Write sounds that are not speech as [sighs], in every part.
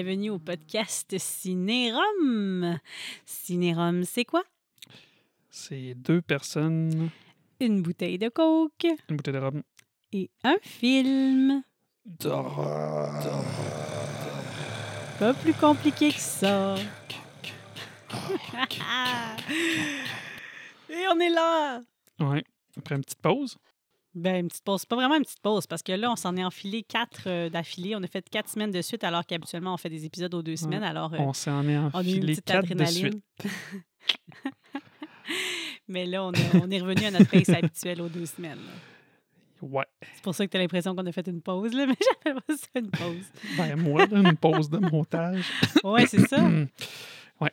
Bienvenue au podcast Cinérum. Cinérum, c'est quoi? C'est deux personnes, Une bouteille de coke une bouteille de rhum. et un film. Pas plus compliqué que ça. et on est là! Ouais. Après une petite pause. Ben, une petite pause. Pas vraiment une petite pause parce que là, on s'en est enfilé quatre euh, d'affilée. On a fait quatre semaines de suite alors qu'habituellement, on fait des épisodes aux deux semaines. Alors, euh, On s'en est on a eu une enfilé petite quatre de adrénaline. suite. [laughs] Mais là, on, a- on est revenu à notre pace habituelle aux deux semaines. là. Ouais. C'est pour ça que tu as l'impression qu'on a fait une pause, là, [laughs] mais j'appelle pas ça une pause. Ben, moi, une pause de montage. [laughs] Ouais, c'est ça. [clears throat] Ouais.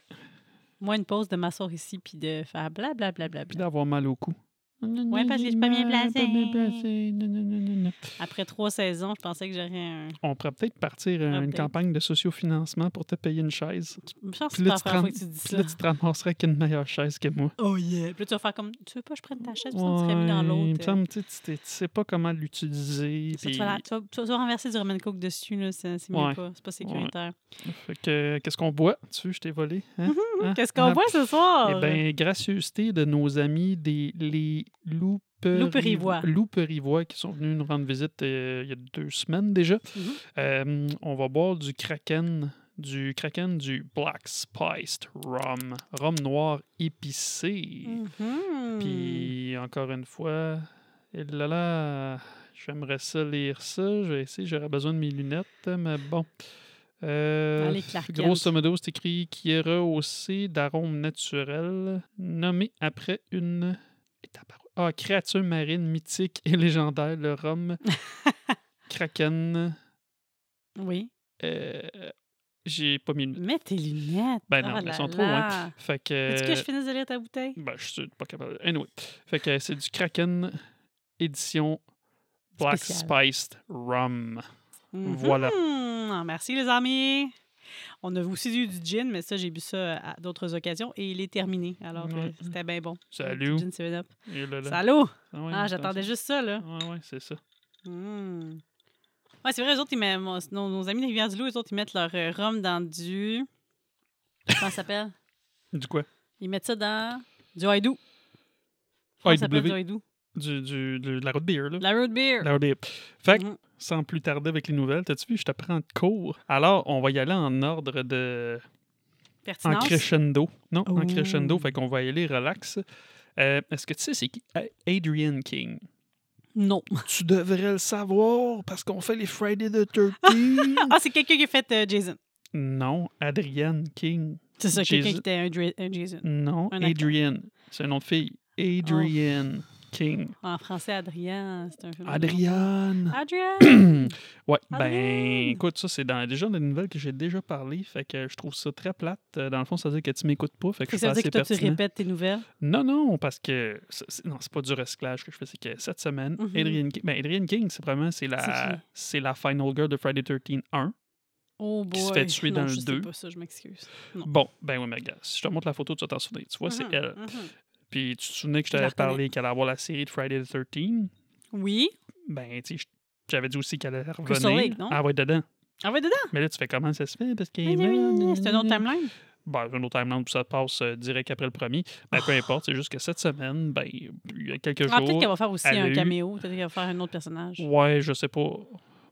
Moi, une pause de m'asseoir ici puis de faire blablabla. Puis d'avoir mal au cou. Ouais, parce que je suis pas bien placée. Pas bien placé. Non, non, non, non, non. Après trois saisons, je pensais que j'aurais un. On pourrait peut-être partir euh, une campagne de sociofinancement pour te payer une chaise. Je pense que Puis là, tu te que tu dis Puis ça. là, tu te ramasserais avec une meilleure chaise que moi. Oh yeah. Puis là, tu vas faire comme. Tu veux pas que je prenne ta chaise? Puis ça, tu serais mis dans Ouais, Il me l'autre. euh. semble, tu sais, pas comment l'utiliser. Tu, vas tu vas, tu vas renverser du Roman Coke dessus, là. C'est mieux Ouais. pas. C'est pas sécuritaire. Fait que, qu'est-ce qu'on boit? Tu je t'ai volé. Hein? [laughs] Hein? Qu'est-ce qu'on Ah, voit ce soir? Eh bien, gracieuseté de nos amis des les Louperivois. Louperivois. Louperivois qui sont venus nous rendre visite euh, il y a deux semaines déjà. Mhm. Euh, on va boire du Kraken, du Kraken du Black Spiced Rum, rhum noir épicé. Mhm. Puis encore une fois, et là là, j'aimerais ça lire ça. Je vais essayer, j'aurais besoin de mes lunettes, mais bon. Euh, Allez, grosso modo, c'est écrit qui est rehaussé d'arômes naturels, nommé après une. Ah, créature marine mythique et légendaire, le rhum [laughs] Kraken. Oui. Euh, J'ai pas mis. Mets tes lunettes. Ben non, Oh elles sont trop loin. Fait que. Veux-tu que je finisse de lire ta bouteille? Ben, je suis pas capable. Anyway. Fait que c'est du Kraken édition Black Spécial. Spiced Rum. Mhm. Voilà. Ah, Merci, les amis. On a aussi eu du gin, mais ça, j'ai bu ça à d'autres occasions et il est terminé. Alors, Ouais. euh, c'était bien bon. Salut. Gin 7-Up. Et là, là. Salut! Ah, ouais, Ah, j'attendais juste ça, là. Ouais, ouais, c'est ça. Hmm. Ouais, c'est vrai, eux autres, ils mettent, nos, nos amis de Rivière-du-Loup, eux autres, ils mettent leur euh, rhum dans du. Comment ça s'appelle? Du quoi? Ils mettent ça dans du haïdou. Comment ça s'appelle du haïdou? Du, du, de la road beer, là. La root beer. La road beer. Fait que, Mhm. sans plus tarder avec les nouvelles, t'as-tu vu, je te prends de cours. Alors, on va y aller en ordre de. En crescendo. Non, en crescendo. Fait qu'on va y aller relax. Euh, Est-ce que tu sais, c'est qui? Adrian King? Non. Tu devrais le savoir parce qu'on fait les Friday the 13 [laughs] Ah, c'est quelqu'un qui a fait euh, Jason. non, Adrian King. C'est ça, quelqu'un qui était un, Jason. Non, Un. Adrian. C'est un nom de fille. Adrian King. En français, Adrien, c'est un film. Adrian. [clears throat] Ouais, ben écoute, ça c'est dans, déjà dans les nouvelles que j'ai déjà parlé, fait que je trouve ça très plate. Euh, Dans le fond, ça veut dire que tu m'écoutes pas, fait que ça veut dire que toi, tu répètes tes nouvelles? Non, non, parce que c'est- non, c'est pas du recyclage que je fais, c'est que cette semaine, Mhm. Adrian King, ben Adrian King, c'est vraiment c'est la c'est la final girl de Friday 13 1. Oh boy. Qui se fait tuer non, dans je le sais deux. pas ça, je m'excuse. Non. Bon, ben oui, mais regarde, si je te montre la photo, tu vas t'en souvenir. Tu vois, c'est Mhm, elle. mhm. Puis tu te souvenais que je t'avais parlé qu'elle allait avoir la série de Friday the 13 Oui. Ben, tu sais, j'avais dit aussi qu'elle allait revenir. Lake, non? Ah ouais, dedans. Ah ouais, dedans. Mais là, tu fais comment ça se fait? Parce que. C'est un autre timeline. Ben, c'est un autre timeline, puis ça passe euh, direct après le premier. Ben, peu importe, c'est juste que cette semaine, ben, il y a quelques Ah, peut-être jours. qu'elle va faire aussi elle un eu- caméo. Peut-être qu'elle va faire un autre personnage. Ouais, je sais pas.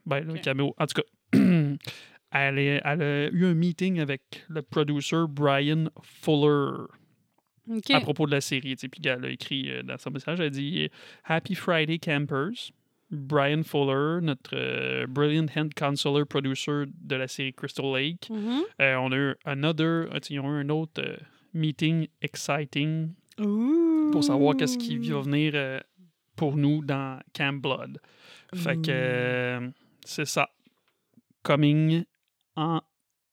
Ben, Ok. caméo. En tout cas, [clears throat] elle, est- elle a eu un meeting avec le producer Brian Fuller À propos de la série. tu sais, Puis elle a écrit euh, dans son message, elle a dit Happy Friday Campers. Brian Fuller, notre euh, brilliant hand consoler producer de la série Crystal Lake. Mhm. Euh, on a eu another, euh, ils ont eu un autre meeting exciting pour savoir qu'est-ce qui va venir pour nous dans Camp Blood. Fait que euh, c'est ça. Coming en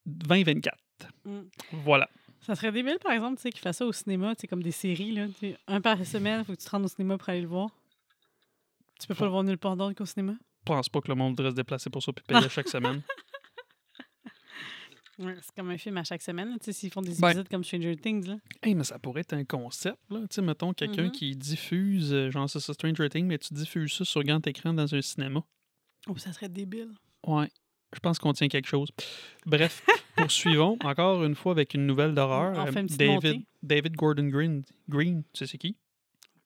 2024. Mm. Voilà. Ça serait débile, par exemple, tu sais, qu'ils fassent ça au cinéma, tu sais, comme des séries, là. tu sais, Un par semaine, il faut que tu te rendes au cinéma pour aller le voir. Tu peux pas le voir nulle part d'autre qu'au cinéma? Je pense pas que le monde devrait se déplacer pour ça puis payer chaque [laughs] semaine. Ouais, c'est comme un film à chaque semaine, tu sais, s'ils font des Ben. épisodes comme Stranger Things, là. Hey, mais ça pourrait être un concept, là. Tu sais, mettons quelqu'un Mhm. qui diffuse, euh, genre c'est ça, Stranger Things, mais tu diffuses ça sur grand écran dans un cinéma. Oh, ça serait débile. Ouais. Je pense qu'on tient quelque chose. Bref, [laughs] poursuivons encore une fois avec une nouvelle d'horreur. On fait une David. David Gordon Green. Green, tu sais c'est qui?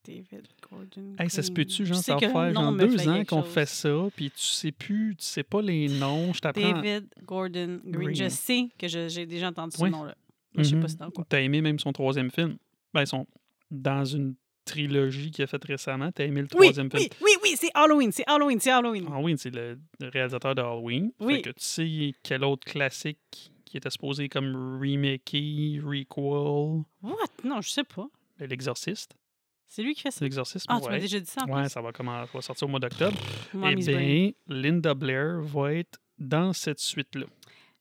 David Gordon. Hey, ça se Green. peut-tu, genre, ça nom genre deux fait ans qu'on fait ça, puis tu sais plus, tu sais pas les noms, je t'apprends. David Gordon Green. Je Green. sais que j'ai déjà entendu ce nom-là. Mais je sais Mhm. pas c'est dans quoi. T'as aimé même son troisième film. Ben, sont dans une trilogie qu'il a faite récemment. T'as aimé le Oui, troisième film. oui, oui, oui, c'est Halloween, c'est Halloween, c'est Halloween. Halloween, c'est le réalisateur de Halloween. Oui. Fait que tu sais quel autre classique qui était supposé comme remaké, requel, What? Non, je sais pas. ben, L'Exorciste. C'est lui qui fait ça? L'Exorcisme, Ah, tu m'as ouais. déjà dit ça en Ouais, plus? ça va, commencer, ça va sortir au mois d'octobre. Eh Mommy's Brain. bien, Linda Blair va être dans cette suite-là.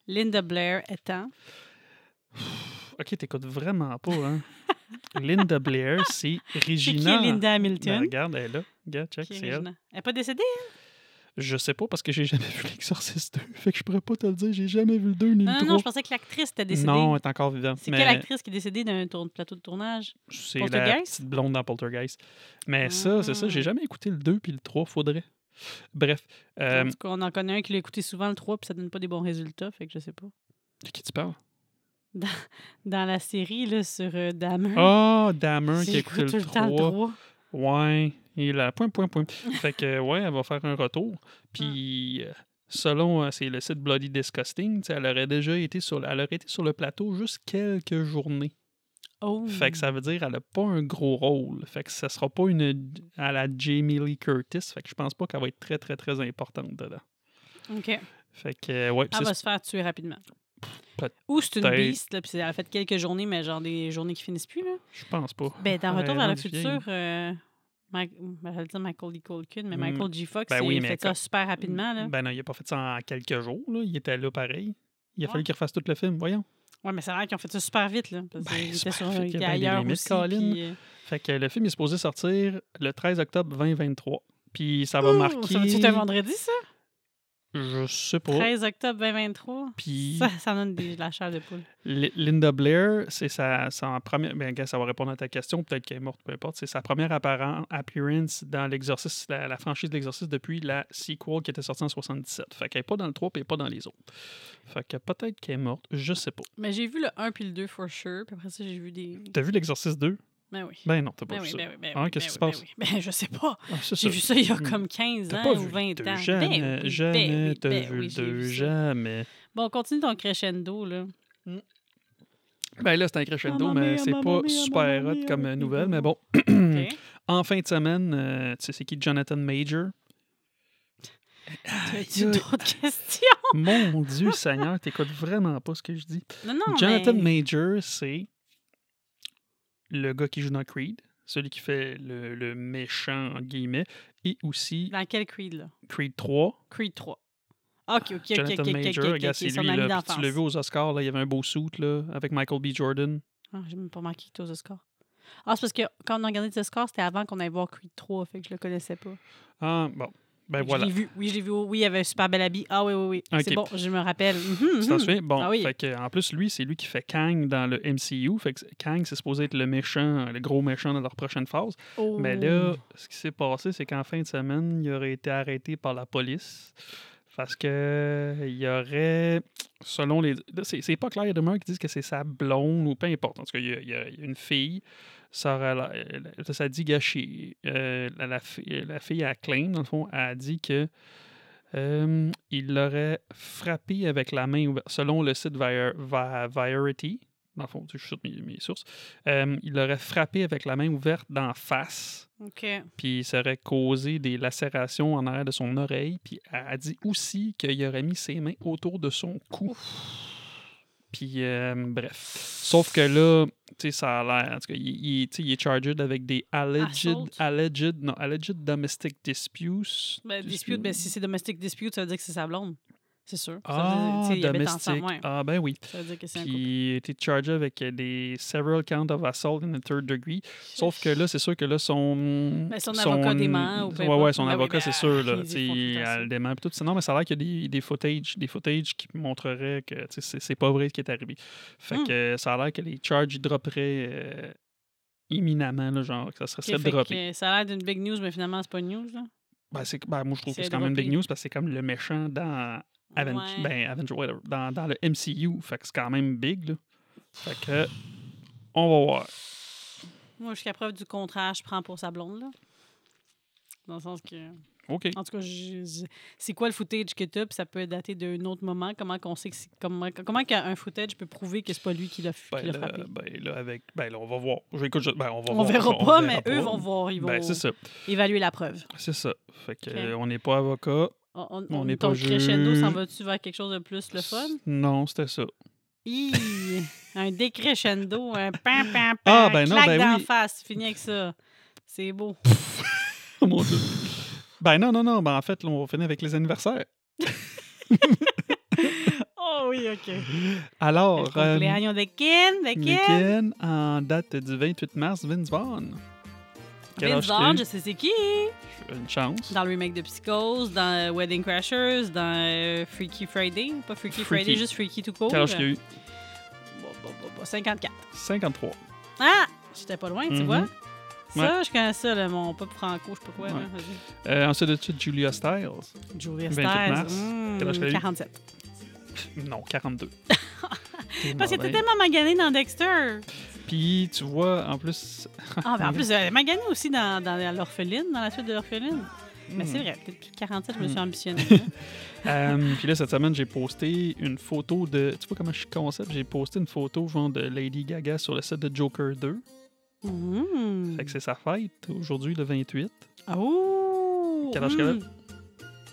Linda Blair étant. Ok, t'écoutes vraiment pas, hein? [laughs] Linda Blair, c'est C'est qui Regina? Linda Ben, Hamilton? regarde, elle est là. Check, Qui c'est elle. N'est pas décédée? Je sais pas parce que j'ai [laughs] jamais vu l'Exorciste 2. Fait que je pourrais pas te le dire. J'ai jamais vu le 2 ni Non, le non, 3. non, je pensais que l'actrice était décédée. Non, elle est encore vivante. c'est mais quelle actrice qui est décédée d'un tour- plateau de tournage? C'est la petite blonde dans Poltergeist. Mais ça, c'est ça. J'ai Ah. jamais écouté le 2 puis le 3. Faudrait. Bref. euh, En tout cas, on en connaît un qui l'a écouté souvent le 3 puis ça donne pas des bons résultats, fait que je sais pas. de qui tu parles? Dans la série là, sur euh, Dahmer, Ah, Dammer qui a j'écoute écouté tout le le temps le 3. 3. Ouais. Et là, point, point, point. fait que, ouais, elle va faire un retour. Puis, euh, selon euh, c'est le site Bloody Disgusting, elle aurait déjà été sur, le- elle aurait été sur le plateau juste quelques journées. Oh. Fait que ça veut dire qu'elle n'a pas un gros rôle. Fait que ça sera pas une à la Jamie Lee Curtis. Fait que je pense pas qu'elle va être très, très, très importante dedans. OK. Fait que, euh, ouais. Elle va se faire tuer rapidement. Ou c'est une beast, là, puis elle a fait quelques journées, mais genre des journées qui finissent plus. Là. je pense pas. Ben, dans Retour vers le futur, euh, Mike, ben, dire Michael D. Culkin, mais Mm. Michael G. Fox, Ben il oui, a fait ça super rapidement. Là. Ben non, il a pas fait ça en quelques jours. Là. Il était là pareil. Il a Ouais. fallu qu'il refasse tout le film. Voyons. Ouais, mais c'est vrai qu'ils ont fait ça super vite. Là, parce Ben, était, sur, il il y a était ailleurs limites, aussi. Puis, euh, Fait que le film est supposé sortir le 13 octobre 2023. Puis ça va ouh, marquer. Ça être un vendredi, ça? Je sais pas. 13 octobre 2023. Puis [laughs] Ça, ça donne des- de la chair de poule. Li- Linda Blair, c'est sa, sa première. Ben, gars, ça va répondre à ta question. Peut-être qu'elle est morte, peu importe. C'est sa première appearance dans l'exorciste, la, la franchise de l'exorciste depuis la sequel qui était sortie en 77. Fait qu'elle n'est pas dans le 3 et pas dans les autres. Fait que peut-être qu'elle est morte. Je sais pas. Mais j'ai vu le 1 puis le 2 for sure. Puis après ça, j'ai vu des. T'as vu l'exorciste 2? Ben oui. Ben non, t'as pas Ben vu oui, ça. ben oui, ben Ah, oui, qu'est-ce ben qui se oui, passe? ben. Ben, je sais pas. Ah, J'ai vu ça il y a Hmm. comme 15 T'as ans pas ou vu 20 le deux, ans. Jamais, Ben jamais ben t'as ben vu oui, le j'ai 2, vu ça. jamais. Bon, continue ton crescendo, là. Ben là, c'est un crescendo, mais c'est pas mia, super hot mia, comme mamma nouvelle, mais bon. [clears throat] En fin de semaine, euh, tu sais, c'est qui Jonathan Major? Aïe. d'autres questions? Mon Dieu [laughs] Seigneur, t'écoutes vraiment pas ce que je dis. Non, non, Jonathan mais... Major, c'est le gars qui joue dans Creed, celui qui fait le, le méchant, en guillemets, et aussi Dans quel Creed, là? Creed 3. Creed 3. OK, OK, OK, OK, Jonathan OK, Major, OK, regarde, OK, c'est son lui, ami là, puis d'enfance. tu l'as vu aux Oscars, là, il y avait un beau suit, là, avec Michael B. Jordan. Ah, j'ai même pas marqué qu'il était aux Oscars. Ah, c'est parce que quand on a regardé les Oscars, c'était avant qu'on aille voir Creed 3, fait que je le connaissais pas. Ah, bon, ben voilà. Je l'ai vu. Oui, je l'ai vu. Oui, il y avait un super bel habit. Ah oui, oui, oui. C'est bon, je me rappelle. Mhm. souviens? Bon, Ah oui. fait que, en plus, lui, c'est lui qui fait Kang dans le MCU. Fait que Kang, c'est supposé être le méchant, le gros méchant dans leur prochaine phase. Mais là, Oh. ce qui s'est passé, c'est qu'en fin de semaine, il aurait été arrêté par la police. Parce que il y aurait, selon les. c'est pas clair, il y a des rumeurs qui disent que c'est sa blonde ou peu importe. En tout cas, y a- il y a une fille. Ça, aurait ça dit gâché. Euh, la, la fille, la fille a claim, dans le fond, a dit que euh, il l'aurait frappé avec la main ouverte. Selon le site Variety, dans le fond, je suis mes, mes sources, euh, il l'aurait frappé avec la main ouverte d'en face OK. puis ça aurait causé des lacérations en arrière de son oreille. Puis elle a dit aussi qu'il aurait mis ses mains autour de son cou. Puis euh, bref. Sauf que là, tu sais, ça a l'air. En tout cas, il, il- tu sais, il est charged avec des alleged, alleged, non, alleged domestic disputes. Ben, dispute, ben, si c'est domestic dispute, ça veut dire que c'est sa blonde. C'est sûr. Ça veut Ah, dire, domestique. ouais. Ah, ben oui. Ça veut dire que c'est. Puis chargé avec euh, des several counts of assault in the third degree. Sauf que là, c'est sûr que là, son. Ben, son avocat dément ou Ouais, ouais, son Ben avocat, ben, c'est sûr. Là, [laughs] elle dément. tout. Non, mais ça a l'air qu'il y a des, des footage, des footage qui montreraient que c'est pas vrai ce qui est arrivé. Fait Hmm. que ça a l'air que les charges ils dropperaient euh, imminemment, là, genre, que ça serait Ok, serait fait droppé. que ça a l'air d'une big news, mais finalement, c'est pas une news. Là? Ben, c'est- ben, moi, je trouve que c'est quand même big droppé. news parce que c'est comme le méchant dans Aven- Ouais. ben, Avenger, whatever, dans, dans le MCU. Fait que c'est quand même big, là. Fait que, on va voir. Moi, jusqu'à preuve du contraire, je prends pour sa blonde, là. Dans le sens que. OK. En tout cas, c'est quoi le footage que tu as, puis ça peut dater d'un autre moment? Comment qu'on sait que c'est. Comment, comment qu'un footage peut prouver que c'est pas lui qui l'a Ben frappé? ben là, avec, ben là, on va voir. Je- écoute, je- ben, on va On voir. verra On pas, mais eux pas. vont voir. Ils vont Ben, c'est ça. évaluer la preuve. C'est ça. Fait que, on n'est pas avocat. On, on, On ton crescendo s'en va-tu vers quelque chose de plus le fun? Non, c'était ça. Hi! [laughs] un décrescendo, un pam, pam, pam. Ah, ben non, claque ben d'en oui. face. Fini avec ça. C'est beau. [laughs] Oh mon Dieu. Ben non, non, non. Ben en fait, là, on va finir avec les anniversaires. [laughs] Oh oui, OK. Alors, El cumpleaños de Ken, de Ken. week-end en date du 28 mars, Vince Vaughn. Vince Vaughn, je sais c'est qui. Une chance. Dans le remake de Psychose, dans euh, Wedding Crashers, dans euh, Freaky Friday. Pas Freaky, Freaky. Friday, juste Freaky tout court. Quel âge tu as eu? Bon, bon, bon, bon, 54. 53. Ah! J'étais pas loin, tu Mhm. vois. Ça, je connais ça, là, mon pop franco, je sais pas quoi. Ouais. là, vas-y. Euh, ensuite de suite, Julia Styles. Julia 28 Stiles. mars. hmm, Quel âge t'as eu? 47. Non, 42. [laughs] Parce que t'es tellement magané dans Dexter. Puis, tu vois, en plus. Ah, ben en plus, [laughs] elle est maganée aussi dans, dans l'orpheline, dans la suite de l'orpheline. Mais Hmm. c'est vrai, peut-être plus de 47, je me suis Mm. ambitionnée. hein. [laughs] Euh, puis là, cette semaine, j'ai posté une photo de. Tu vois comment je suis concept? J'ai posté une photo, genre, de Lady Gaga sur le set de Joker 2. Mhm. Fait que c'est sa fête, aujourd'hui, le 28. Oh! Quel âge qu'elle a? Hmm.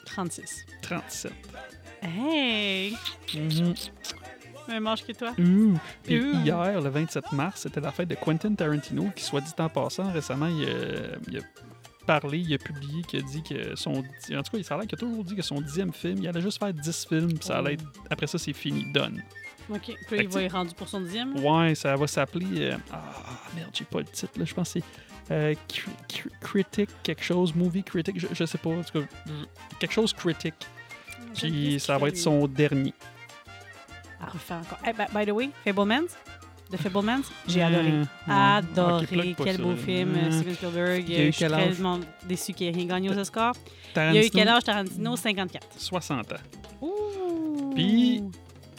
36. 37. Hey! Mhm. Même âge que toi. Ouh. Puis Ouh. hier, le 27 mars, c'était la fête de Quentin Tarantino, qui, soit dit en passant, récemment, il a, il a parlé, il a publié, qu'il a dit que son. En tout cas, il ça a l'air qu'il a toujours dit que son dixième film, il allait juste faire 10 films, puis ça allait être. Après ça, c'est fini, done. OK. Puis Fait il va être rendu pour son dixième? Ouais, ça va s'appeler. euh, ah, merde, j'ai pas le titre, là. Je pense que c'est. euh, cri- cri- critic, quelque chose, movie critic, je, je sais pas. En tout cas, je- quelque chose critique. Puis ça va être son dernier. À refaire encore. Eh, ben, by the way, Fablemans, The Fablemans, j'ai adoré. Ouais. Adoré. Pas quel beau film, Euh, Steven Spielberg. il a eu Je suis tellement déçu qu'il ait rien gagné aux Oscars. Il a eu quel âge, Tarantino? 54. 60 ans. Ouh! Puis-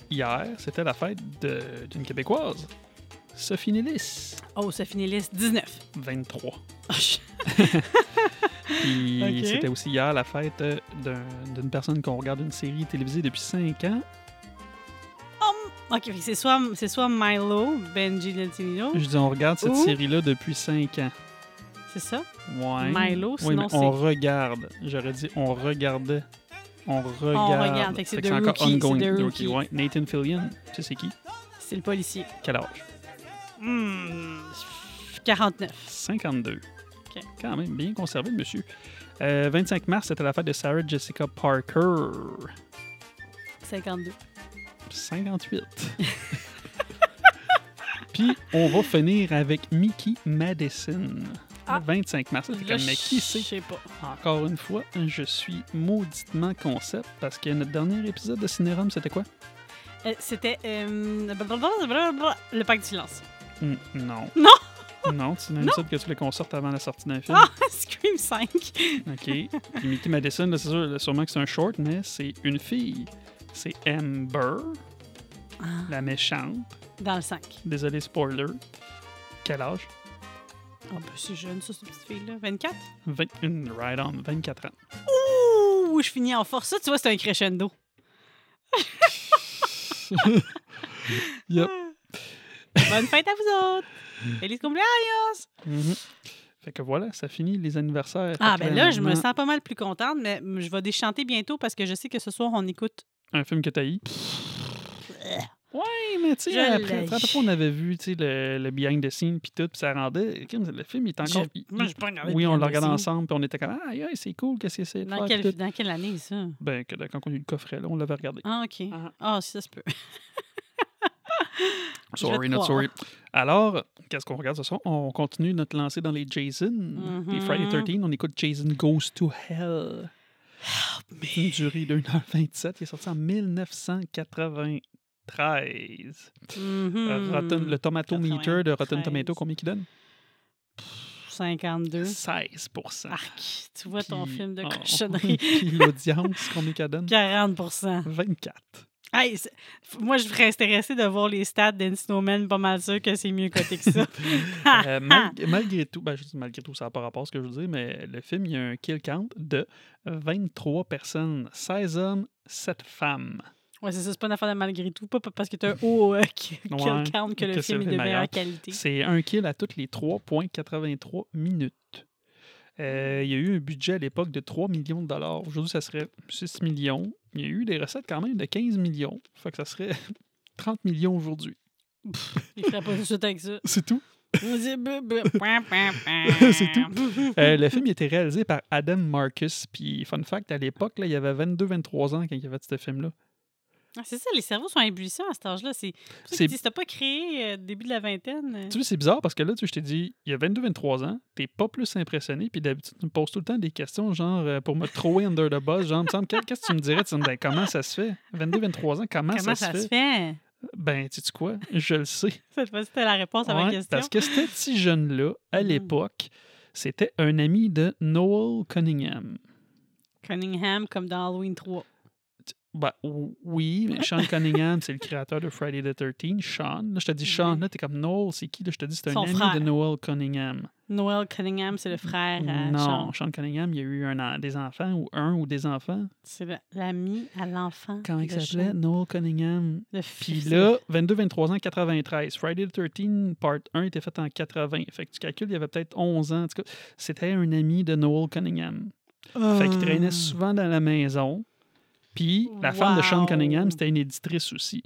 Hier, c'était la fête de- d'une Québécoise. Sophie Nélis, Oh, Sophie Nélis, 19. 23. Oh, je- Puis [laughs] c'était aussi hier la fête euh, d'un- d'une personne qu'on regarde une série télévisée depuis 5 ans. OK, c'est soit, c'est soit Milo, Benji Deltino, Je dis, on regarde cette Ou- série-là depuis 5 ans. c'est ça? Ouais. Milo, oui, sinon mais c'est... on regarde. J'aurais dit, on regardait. On regarde. regarde, fait que c'est The encore ongoing. The Rookie. ouais. Nathan Fillion, tu sais c'est qui? C'est le policier. Quel âge? Hmm, 49. 52. Ok. Quand même bien conservé, le monsieur. Euh, 25 mars, c'était la fête de Sarah Jessica Parker. 52. 58. [laughs] Puis, on va finir avec Mickey Madison. Ah. Le 25 mars. Là, comme, mais qui Je c'est? sais pas. Encore une fois, je suis mauditement concept parce que notre dernier épisode de Cinérum, c'était quoi? Euh, C'était euh, le pacte du silence. Hmm, non. [laughs] Non! Non, c'est un épisode que tu voulais qu'on sorte avant la sortie d'un film. Ah, [laughs] Scream 5. OK. Puis Mickey Madison, c'est sûr, sûrement que c'est un short, mais c'est une fille. C'est Amber, Ah, la méchante. Dans le 5. Désolé, spoiler. Quel âge? Oh, ben c'est jeune, ça, cette petite fille-là. 24? 21, right on, 24 ans. Ouh, je finis en force. Ça, tu vois, c'est un crescendo. [laughs] Yep. [laughs] Bonne fête à vous autres. Feliz cumpleaños. Mhm. Fait que voilà, ça finit les anniversaires. Ah, ben là, je me sens pas mal plus contente, mais je vais déchanter bientôt parce que je sais que ce soir, on écoute. Un film que t'as eu. Ouais, mais tu sais, après, après, on avait vu tu sais, le, le behind the scene puis tout, puis ça rendait. Le film, il est encore. Je- il- regardé oui, on le regardait Scene. ensemble, puis on était comme, ah, aïe, aïe, c'est cool, qu'est-ce que c'est. Dans tout. dans quelle année, ça? Ben, que, quand on a eu le coffret, là, on l'avait regardé. Ah, OK. Ah. Ah, si ça se peut. [laughs] Sorry, not sorry. Alors, qu'est-ce qu'on regarde ce soir? On continue notre lancée dans les Jason. Les Friday Mhm. 13, on écoute Jason Goes to Hell. [gasps] Une durée d'une heure 27. Il est sorti en 1993. Mhm. Euh, Rotten- le Tomato Meter de Rotten 13. Tomato, combien il donne? 52. 16% Arc, tu vois ton Puis- film de oh, cochonnerie. [laughs] Puis l'audience, combien qu'elle donne? 40% 24. Hey, moi, je serais intéressée de voir les stats d'Ensnowman. Pas mal sûr que c'est mieux coté que ça. [laughs] Euh, [laughs] mal- malgré tout, ben, je dis malgré tout, ça n'a pas rapport à ce que je veux dire, mais le film, il y a un kill count de 23 personnes, 16 hommes, 7 femmes. Ouais, c'est ça, c'est pas une affaire de malgré tout. Pas parce que t'as un haut euh, [laughs] kill Ouais, count que le que film est de meilleur. meilleure qualité. C'est un kill à toutes les 3,83 minutes. Euh, il y a eu un budget à l'époque de 3 millions de dollars. Aujourd'hui, ça serait 6 millions. Il y a eu des recettes quand même de 15 millions. Fait que ça serait [laughs] 30 millions aujourd'hui. [laughs] Il ferait pas tout de suite avec ça. [laughs] C'est tout. c'est tout. Euh, le film il été réalisé par Adam Marcus. Puis, fun fact, à l'époque, il avait 22-23 ans quand il a fait ce film-là. Ah, c'est ça, les cerveaux sont ébullitions à cet âge-là. C'est t'as pas créé euh, début de la vingtaine. euh, Tu vois, c'est bizarre parce que là, tu je t'ai dit, il y a 22-23 ans, t'es pas plus impressionné, puis d'habitude, tu me poses tout le temps des questions, genre, euh, pour me thrower under the bus, genre, me semble, qu'est- qu'est-ce que tu me dirais? Tu me dis, Ben, comment ça se fait? 22-23 ans, comment, Comment ça, ça se se fait? Ben, tu sais quoi? Je le sais. [laughs] Cette fois-ci, c'était la réponse à ma question. parce que ce petit jeune-là, à Mhm. l'époque, c'était un ami de Noel Cunningham. Cunningham, comme dans Halloween 3. Ben, ou- oui, mais Sean Cunningham, c'est le [laughs] créateur de Friday the 13 Sean. Là, je te dis Sean, là, t'es comme Noel, c'est qui? Là, je te dis, c'est un Son ami frère. de Noel Cunningham. Noel Cunningham, c'est le frère à non, Sean. Sean Cunningham, il y a eu un, an- des enfants, ou un ou des enfants. C'est le- l'ami à l'enfant. Comment il de s'appelait? Sean. Noel Cunningham. Le Puis fils. là, 22-23 ans, 93. Friday the 13, part 1 était fait en 80. Fait que tu calcules, il y avait peut-être 11 ans. En tout cas, c'était un ami de Noel Cunningham. Fait qu'il traînait Ah. souvent dans la maison. Puis la femme de Sean. Cunningham, c'était une éditrice aussi.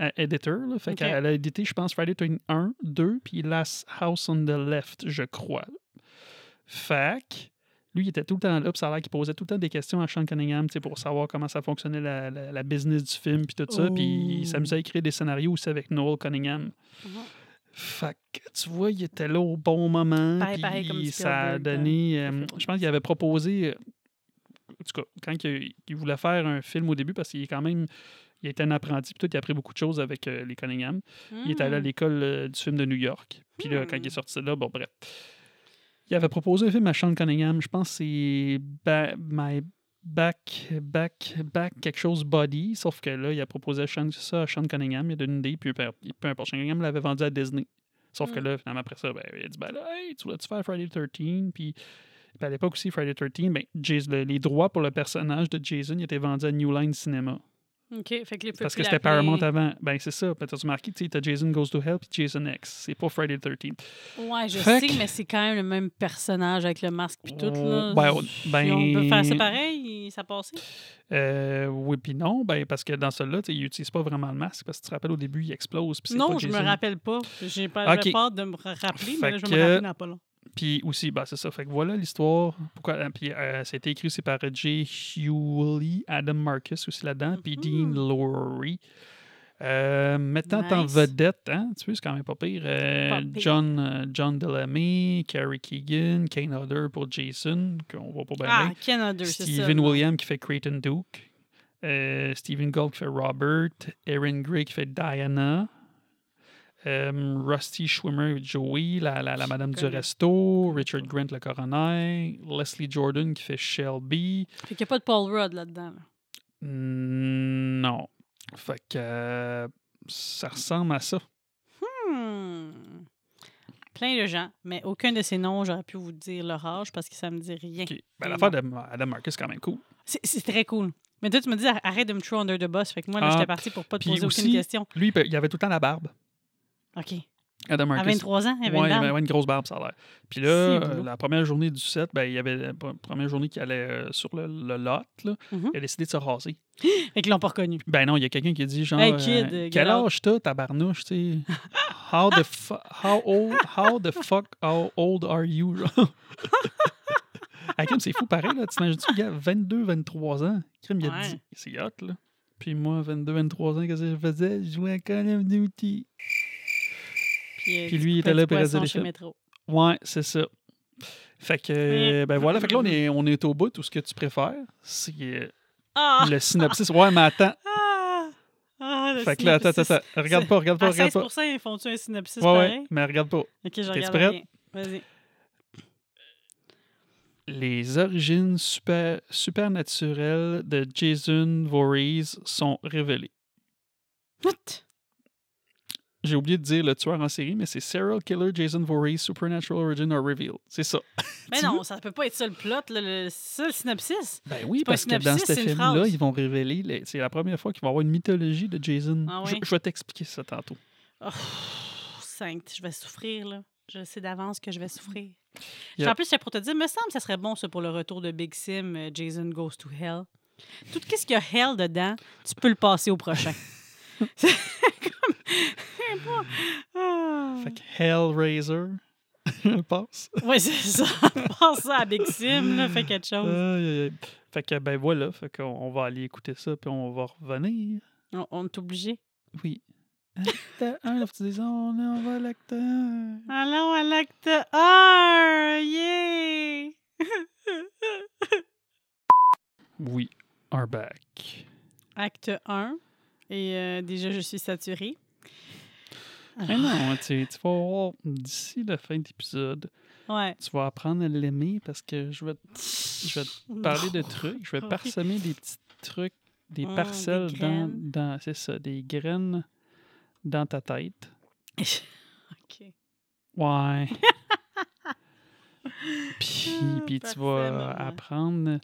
Euh, editor, là. Fait qu'elle a édité, je pense, Friday the 13 1, 2, puis Last House on the Left, je crois. Fait que lui, il était tout le temps là, puis ça a l'air qu'il posait tout le temps des questions à Sean Cunningham, tu sais, pour savoir comment ça fonctionnait la, la- la business du film, puis tout ça. Puis il Oh. s'amusait à écrire des scénarios aussi avec Noel Cunningham. Mhm. Fait que, tu vois, il était là au bon moment. Pareil- puis pareil comme ça a donné. euh, euh, je pense qu'il avait proposé. En tout cas, quand il, il voulait faire un film au début, parce qu'il est quand même. Il était un apprenti, puis tout, il a appris beaucoup de choses avec euh, les Cunningham. Il est allé à Hmm. l'école euh, du film de New York. Puis là, quand il Hmm. est sorti de là, bon, bref. Il avait proposé un film à Sean Cunningham. Je pense que c'est Ba- My Back, Back, Back, quelque chose Body. Sauf que là, il a proposé à Sean- ça à Sean Cunningham. Il a donné une idée, puis peu, peu importe. Sean Cunningham l'avait vendu à Disney. Sauf que Mm. là, finalement, après ça, ben, il a dit ben là, hey, tu voulais-tu faire Friday the 13 Puis, puis à l'époque aussi, Friday the 13, ben, le- les droits pour le personnage de Jason étaient vendus à New Line Cinema. OK, fait que les Parce que c'était Paramount avant. Ben, c'est ça. Peut-être remarqué, tu t'as Jason Goes to Hell puis Jason X. C'est pas Friday the 13 Ouais, je Fait sais, que- mais c'est quand même le même personnage avec le masque puis tout, là. Si ben- on peut faire ça pareil, ça passait. Euh, oui, puis non, ben, parce que dans celui-là, il n'utilise pas vraiment le masque. Parce que tu te rappelles, au début, il explose. Non, pas je me Jason. rappelle pas. J'ai pas Ok. j'ai peur de me rappeler, mais là, je vais me rappeler dans pas long. Puis aussi, ben, c'est ça. Fait que voilà l'histoire. Pourquoi, euh, puis euh, ça a été écrit aussi par Jay Hewley, Adam Marcus aussi là-dedans, puis Dean Mhm. Laurie. Euh, mettant en vedette, hein, tu vois, c'est quand même pas pire. euh, Pas pire. John, John Delaney, Carrie Keegan, Kane Hodder pour Jason, qu'on voit pas bien. Ah. Ken Hodder, c'est ça. Stephen là. Williams qui fait Creighton Duke. Stephen Gold qui fait Robert. Erin Gray qui fait Diana. Euh, Rusty Schwimmer, Joey, la, la, la madame du resto. Richard Grant, le coroner. Leslie Jordan qui fait Shelby. Fait qu'il n'y a pas de Paul Rudd là-dedans. là. Mm, Non. Fait que euh, ça ressemble à ça. Hmm. Plein de gens, mais aucun de ces noms, j'aurais pu vous dire leur âge parce que ça me dit rien. OK. Ben, L'affaire d'Adam Marcus, c'est quand même cool. C'est très cool. Mais toi, tu me dis arrête de me throw under the bus. Fait que moi, là, Ah, j'étais parti pour pas te poser aucune question. Lui, il avait tout le temps la barbe. OK. Adam À Marcus. 23 ans, il avait Ouais, une il barbe. avait une grosse barbe, ça a l'air. Puis là, euh, la première journée du set, ben, il y avait la première journée qui allait euh, sur le, le lot. Là. Mhm. Il a décidé de se raser. [gasps] Fait qu'ils l'ont pas reconnu. Ben non, il y a quelqu'un qui a dit genre Hey, euh, kid, euh, Quel âge t'as, tabarnouche, tu sais? How the how old how the fuck how old are you? [laughs] genre? Ah, c'est fou pareil, là. T'imagines-tu, gars, 22, 23 ans? Crime, il a Ouais. dit. C'est hot, là. Puis moi, 22, 23 ans, qu'est-ce que je faisais? Je jouais à Call of Duty. Puis, lui, il était là pour poisson les. Métro. Ouais, c'est ça. Fait que, euh, ben voilà, fait que là, on est, on est au bout. Tout ce que tu préfères, c'est euh, Ah! le synopsis. Ouais, mais attends. [laughs] Ah! Ah, Fait que là, attends, attends, attends. Regarde pas, regarde pas, regarde 16 pas. ils font-tu un synopsis Ouais, mais regarde pas. Ok, je regarde prête? Vas-y. les origines super, supernaturelles de Jason Voorhees sont révélées. What? J'ai oublié de dire le tueur en série, mais c'est Serial Killer Jason Voorhees Supernatural Origin are Revealed. C'est ça. [laughs] Mais non, ça peut pas être ça le plot, là, le, ça le synopsis. Ben oui, parce que dans ce film-là, ils vont révéler. les- C'est la première fois qu'il va y avoir une mythologie de Jason. Ah je, oui? je vais t'expliquer ça tantôt. Oh, sainte, je vais souffrir, là. Je sais d'avance que je vais souffrir. En plus, c'est pour te dire, me semble que ça serait bon, ça, pour le retour de Big Sim, euh, Jason Goes to Hell. Tout ce qu'il y a Hell dedans, tu peux le passer au prochain. [laughs] [laughs] C'est comme... pas- Ah. Fait que Hellraiser [laughs] passe. Ouais, c'est ça. [laughs] Passe ça à Big Sim, là, fait quelque chose. Fait que, ben voilà, fait qu'on on va aller écouter ça, puis on va revenir. On, on est obligé. Oui. Acte 1, là, tu dis, on on va à l'acte 1. Allons à l'acte 1! Yeah! We are back. Acte 1. Et euh, déjà, je suis saturée. Mais non, tu, vas voir, d'ici la fin de l'épisode, Ouais. tu vas apprendre à l'aimer parce que je vais, te- je vais te parler de trucs. Je vais [laughs] parsemer des petits trucs, des Ah, des parcelles dans, dans c'est ça, des graines dans ta tête. [laughs] OK. Ouais. [laughs] puis, Ah, puis tu vas apprendre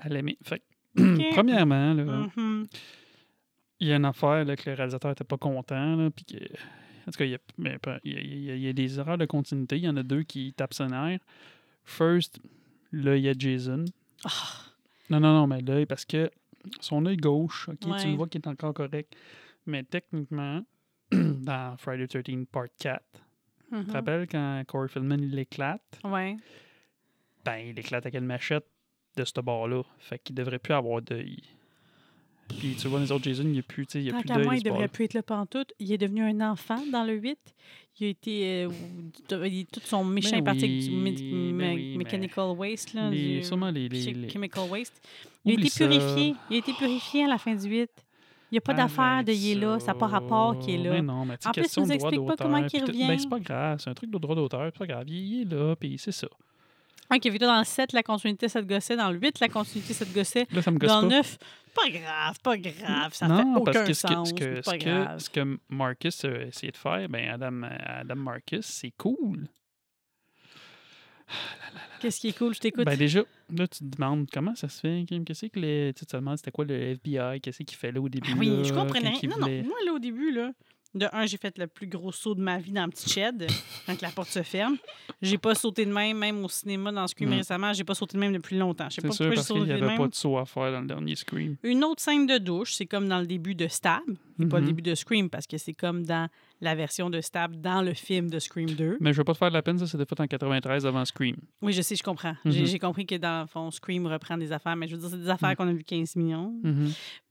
à l'aimer. Fait [clears throat] premièrement, là, Mhm. Il y a une affaire là, que le réalisateur n'était pas content. Là, puis que, en tout cas, il y, a, mais pas- il y a- il y a- des erreurs de continuité. Il y en a deux qui tapent son air. First, là, il y a Jason. Ah, Non, non, non, mais là, parce que son œil gauche, ok, tu le vois qui est encore correct. Mais techniquement, [clears throat] dans Friday 13 Part 4, tu te rappelles quand Corey Feldman il l'éclate? Ouais. Ben, il éclate avec une machette de ce bord-là. Fait qu'il devrait plus avoir d'œil. Puis tu vois, les autres Jason, il n'y a plus, il y a Tant plus qu'à moi, il bord-là. devrait plus être là pantoute. Il est devenu un enfant dans le 8. Il a été. euh, [laughs] il- tout son méchant Ben est parti oui, du mé- ben oui, mais mechanical waste. Là, Les- du sûrement les- les- les- Chemical waste. Il a été ça. purifié. Il a été purifié à la fin du 8. Il n'y a pas d'affaire Arrête de il est là. Ça n'a pas rapport qu'il est là. Ben non, mais En plus, il nous de droit explique pas comment qu'il tout- revient. Ben, c'est pas grave, c'est un truc de droit d'auteur, c'est pas grave. Il il est là, puis c'est ça. Ok, vu que dans le 7, la continuité, ça te gossait. Dans le 8, la continuité, ça te gossait. Là, ça me gosse Dans le 9, pas grave, pas grave. Ça non, fait parce aucun que ce que, sens. ce que, ce que, ce que Marcus a essayé de faire, ben Adam, Adam Marcus, c'est cool. Qu'est-ce qui est cool? Je t'écoute. Ben déjà, là, tu te demandes comment ça se fait, Kim? Qu'est-ce que le. Tu te demandes c'était quoi le FBI, qu'est-ce qu'il fait là au début? Ah oui, là, je comprenais rien. Non, voulait- non, moi, là, au début, là, de un, j'ai fait le plus gros saut de ma vie dans un petit shed quand la porte se ferme. J'ai pas sauté de même, même au cinéma dans Scream Mm. récemment. J'ai pas sauté de même depuis longtemps. Je sais pas sûr, pourquoi j'ai parce qu'il sauté n'y de avait même. pas de saut à faire dans le dernier Scream. Une autre scène de douche, c'est comme dans le début de Stab. Pas le Mhm. début de Scream parce que c'est comme dans la version de Stab dans le film de Scream 2. Mais je veux pas te faire de la peine, ça, c'était fait en 93 avant Scream. Oui, je sais, je comprends. J'ai Mhm. j'ai compris que dans le fond, Scream reprend des affaires, mais je veux dire, c'est des affaires Mhm. qu'on a vu 15 millions.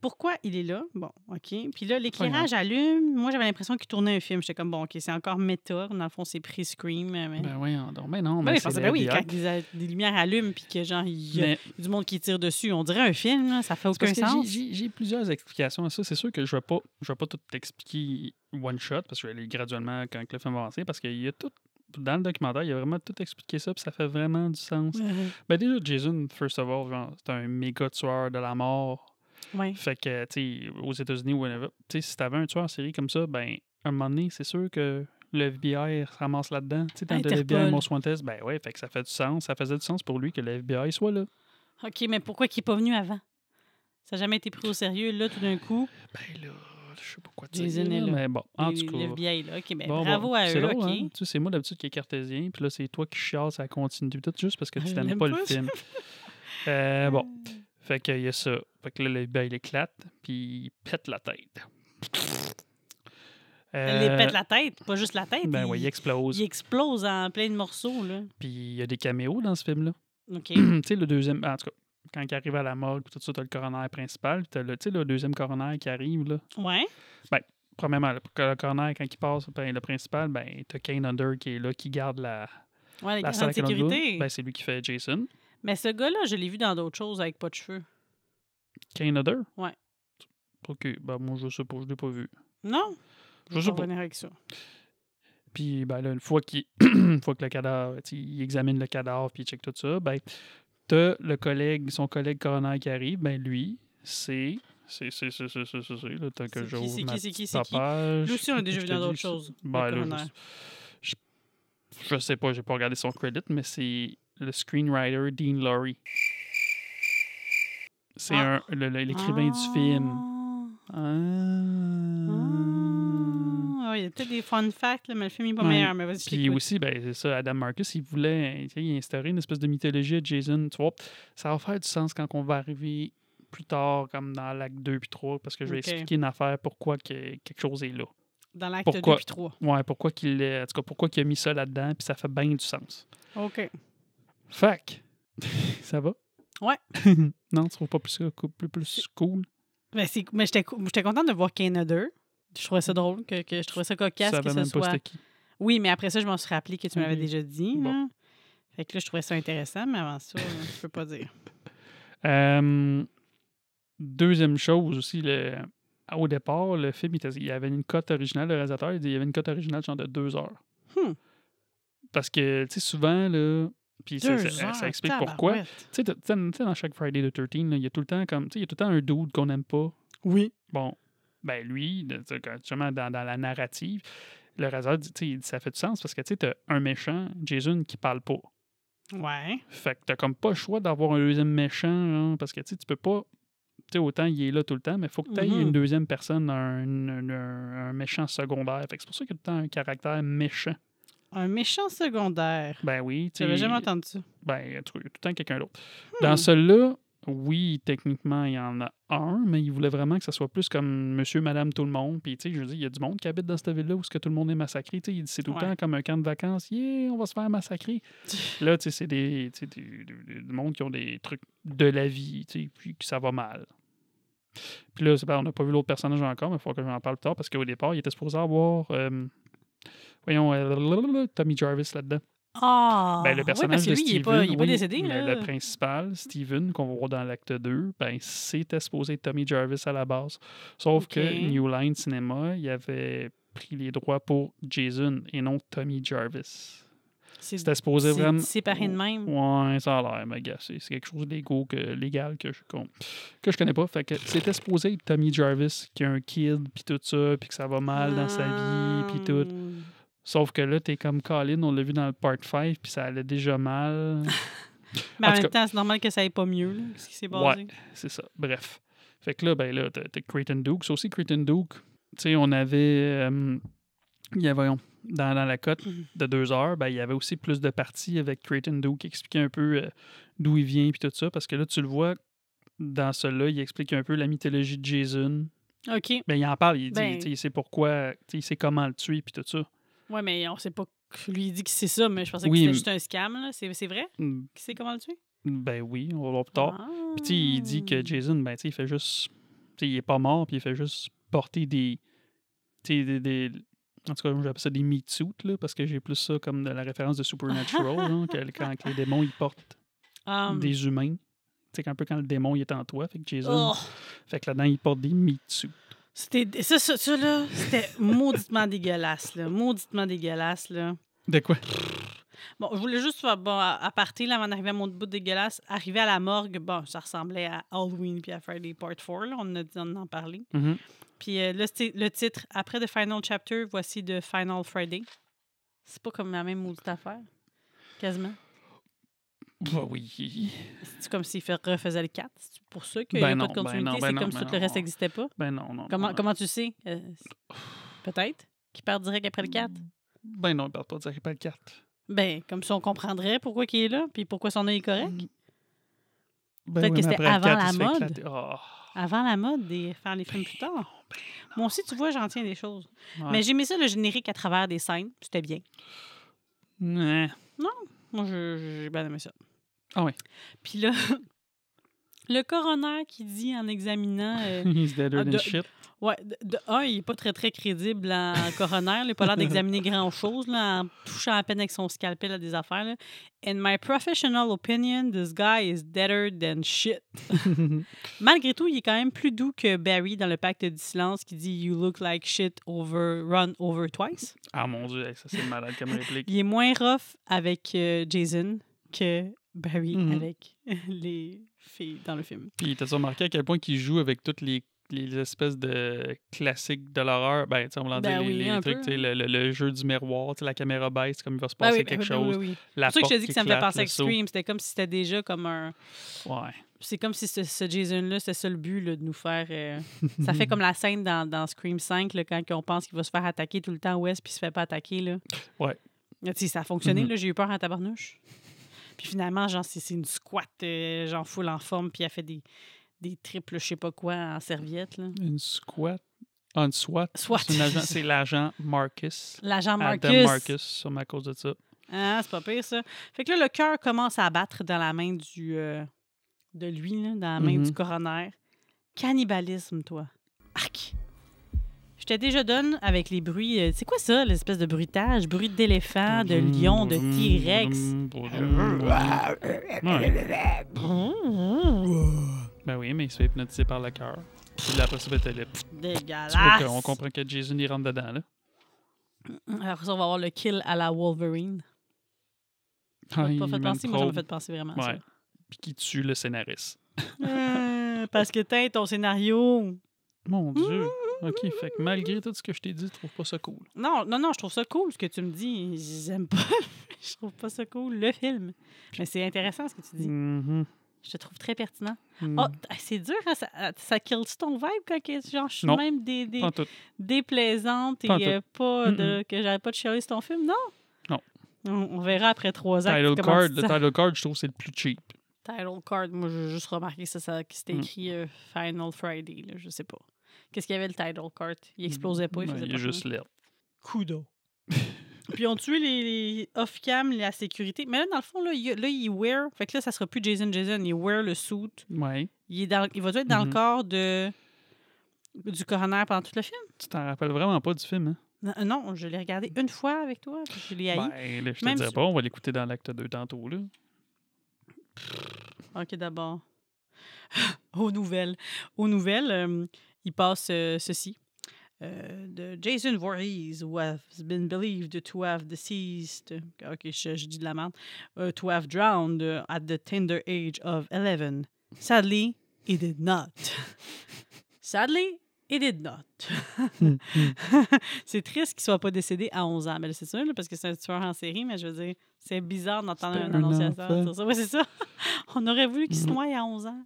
Pourquoi il est là? Bon, OK. Puis là, l'éclairage allume. Moi, j'avais l'impression qu'il tournait un film. J'étais comme, bon, OK, c'est encore méta. Dans le fond, c'est pré-Scream. Mais... Ben oui, donc, ben non, Ben mais oui, c'est parce que, le ben oui, quand des, lumières allument puis que genre il y a Mais du monde qui tire dessus, on dirait un film, là, ça fait aucun sens. j'ai plusieurs explications à ça. C'est sûr que je ne vais, pas- je vais pas tout t'expliquer one shot parce que je vais aller graduellement quand le film va avancer parce qu'il y a tout. Dans le documentaire, il y a vraiment tout expliqué ça, puis ça fait vraiment du sens. Ben déjà, Jason, first of all, c'est un méga tueur de la mort. ouais. Fait que, tu sais, aux États-Unis ou tu sais, si t'avais un tueur en série comme ça, ben, à un moment donné, c'est sûr que le FBI se ramasse là-dedans. Tu sais, dans le. FBI Most Wanted, ben ouais, fait que ça fait du sens. Ça faisait du sens pour lui que le FBI soit là. OK, mais pourquoi il n'est pas venu avant? Ça n'a jamais été pris au sérieux. Là, tout d'un coup, Ben là, je sais pas quoi dire. Là. Mais bon, en tout cas. le est là. OK, ben, Bon, bravo bon, à eux, drôle, OK. hein? Tu sais, c'est moi d'habitude qui est cartésien, puis là, c'est toi qui chiasse à la continuité, tout juste parce que tu t'aimes l'aime pas le film. [laughs] Euh, bon, fait qu'il y a ça. Fait que là, le FBI, il éclate, puis il pète la tête. Les Euh, pète la tête, pas juste la tête. Ben il, oui, il explose. il explose en plein de morceaux, là. Puis il y a des caméos dans ce film-là. OK. [clears throat] tu sais, le deuxième. En tout cas, quand il arrive à la morgue, puis tout ça, t'as le coroner principal, puis t'as le, le deuxième coroner qui arrive, là. ouais. Premièrement, le, le coroner, quand il passe, ben, le principal, ben, t'as Kane Under qui est là, qui garde la, Ouais, la salle Under. sécurité. Ben, c'est lui qui fait Jason. Mais ce gars-là, je l'ai vu dans d'autres choses avec pas de cheveux. Kane Under? Ouais. Ok, ben, moi, je sais pas, je l'ai pas vu. Non? Je vais sais pas. revenir avec ça. Puis, ben là, une fois, qu'il [clears throat] une fois que le cadavre, il examine le cadavre, puis il check tout ça, ben, t'as le collègue, son collègue coroner qui arrive, ben lui, c'est. C'est, c'est, c'est, c'est, c'est, c'est, c'est, là, tant que j'ouvre c'est qui, c'est qui, c'est qui? Lui aussi, on a déjà vu dans d'autres choses. Ben, là, je, je, sais pas, j'ai pas regardé son credit, mais c'est le screenwriter Dean Laurie. C'est Ah. un, le- le- l'écrivain du film. Ah. Il y a peut-être des fun facts, là, mais le film n'est pas Ouais. meilleur. Mais vas-y, Puis aussi, ben, c'est ça, Adam Marcus, il voulait il instaurer une espèce de mythologie à Jason. Tu vois, ça va faire du sens quand on va arriver plus tard, comme dans l'acte 2 puis 3, parce que je vais expliquer une affaire pourquoi que quelque chose est là. Dans l'acte 2 pourquoi- puis 3. Ouais, pourquoi qu'il en tout cas, pourquoi qu'il a mis ça là-dedans, puis ça fait bien du sens. OK. Fac, [laughs] ça va? Ouais. [laughs] non, tu trouves pas plus, plus, plus cool? Mais, c'est- mais j'étais contente de voir qu'il y en a deux. Je trouvais ça drôle, que, que je trouvais ça cocasse que ce même soit... qui. Oui, mais après ça, je m'en suis rappelé que tu m'avais Ok. déjà dit. Bon. là. Fait que là, je trouvais ça intéressant, mais avant ça, je peux pas dire. [laughs] Euh, deuxième chose aussi, le, au départ, le film, il, y avait une cote originale, le réalisateur, il dit il y avait une cote originale genre de deux heures. Hmm. Parce que, tu sais, souvent, là, puis ça, explique pourquoi. Tu sais, dans chaque Friday the 13, là, il y a tout le temps comme, tu sais, il y a tout le temps un dude qu'on n'aime pas. Oui. Bon, ben lui, tu justement, dans, dans la narrative, le réalisateur dit, tu ça fait du sens parce que, tu sais, t'as un méchant, Jason, qui parle pas. Ouais. Fait que t'as comme pas le choix d'avoir un deuxième méchant, là, parce que tu tu peux pas. Tu sais, autant il est là tout le temps, mais il faut que tu aies Mhm. une deuxième personne, un, un- un- un méchant secondaire. Fait que c'est pour ça qu'il y a tout le temps un caractère méchant. Un méchant secondaire. Ben oui, tu J'avais sais. jamais entendu ça. Ben, tout tout le temps quelqu'un d'autre. Hmm. Dans celui-là, oui, techniquement, il y en a un, mais il voulait vraiment que ça soit plus comme monsieur, madame, tout le monde. Puis, tu sais, je dire, il y a du monde qui habite dans cette ville-là où que tout le monde est massacré. Tu sais, c'est tout le Ouais. temps comme un camp de vacances. Yeah, on va se faire massacrer. [laughs] Là, tu sais, c'est des, tu sais, du monde qui ont des trucs de la vie, tu sais, puis que ça va mal. Puis là, on n'a pas vu l'autre personnage encore, mais il faut que j'en parle plus tard parce qu'au départ, il était supposé avoir, euh, voyons, euh, Tommy Jarvis là-dedans. Ah! Ben, le oui, personnage parce que de lui, il Steven, pas, il est pas oui, décédé, mais là. le principal, Steven, qu'on va voir dans l'acte 2, ben, c'était supposé être Tommy Jarvis à la base. Sauf que. New Line Cinema, il avait pris les droits pour Jason et non Tommy Jarvis. C'est C'était supposé c'est vraiment... séparé de même. Ouais, ça a l'air, mais gars, c'est quelque chose de légal que, légal que je, que je connais pas. Fait que c'était supposé être Tommy Jarvis qui a un kid, puis tout ça, puis que ça va mal dans sa vie, puis tout. Sauf que là, t'es comme Colin, on l'a vu dans le part 5, puis ça allait déjà mal. [laughs] Mais En même temps, c'est normal que ça aille pas mieux, là, ce qui s'est basé. Ouais, c'est ça. Bref. Fait que là, ben là, t'as Creighton Duke. Ça aussi, Creighton Duke, tu sais, on avait. euh, il y avait, dans, dans la cote Mhm. de deux heures, ben, il y avait aussi plus de parties avec Creighton Duke qui expliquait un peu euh, d'où il vient puis tout ça. Parce que là, tu le vois, dans celui-là, il explique un peu la mythologie de Jason. OK. Ben, il en parle, il dit, Ben- il sait pourquoi, tu sais, il sait comment le tuer puis tout ça. Ouais, mais on sait pas. que Lui, il dit que c'est ça, mais je pensais Oui, que c'était juste un scam, là. C'est vrai? Mm, Qui sait comment le tuer? Ben oui, on va voir plus tard. Ah. Puis tu sais, il dit que Jason, ben tu sais, il fait juste. Tu sais, il est pas mort, puis il fait juste porter des. Tu sais, des, des- En tout cas, j'appelle ça des meat suits, là, parce que j'ai plus ça comme de la référence de Supernatural, [laughs] là, que quand les démons, ils portent Um, des humains. Tu sais, un peu quand le démon, il est en toi. Fait que Jason. oh, Fait que là-dedans, il porte des meat suits. C'était ça, ça, ça, là, c'était mauditement dégueulasse, là. Mauditement dégueulasse, là. De quoi? Bon, je voulais juste faire, bon, à, à partir, là, avant d'arriver à mon bout dégueulasse, arriver à la morgue, bon, ça ressemblait à Halloween puis à Friday Part 4, là, on, a, on en a parlé. Mhm. Puis euh, là, c'était le titre, après The Final Chapter, voici The Final Friday. C'est pas comme la même maudite affaire, quasiment. Bah oui. C'est comme s'il refaisait le 4. C'est pour ça qu'il n'y Ben a non, pas de ben continuité? non, ben c'est non, comme ben si tout le reste non. n'existait pas? Ben non, non. Comment, non, comment tu sais? Euh, Peut-être. Qu'il part direct après le 4. Ben non, il parle pas ça, il parle 4. Ben, comme ça, on comprendrait pourquoi il est là, puis pourquoi son œil est correct. Ben Peut-être oui, que c'était après le avant 4, la mode. Ah, Avant la mode, de faire les films plus tard. Moi aussi, tu vois, j'en tiens des choses. ouais. Mais j'aimais ça, le générique à travers des scènes. C'était bien. Ouais. Moi, j'ai bien aimé ça. Ah oui. Puis là, [laughs] le coroner qui dit en examinant. euh, [laughs] He's deader Ah, than de- shit. ouais, de, de un, il n'est pas très, très crédible en [laughs] coroner. Il n'a pas l'air d'examiner grand-chose en touchant à peine avec son scalpel à des affaires. Là. In my professional opinion, this guy is deader than shit. Malgré tout, il est quand même plus doux que Barry dans le pacte du silence qui dit You look like shit over, run over twice. Ah mon dieu, ça c'est malade comme réplique. Il est moins rough avec euh, Jason que Barry Mhm. avec [laughs] les filles dans le film. Puis t'as remarqué à quel point qu'il joue avec toutes les, les espèces de classiques de l'horreur? Ben, tu sais, on va Ben dire les, oui, les trucs, peu. tu sais, le, le- le jeu du miroir, tu sais, la caméra baisse comme il va se Ah passer oui, quelque chose. oui, oui. La C'est pour ça que je te dis que ça me fait penser à. Scream. C'était comme si c'était déjà comme un. Ouais. C'est comme si ce, ce Jason-là, c'était ça le but, là, de nous faire. euh, [laughs] Ça fait comme la scène dans, dans Scream 5, là, quand on pense qu'il va se faire attaquer tout le temps West, puis il se fait pas attaquer. Là. Ouais. Là, tu sais, ça a fonctionné, Mhm. là, j'ai eu peur en tabarnouche. Puis finalement, genre, c'est une squat, euh, genre full en forme, puis elle fait des, des triples, je sais pas quoi, en serviette. Là. Une squat? Un SWAT. SWAT. C'est l'agent Marcus. L'agent Marcus. Adam Marcus, sûrement à cause de ça. Ah, c'est pas pire, ça. Fait que là, le cœur commence à battre dans la main du. euh, de lui, là, dans la main du coroner. Cannibalisme, toi. Je t'ai déjà donne avec les bruits. euh, c'est quoi ça, l'espèce de bruitage? Bruit d'éléphant, de lion, de T-Rex? Ben oui, mais il se fait hypnotiser par le cœur. Puis là, après ça, ben, t'as le- Tu vois Dégueulasse! qu'on comprend que Jason, il rentre dedans, là. Alors, ça, on va avoir le kill à la Wolverine. Ah, Pas fait penser, moi, ça m'a fraude. fait penser vraiment à Ouais. Puis qui tue le scénariste. ça. Euh, parce que t'as ton scénario. Mon Dieu. OK, fait que malgré tout ce que je t'ai dit, tu trouves pas ça cool. Non, non, non, je trouve ça cool ce que tu me dis. J'aime pas. [laughs] je trouve pas ça cool, le film. Mais c'est intéressant ce que tu dis. Mhm. Je te trouve très pertinent. Mm. Oh, t- c'est dur, hein, ça, ça kill ton vibe quand genre, je suis Non. même des, des, déplaisante et euh, pas de, que j'arrête pas de chialer sur ton film? Non? Non. On, on verra après trois ans. Title card, le title card, je trouve que c'est le plus cheap. Title card, moi, j'ai juste remarqué ça, ça que c'était Mm. écrit euh, Final Friday, là, je sais pas. Qu'est-ce qu'il y avait le title card? Il explosait pas, il faisait il pas est juste rien. laid. Kudo. [laughs] Puis on tué les, les off-cam, la sécurité. Mais là, dans le fond, là, il, là, il wear. Fait que là, ça sera plus Jason Jason. Il wear le suit. Ouais. Il, est dans, il va être dans le Mhm. corps de, du coroner pendant tout le film? Tu t'en rappelles vraiment pas du film, hein? Non, euh, non, je l'ai regardé une fois avec toi. puis Je l'ai haï. Ben, là, je te Même dirais si- pas, on va l'écouter dans l'acte 2 tantôt, là. OK, d'abord. [gasps] Aux nouvelles. Aux nouvelles, euh, il passe euh, ceci. Euh, de Jason Voorhees, who has been believed to have deceased. OK, je, je dis de la merde. uh, to have drowned uh, at the tender age of 11. Sadly, he did not. [laughs] Sadly, he did not. [laughs] c'est triste qu'il soit pas décédé à 11 ans. Mais là, c'est sûr, là, parce que c'est un tueur en série, mais je veux dire, c'est bizarre d'entendre un un annonciateur dire ça. Oui, c'est ça. [laughs] On aurait voulu qu'il se Mhm. noie à 11 ans.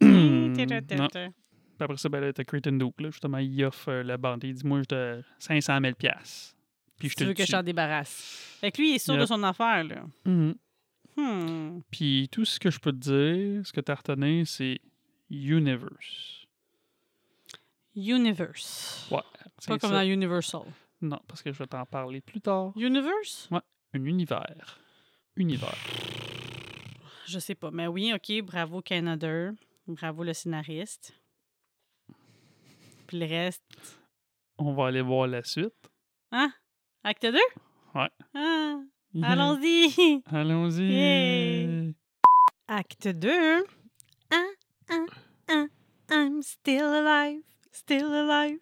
Puis après ça, ben là, t'as Creighton Duke, là, justement, il offre euh, la bande. Il dit, moi, je te 500 000 piastres. Puis je te tu veux que je t'en débarrasse. Fait que lui, il est sûr de son affaire, là. Mhm. Hmm. Puis tout ce que je peux te dire, ce que tu as retenu, c'est Universe. Universe. Ouais. Pas comme ça. dans Universal. Non, parce que je vais t'en parler plus tard. Universe? Un univers. Univers. Je sais pas. Mais oui, OK, bravo Canada. Bravo le scénariste. Puis le reste. On va aller voir la suite. Hein? Acte 2? Ouais. Ah, [laughs] allons-y! Allons-y. Acte 2. Ah, ah, ah, I'm still alive. Still alive.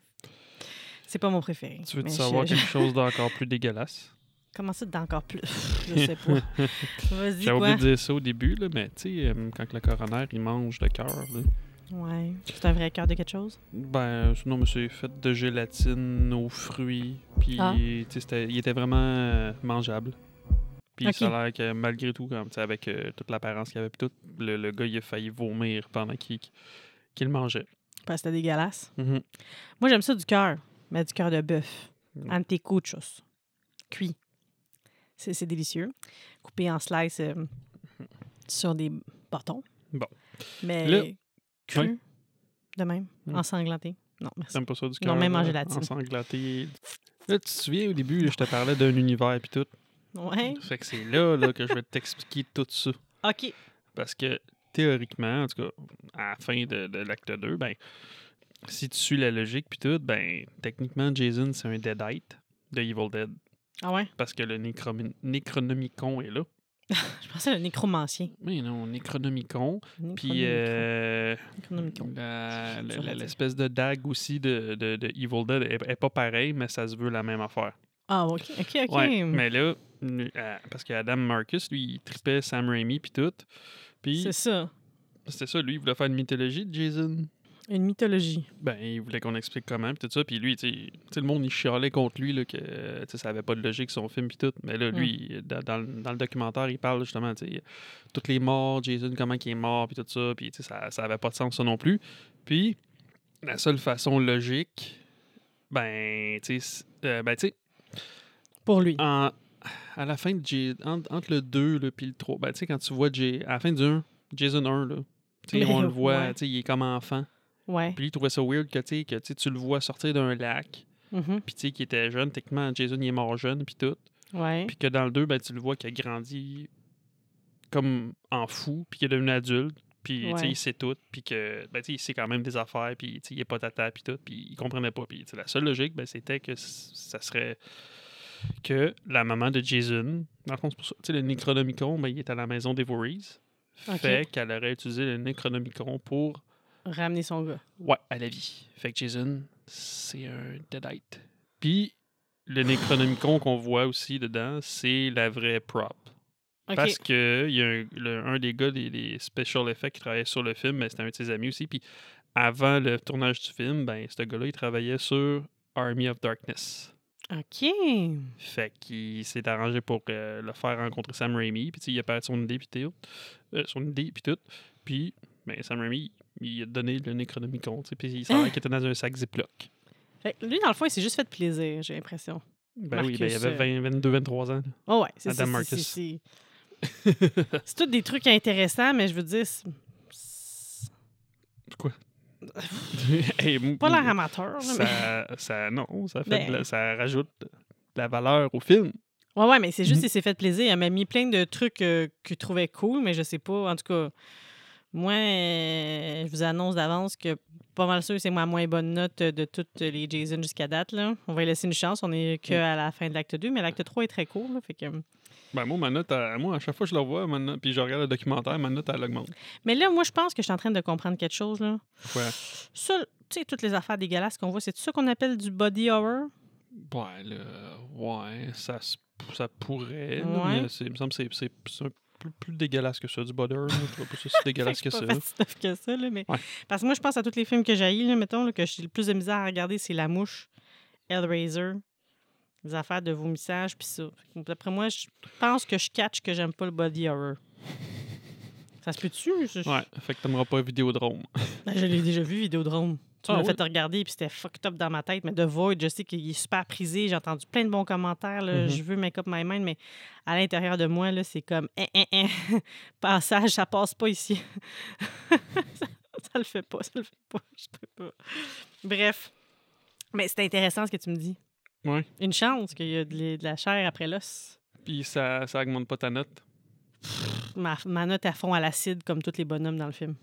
C'est pas mon préféré. Tu veux savoir je- quelque chose [laughs] d'encore plus dégueulasse? Comment ça d'encore plus? [laughs] je sais pas. Vas-y, quoi? oublié de dire ça au début, là, mais tu sais, euh, quand le coroner il mange le cœur, là, Ouais. C'est un vrai cœur de quelque chose? ben, sinon, mais c'est fait de gélatine aux fruits. Puis, Ah. il était vraiment euh, mangeable. Puis, Ok. ça a l'air que malgré tout, comme, avec euh, toute l'apparence qu'il avait, puis tout, le, le gars, il a failli vomir pendant qu'il le mangeait. Parce que c'était dégueulasse. Mhm. Moi, j'aime ça du cœur, mais du cœur de bœuf. Mm. Antecuchos. Cuit. C'est délicieux. Coupé en slices euh, sur des bâtons. Bon. Mais cru, de même, ensanglanté? Non, merci. T'aimes pas ça du Non, même en gélatine. Ensanglanté. Là, tu te souviens, au début, je te parlais d'un univers, puis tout. Ouais. Fait que c'est là, là que je vais t'expliquer tout ça. OK. Parce que théoriquement, en tout cas, à la fin de, de l'acte 2, ben, si tu suis la logique puis tout, ben, techniquement, Jason, c'est un Deadite de Evil Dead. Ah ouais? Parce que le Necronomicon est là. [laughs] Je pensais le nécromancien. Mais non, Necronomicon. Puis euh, l'espèce de dague aussi de, de, de Evil Dead est, est pas pareil, mais ça se veut la même affaire. Ah, OK. OK, OK. Ouais, mais là, euh, parce qu'Adam Marcus, lui, il tripait Sam Raimi puis tout. Puis C'est ça. c'était ça, lui, il voulait faire une mythologie de Jason. Une mythologie. Ben, il voulait qu'on explique comment, puis tout ça. Puis lui, tu sais, le monde, il chialait contre lui, là, que ça avait pas de logique, son film, puis tout. Mais là, lui, dans, dans le- dans le documentaire, il parle justement, tu sais, toutes les morts, Jason, comment il est mort, puis tout ça. Puis, tu sais, ça, ça avait pas de sens, ça non plus. Puis, la seule façon logique, ben, tu sais, euh, ben, tu sais, Pour lui. en- à la fin de J- entre, entre le 2 là, puis le 3, ben, tu sais, quand tu vois J- à la fin du 1, Jason 1, là, on le voit, ouais. tu sais, il est comme enfant. Ouais. Puis il trouvait ça weird que, que tu le vois sortir d'un lac, Mhm. puis tu sais, qu'il était jeune. Techniquement, Jason, il est mort jeune, puis tout. Ouais. Puis que dans le 2, ben, tu le vois qu'il a grandi comme en fou, puis qu'il est devenu adulte. Puis, Ouais. il sait tout, puis que, ben, il sait quand même des affaires, puis, il est pas tata, puis tout, puis il comprenait pas. Puis, la seule logique, ben, c'était que ça serait que la maman de Jason, dans le fond, c'est pour ça, tu sais, le Necronomicon, ben, il est à la maison des Voorhees. Fait qu'elle aurait utilisé le Necronomicon pour Ramener son gars. Ouais, à la vie. Fait que Jason, c'est un Deadite. Puis, le Necronomicon [laughs] qu'on voit aussi dedans, c'est la vraie prop. Parce que il y a un, le- un des gars des, des special effects qui travaillait sur le film, ben, c'était un de ses amis aussi. Puis, avant le tournage du film, ben, ce gars-là, il travaillait sur Army of Darkness. OK. Fait qu'il s'est arrangé pour euh, le faire rencontrer Sam Raimi. Puis, il a de son idée, puis tout. Euh, son idée, puis tout. Puis, ben, Sam Raimi, il a donné le Necronomicon. tu sais, Puis, il savait qu'il était dans un sac Ziploc. Fait que lui, dans le fond, il s'est juste fait plaisir, j'ai l'impression. Ben oui, ben, il avait 20, 22, 23 ans. Oh ouais, c'est Adam. Marcus. C'est [laughs] c'est- c'est tous des trucs intéressants, mais je veux dire, c'est Quoi? [laughs] Hey, pas l'air amateur. là, mais... ça, ça, non, ça, fait Ben. la- ça rajoute de la valeur au film. Ouais, ouais, mais c'est juste Mhm. qu'il s'est fait plaisir. Elle m'a mis plein de trucs euh, qu'il trouvait cool, mais je sais pas. En tout cas, moi, euh, je vous annonce d'avance que pas mal sûr, c'est ma moins bonne note de toutes les Jason jusqu'à date. Là. On va lui laisser une chance. On est que Mm. à la fin de l'acte 2, mais l'acte 3 est très court. là, fait que... Ben, moi, ma note, à- moi, à chaque fois que je la vois, ma note- puis je regarde le documentaire, ma note, elle augmente. Mais là, moi, je pense que je suis en train de comprendre quelque chose. Là. Ça, tu sais, toutes les affaires dégueulasses qu'on voit, c'est ça qu'on appelle du body horror? Ouais, là, ouais, ça, ça pourrait. Ouais. mais il me semble que c'est- c'est c'est un plus dégueulasse que ça, du butter. Moi, je trouve pas ça si [laughs] dégueulasse que ça. pas facile que ça, là, mais... Ouais. Parce que moi, je pense à tous les films que j'ai là, mettons, là, que j'ai le plus de misère à regarder, c'est La Mouche, Hellraiser, les affaires de vomissage, puis ça. D'après moi, je pense que je catch que j'aime pas le body horror. Ça se peut-tu? Je, Ouais, fait que t'aimeras pas Vidéodrome. Ben, je l'ai déjà vu, Vidéodrome. Tu Ah m'as oui? fait regarder, puis c'était fucked up dans ma tête. Mais The Void, je sais qu'il est super prisé. J'ai entendu plein de bons commentaires. là. Mhm. Je veux make up my mind, mais à l'intérieur de moi, c'est comme hein, hein, hein. [laughs] passage, ça passe pas ici. [laughs] ça, ça le fait pas, ça le fait pas. [laughs] Je peux pas. Bref. Mais c'est intéressant ce que tu me dis. Ouais. Une chance qu'il y a de, la- de la chair après l'os. Puis ça, ça augmente pas ta note. Ma, ma note à fond à l'acide, comme tous les bonhommes dans le film.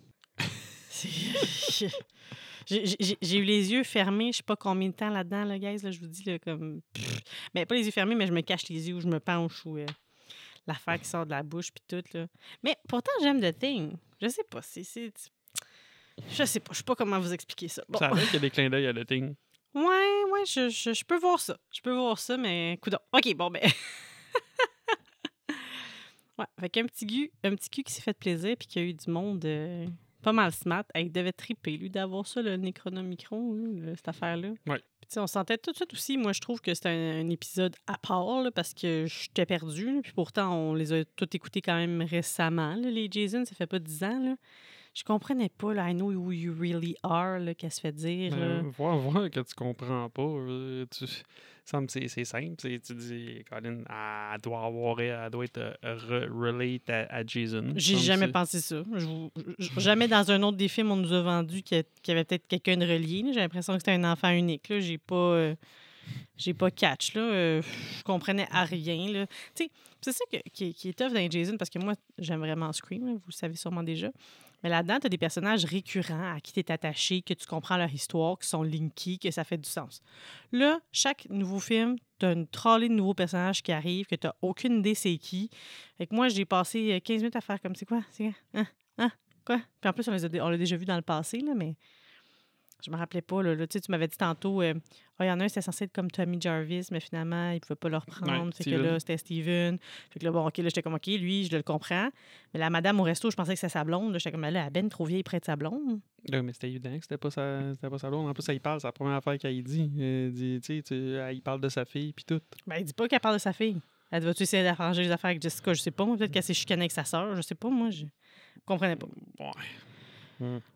J'ai- eu les yeux fermés, je sais pas combien de temps là-dedans, là, guys, là, je vous dis, là, comme... Mais pas les yeux fermés, mais je me cache les yeux ou je me penche ou euh, l'affaire qui sort de la bouche, puis tout, là. Mais pourtant, j'aime The Thing. Je sais pas, c'est... c'est- Je sais pas, je sais pas comment vous expliquer ça. Bon. Ça a l'air qu'il y a des clins d'œil à le thing. Ouais, ouais, je, je, je peux voir ça. Je peux voir ça, mais coudon. OK, bon, ben... [laughs] ouais, avec un petit cul, un petit cul qui s'est fait plaisir puis qui a eu du monde euh, pas mal smart. Hey, il devait triper, lui, d'avoir ça, le Necronomicron, là, cette affaire-là. Ouais. Puis, on sentait tout de suite aussi, moi, je trouve que c'était un, un épisode à part, là, parce que j'étais perdue. Puis pourtant, on les a tous écoutés quand même récemment, là, les Jason, ça fait pas 10 ans, là. Je comprenais pas, là, I know who you really are, qu'elle se fait dire. Ben, voir, voir que tu comprends pas. euh, Tu, c'est simple. Tu dis, Colin, elle doit avoir, elle doit être euh, re- relate à, à Jason. J'ai jamais pensé ça. Je vous- je- jamais dans un autre des films, on nous a vendu qu'il y avait peut-être quelqu'un de relié. J'ai l'impression que c'était un enfant unique. J'ai pas. euh, j'ai pas catch. Là. Euh, je comprenais à rien. là. C'est ça que- qui, est- qui est tough dans Jason, parce que moi, j'aime vraiment Scream, là, vous le savez sûrement déjà. Mais là-dedans, tu as des personnages récurrents à qui tu es attaché, que tu comprends leur histoire, qui sont linkés, que ça fait du sens. Là, chaque nouveau film, tu as une trolley de nouveaux personnages qui arrivent, que tu aucune idée c'est qui. Fait que moi, j'ai passé euh, 15 minutes à faire comme c'est quoi? C'est quoi? Hein? Hein? Quoi? Puis en plus, on l'a déjà vu dans le passé, là, mais Je me rappelais pas. Là, là. Tu sais, tu m'avais dit tantôt, euh, Ah, il y en a un, c'était censé être comme Tommy Jarvis, mais finalement, il ne pouvait pas le reprendre. Ouais, fait que là, c'était Steven. Fait que là, bon, OK, là, j'étais comme, OK, lui, je le comprends. Mais la madame au resto, je pensais que c'était sa blonde. là. J'étais comme, elle est ben trop vieille près de sa blonde. Là, mais c'était évident que c'était pas sa, pas sa blonde. En plus, ça y parle, c'est la première affaire qu'elle dit. Elle dit, tu sais, elle y parle de sa fille, puis tout. Ben, il dit pas qu'elle parle de sa fille. Elle dit, vas-tu essayer d'arranger les affaires avec Jessica? Je sais pas. Peut-être qu'elle s'est chicanée avec sa sœur. Je sais pas. Moi, je comprenais pas. Ouais.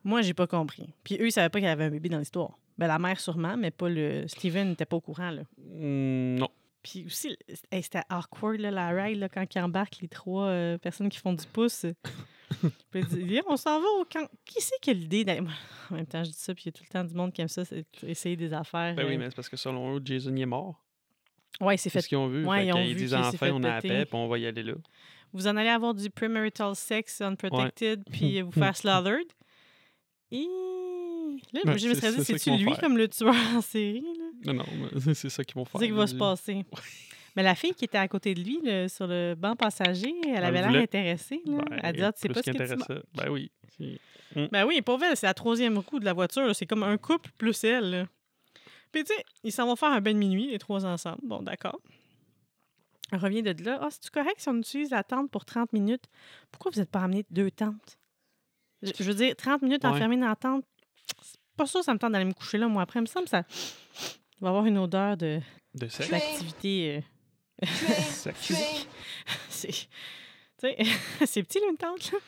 Moi, j'ai pas compris. Puis eux, ils savaient pas qu'il y avait un bébé dans l'histoire. Ben, la mère, sûrement, mais pas le. Steven n'était pas au courant, là. Mm, non. Puis aussi, hey, c'était awkward, là, la ride, là, quand ils embarquent les trois euh, personnes qui font du pouce. [laughs] Puis ils disent, on s'en va au camp. Qui c'est qui a l'idée d'aller. En même temps, je dis ça, puis il y a tout le temps du monde qui aime ça, c'est essayer des affaires. Ben oui, euh, mais c'est parce que selon eux, Jason il est mort. Ouais, c'est C'est fait. ce qu'ils ont vu. Ouais, ils ont vu disent enfin, on a la paix, puis on va y aller là. Vous en allez avoir du premarital sex unprotected, puis vous faire slaughtered. Et là, Ben, je me c'est- serais dit, c'est c'est-tu lui faire. comme le tueur en série? là? Non, non, [laughs] c'est ça qu'ils vont C'est faire. ça qui va se passer. Mais la fille qui était à côté de lui, là, sur le banc passager, elle Elle avait l'air intéressée. Là. Ben, elle dit, ah, tu sais plus pas ce que tu. Ben oui. C'est- Ben oui, pour elle, c'est la troisième roue de la voiture. C'est comme un couple plus elle. là. Puis tu sais, ils s'en vont faire un bain de minuit, les trois ensemble. Bon, d'accord. On revient de là. Ah, c'est-tu correct si on utilise la tente pour 30 minutes? Pourquoi vous n'êtes pas amené deux tentes? Je, je veux dire, 30 minutes Ouais. enfermées dans la tente, c'est pas sûr ça me tente d'aller me coucher là, moi. Après, il me semble que ça il va avoir une odeur de- De sexe. d'activité. euh, [laughs] [laughs] c'est tu sais, [laughs] c'est petit, là, une tente. Là.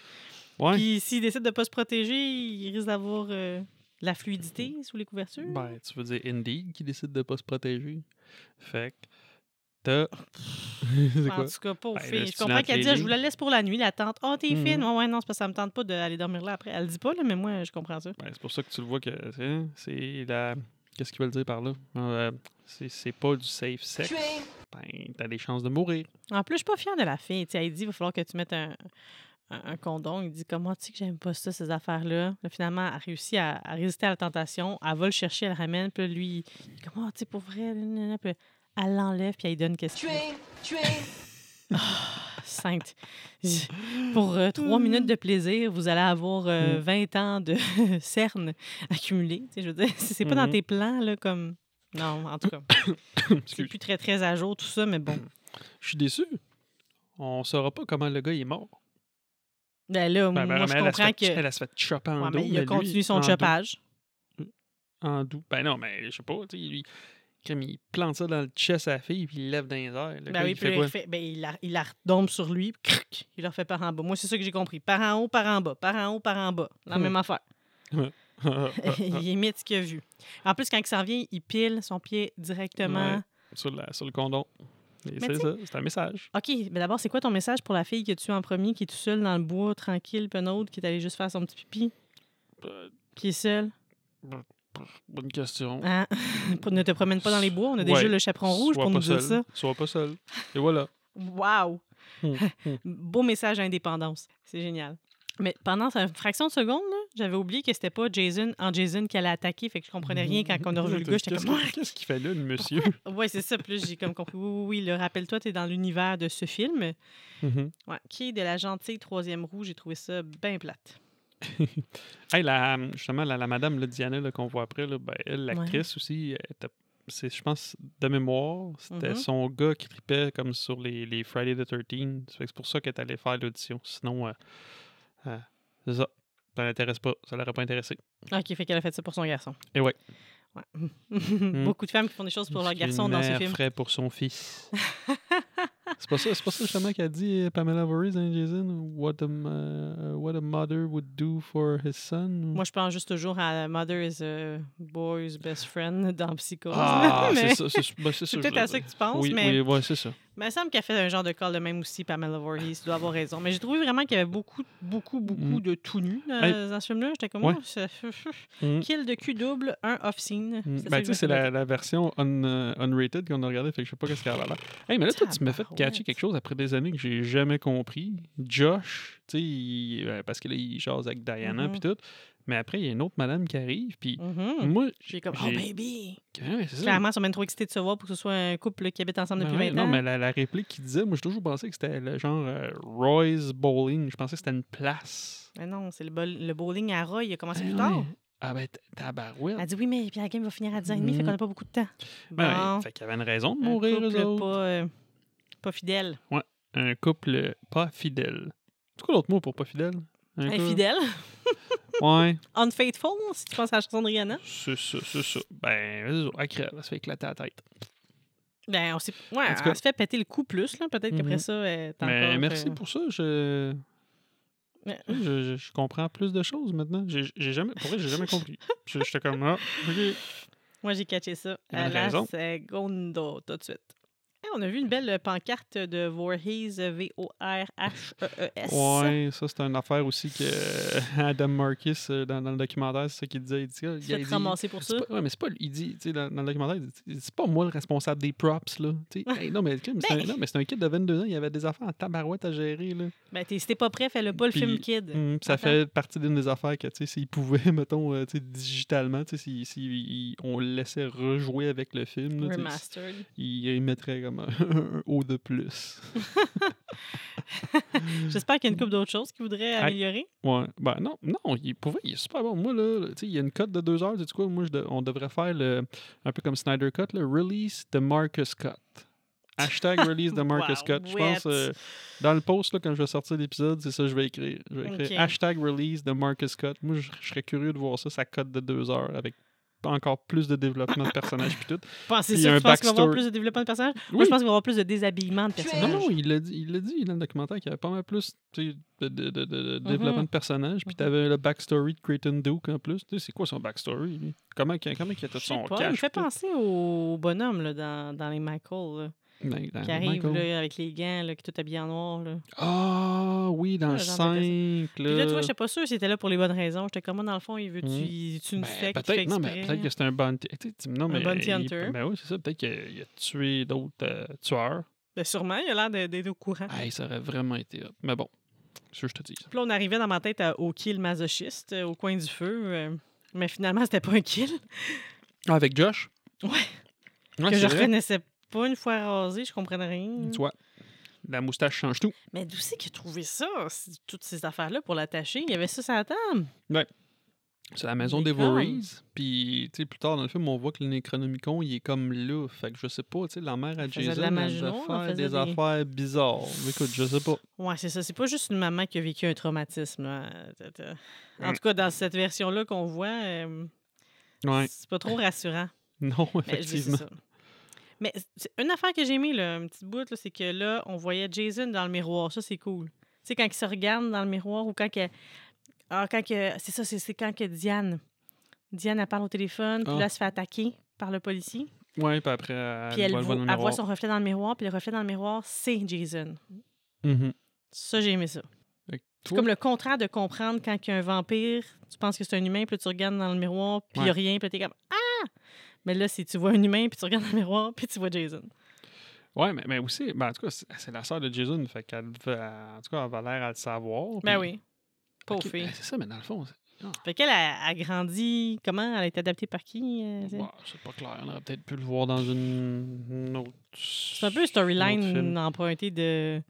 Ouais. Puis s'il décide de pas se protéger, il risque d'avoir euh, la fluidité sous les couvertures. Ben, tu veux dire Indeed qui décide de pas se protéger. Fait que t'as. [laughs] en quoi? tout cas, pas aux Ben, filles. Je comprends qu'elle dit, je vous la laisse pour la nuit, la tente. Oh, t'es Mhm. fine. Ouais, ouais, non, c'est parce que ça me tente pas d'aller dormir là après. Elle le dit pas, là, mais moi, je comprends ça. Ben, c'est pour ça que tu le vois que c'est- la. Qu'est-ce qu'ils veulent dire par là? Euh, c'est c'est pas du safe sex. Ben, t'as des chances de mourir. En plus, je suis pas fière de la fille. Tu sais, elle dit, il va falloir que tu mettes un, un, un condom. Il dit, comment tu sais que j'aime pas ça, ces affaires-là? Là, finalement, elle réussit à, à résister à la tentation. Elle va le chercher, elle le ramène. Puis là, lui, comment, tu sais, pour vrai? nanana. Puis elle l'enlève, puis elle lui donne qu'est-ce qu'il veut. Sainte. Pour euh, trois minutes de plaisir, vous allez avoir euh, Mm. 20 ans de [laughs] cernes accumulées. Tu sais, je veux dire, c'est pas dans Mhm. tes plans, là, comme... Non, en tout cas, [coughs] c'est plus très, très à jour, tout ça, mais bon. Je suis déçu. On saura pas comment le gars il est mort. Ben là, Ben, moi, ben, je elle, comprends fait- que... Elle, elle se fait chopper en Ouais, dos. mais il a lui, continué son chopage. En doux. Ben non, mais je sais pas, tu sais, lui, comme il plante ça dans le chest à la fille, puis il lève dans les airs. Le Ben gars, oui, il puis fait il, fait- ben, il, la, il la retombe sur lui, puis cric, il leur fait par en bas. Moi, c'est ça que j'ai compris. Par en haut, par en bas. Par en haut, par en bas. La Hmm. même affaire. [laughs] il imite ce qu'il a vu. En plus, quand il s'en vient, il pile son pied directement. Ouais. sur, la- sur le condom. C'est ça, c'est un message. OK, mais d'abord, c'est quoi ton message pour la fille que tu as en premier, qui est tout seul dans le bois, tranquille, puis un autre qui est allé juste faire son petit pipi, Euh, qui est seul? Bonne question. Hein? [laughs] Ne te promène pas dans les bois, on a déjà Ouais. le chaperon rouge Sois pour nous dire ça. Sois pas seul. Et voilà. Wow! Hum, hum. [laughs] Beau message à indépendance. C'est génial. Mais pendant une fraction de seconde, j'avais oublié que c'était pas Jason en Jason qui allait attaquer, fait que je comprenais rien quand on a revu le gars. Qu'est-ce comme, qu'il- Qu'est-ce qu'il fait là, le monsieur? ouais, c'est ça. Là, j'ai comme compris. Oui, oui, oui. Rappelle-toi, t'es dans l'univers de ce film. Mhm. Ouais. Qui est de la gentille troisième roue, j'ai trouvé ça bien plate. [laughs] Hey, la, justement, la, la madame là, Diana là, qu'on voit après, là, ben, elle, l'actrice aussi, c'est, je pense, de mémoire, c'était Mhm. son gars qui tripait comme sur les, les Friday the 13 th C'est pour ça qu'elle est allée faire l'audition. Sinon, euh, euh, c'est ça. Ça l'intéresse pas. Ça l'aurait pas intéressé. OK, fait qu'elle a fait ça pour son garçon. Et ouais. Ouais. [laughs] Beaucoup de femmes qui font des choses pour leur garçon dans ce film. ferait pour son fils. [laughs] c'est pas ça, c'est pas ça justement qu'a dit euh, Pamela Voorhees dans Jason? What a, uh, what a mother would do for his son. Moi, je pense juste toujours à Mother is a boy's best friend dans Psychose. ah, [laughs] c'est ça. C'est, ben, ça, peut-être à ça que tu penses, oui, mais oui, ouais, c'est ça. Mais il me semble qu'elle fait un genre de call de même aussi, Pamela Voorhees. Tu dois avoir raison. Mais j'ai trouvé vraiment qu'il y avait beaucoup, beaucoup, beaucoup Mm. de tout nu dans, Hey. dans ce film-là. J'étais comme, Ouais. oh, Mm. kill de cul double, un off-scene. Mm. Ben, tu sais, c'est la, la version un, euh, unrated qu'on a regardé, fait que je sais pas qu'est-ce qu'elle a l'air. Hey, mais là, toi, tu m'as fait catcher quelque chose après des années que j'ai jamais compris. Josh, tu sais, euh, parce que là, il jase avec Diana, Mhm. puis tout. Mais après, il y a une autre madame qui arrive, puis Mhm. moi, J'ai comme, oh baby. Ouais. Clairement, ils sont même trop excités de se voir pour que ce soit un couple qui habite ensemble Ben depuis ouais, 20 non, ans. mais la, la réplique qu'il disait, moi, j'ai toujours pensé que c'était le genre euh, Roy's Bowling. Je pensais que c'était une place. Mais non, c'est le, bowling à Roy. Il a commencé Ben plus tard. ouais. Ah ben, tabarouette. Elle dit oui, mais puis la game va finir à 10h30, fait qu'on n'a pas beaucoup de temps. Ben, Bon, fait qu'il y avait une raison de mourir, couple eux autres. pas, euh, pas fidèle. Un couple pas fidèle. C'est quoi l'autre mot pour pas fidèle? Un couple- Infidèle. [laughs] Ouais, Unfaithful, si tu penses à la chanson de Rihanna. c'est ça, c'est ça. Ben. Elle crève, elle se fait éclater la tête. Ben, on s'est... Ouais, cas- elle se fait péter le cou plus, là. Peut-être qu'après Mhm. ça, elle est Mais encore, merci euh, pour ça. Je... Ouais. je, je- je comprends plus de choses maintenant. J'ai jamais, pour vrai, j'ai jamais compris. J'étais comme, ah, ok. Moi, j'ai catché ça à la raison. seconde, tout de suite. On a vu une belle pancarte de Voorhees, V-O-R-H-E-E-S. Ouais, ça, c'est une affaire aussi que [laughs] Adam Marcus, euh, dans, dans le documentaire, c'est ça qu'il disait. Il dit, il dit- te ramasser pour ça. ouais, mais c'est pas. Il dit, tu sais, dans, dans le documentaire, il dit, c'est pas moi le responsable des props, là. Hey, non, mais, crime, c'est un, [laughs] Ben- mais c'est un kid de 22 ans, il y avait des affaires en tabarouette à gérer, là. Ben, t'es- si t'es pas prêt, fais-le pas le Puis, film Kid. Hum, ça fait partie d'une des affaires que, tu sais, s'ils pouvaient, [laughs] mettons, euh, tu sais, digitalement, tu sais, si, si il- on le laissait rejouer avec le film, là, Remastered. il, il mettrait comme [laughs] un, O de plus. [laughs] J'espère qu'il y a une couple d'autres choses qu'il voudrait améliorer. Ouais, ben non, non, il il est super bon. Moi, là, tu sais, il y a une cote de deux heures, tu quoi, moi, je on devrait faire le, un peu comme Snyder Cut, le release de Marcus Cut. Hashtag release de [laughs] Marcus Wow, Cut. Je pense, euh, dans le post, là, quand je vais sortir l'épisode, c'est ça que je vais écrire. Je vais écrire hashtag release de Marcus Cut. Moi, je, je serais curieux de voir ça, sa cote de deux heures, avec encore plus de développement de personnages puis tout. Pensez Puis ça, un tu penses qu'il va y avoir plus de développement de personnages? Moi, je pense qu'il va y avoir plus de déshabillement de personnages. Non, non, il l'a dit, il l'a dit dans le documentaire qu'il y avait pas mal plus de, de, de, de- de développement Mhm. de personnages. Puis Mhm. tu avais le backstory de Creighton Duke en plus. C'est quoi son backstory? lui? Comment, qu'il- comment il a tout son pas, il cash? me fait penser au bonhomme là, dans, dans les Michael, là, Dans- dans qui arrive Michael. là, avec les gants, là, qui est tout habillé en noir. Là. Ah oui, dans Ouais, le genre 5. de Puis là, tu vois, Là. j'étais pas sûre si c'était là pour les bonnes raisons. J'étais comme, dans le fond, il veut-tu Mhm. il tue une Ben, secte peut-être, non, mais peut-être que c'est un bounty. non, mais bounty il- hunter. Ben oui, c'est ça. Peut-être qu'il a, tué d'autres euh, tueurs. Ben, sûrement, il a l'air d'être au courant. Hey, ça aurait vraiment été hot. Mais bon, c'est je te dis. Puis là, on arrivait dans ma tête à- au kill masochiste, euh, au coin du feu. euh, mais finalement, c'était pas un kill. Ah, avec Josh? Ouais. Ouais, que je vrai? reconnaissais pas une fois rasé, je comprenais rien. Tu vois, la moustache change tout. Mais d'où c'est qu'il a trouvé ça, toutes ces affaires-là, pour l'attacher? Il y avait ça sur la table. C'est la maison des. Voorhees. Puis, tu sais, plus tard dans le film, on voit que le Necronomicon, il est comme là. Fait que je sais pas, tu sais, la mère à Elle Jason, de la elle faire des, affaires bizarres. Écoute, je sais pas. Ouais, c'est ça. C'est pas juste une maman qui a vécu un traumatisme. là. En tout cas, dans cette version-là qu'on voit, euh, Ouais. c'est pas trop rassurant. [laughs] Non, effectivement. Mais une affaire que j'ai aimée, là, un petit bout, c'est que là, on voyait Jason dans le miroir. Ça, c'est cool. Tu sais, quand il se regarde dans le miroir ou quand que. Ah, quand que. C'est ça, c'est quand que Diane. Diane, elle parle au téléphone, puis Ah. là, elle se fait attaquer par le policier. Ouais, puis après, elle, Puis elle, voit elle voit son reflet dans le miroir, puis le reflet dans le miroir, c'est Jason. Mhm. Ça, j'ai aimé ça. C'est comme le contraire de comprendre quand il y a un vampire, tu penses que c'est un humain, puis tu regardes dans le miroir, puis il n'y a rien, puis t'es comme Ah! Mais là, si tu vois un humain, puis tu regardes dans le miroir, puis tu vois Jason. Ouais, mais, mais aussi, ben, en tout cas, c'est la sœur de Jason. Fait qu'elle en tout cas, elle avait l'air à le savoir. Ben puis- oui. Pauvre Ok, fille. ben, c'est ça, mais dans le fond, c'est- Fait qu'elle a, a grandi. Comment? Elle a été adaptée par qui? euh, c'est- ouais, c'est pas clair. On aurait peut-être pu le voir dans une, une autre. C'est un peu storyline film. emprunté de,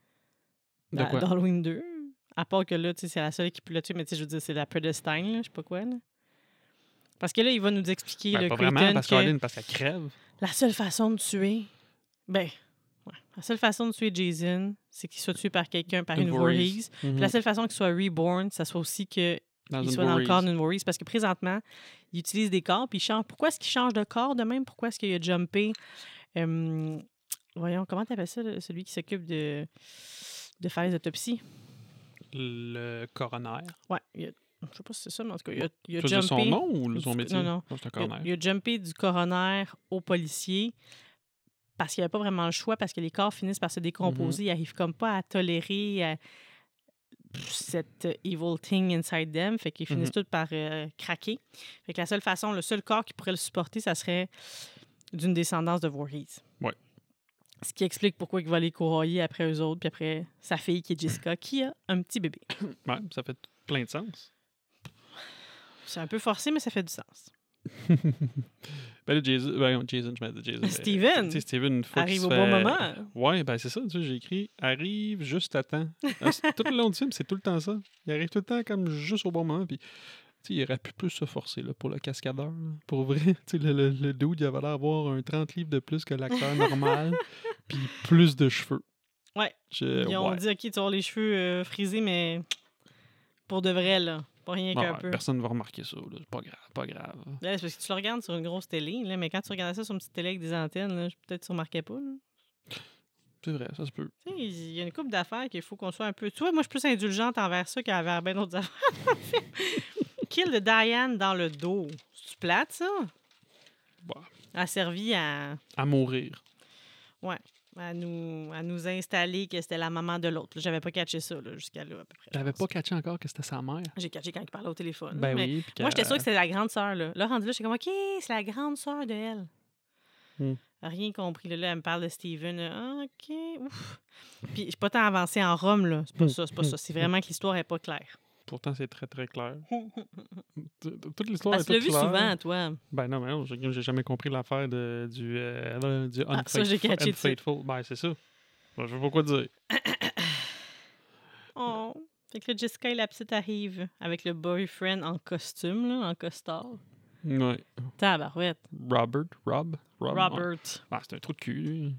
De quoi? d'Halloween 2. À part que là, tu sais, c'est la seule qui peut le tuer, mais tu sais, je veux dire, c'est la Predestine, là, je sais pas quoi. Là. Parce que là, il va nous expliquer Ben, le pas Creighton vraiment, parce que qu'Arlene, parce qu'elle crève. la seule façon de tuer, ben, ouais, la seule façon de tuer Jason, c'est qu'il soit tué par quelqu'un, par Une une Voorhees. Mhm. la seule façon qu'il soit reborn, ça soit aussi que Dans il soit dans le corps d'une Voorhees. Parce que présentement, il utilise des corps, puis il change. Pourquoi est-ce qu'il change de corps de même? Pourquoi est-ce qu'il a jumpé? euh, voyons, comment tu appelles ça, là, celui qui s'occupe de, de faire les autopsies? Le coroner. Ouais, il a- je sais pas si c'est ça, mais en tout cas, il a, il a Tu veux dire jumpé. son nom ou du- son métier? non, non. un Il a, il a jumpé du coroner au policier parce qu'il n'y avait pas vraiment le choix, parce que les corps finissent par se décomposer. Ils n'arrivent comme pas à tolérer euh, cette euh, evil thing inside them. Fait qu'ils finissent tous par euh, craquer. Fait que la seule façon, le seul corps qui pourrait le supporter, ça serait d'une descendance de Voorhees. Ouais. Ce qui explique pourquoi il va aller courroyer après eux autres, puis après sa fille qui est Jessica, qui a un petit bébé. [coughs] Ouais, ça fait plein de sens. C'est un peu forcé, mais ça fait du sens. [laughs] Ben là, Jason, ben, Jason, je dit Jason. ben, Steven sais, Steven, une fois qu'il Arrive au fait- bon moment. Ouais, ben c'est ça, tu sais, j'ai écrit arrive juste à temps. [laughs] Ah, tout le long du film, c'est tout le temps ça. Il arrive tout le temps comme juste au bon moment. Puis, tu sais, il aurait pu plus se forcer là, pour le cascadeur. là. Pour vrai, [laughs] tu sais, le, le, le dude, il avait l'air d'avoir un 30 livres de plus que l'acteur normal, puis plus de cheveux. Ouais. Je- Ils ont ouais. dit, OK, tu avoir les cheveux euh, frisés, mais pour de vrai, là. Pas rien Ouais, qu'un peu. Personne ne va remarquer ça. là. C'est pas grave, pas grave. Là, c'est parce que tu le regardes sur une grosse télé, là, mais quand tu regardais ça sur une petite télé avec des antennes, là, peut-être tu remarquais pas. là. C'est vrai, ça se peut. Tu sais, Il y a une couple d'affaires qu'il faut qu'on soit un peu. Tu vois, moi, je suis plus indulgente envers ça qu'envers bien d'autres [laughs] affaires. Kill de Diane dans le dos. C'est plate, ça? Bah, A servi à, à mourir. À, nous, à nous installer que c'était la maman de l'autre. J'avais pas catché ça là, jusqu'à là, à peu près. T'avais pas catché encore que c'était sa mère? J'ai catché quand il parlait au téléphone. Ben mais oui. Moi, j'étais sûre que c'était la grande sœur. Là, là rendu là, j'étais comme, OK, c'est la grande sœur de elle. Hmm. Rien compris. Là, là, elle me parle de Steven. là. Ah, OK, ouf. Puis, je suis pas tant avancé en Rome, là. C'est pas Hmm. ça, c'est pas ça. C'est vraiment que l'histoire est pas claire. Pourtant, c'est très, très clair. [laughs] Toute l'histoire est que tu l'as vu claire. souvent, toi. Ben non, mais non, j'ai jamais compris l'affaire du, euh, du Ah, ça, unfaithful. Ben, c'est ça. Ben, je sais pas quoi dire. [coughs] Oh. Fait que là, Jessica et la petite arrivent avec le boyfriend en costume, là, en costard. Ouais. Tabarouette. Robert, Rob, Rob? Robert. Ah, c'est un trou de cul, lui.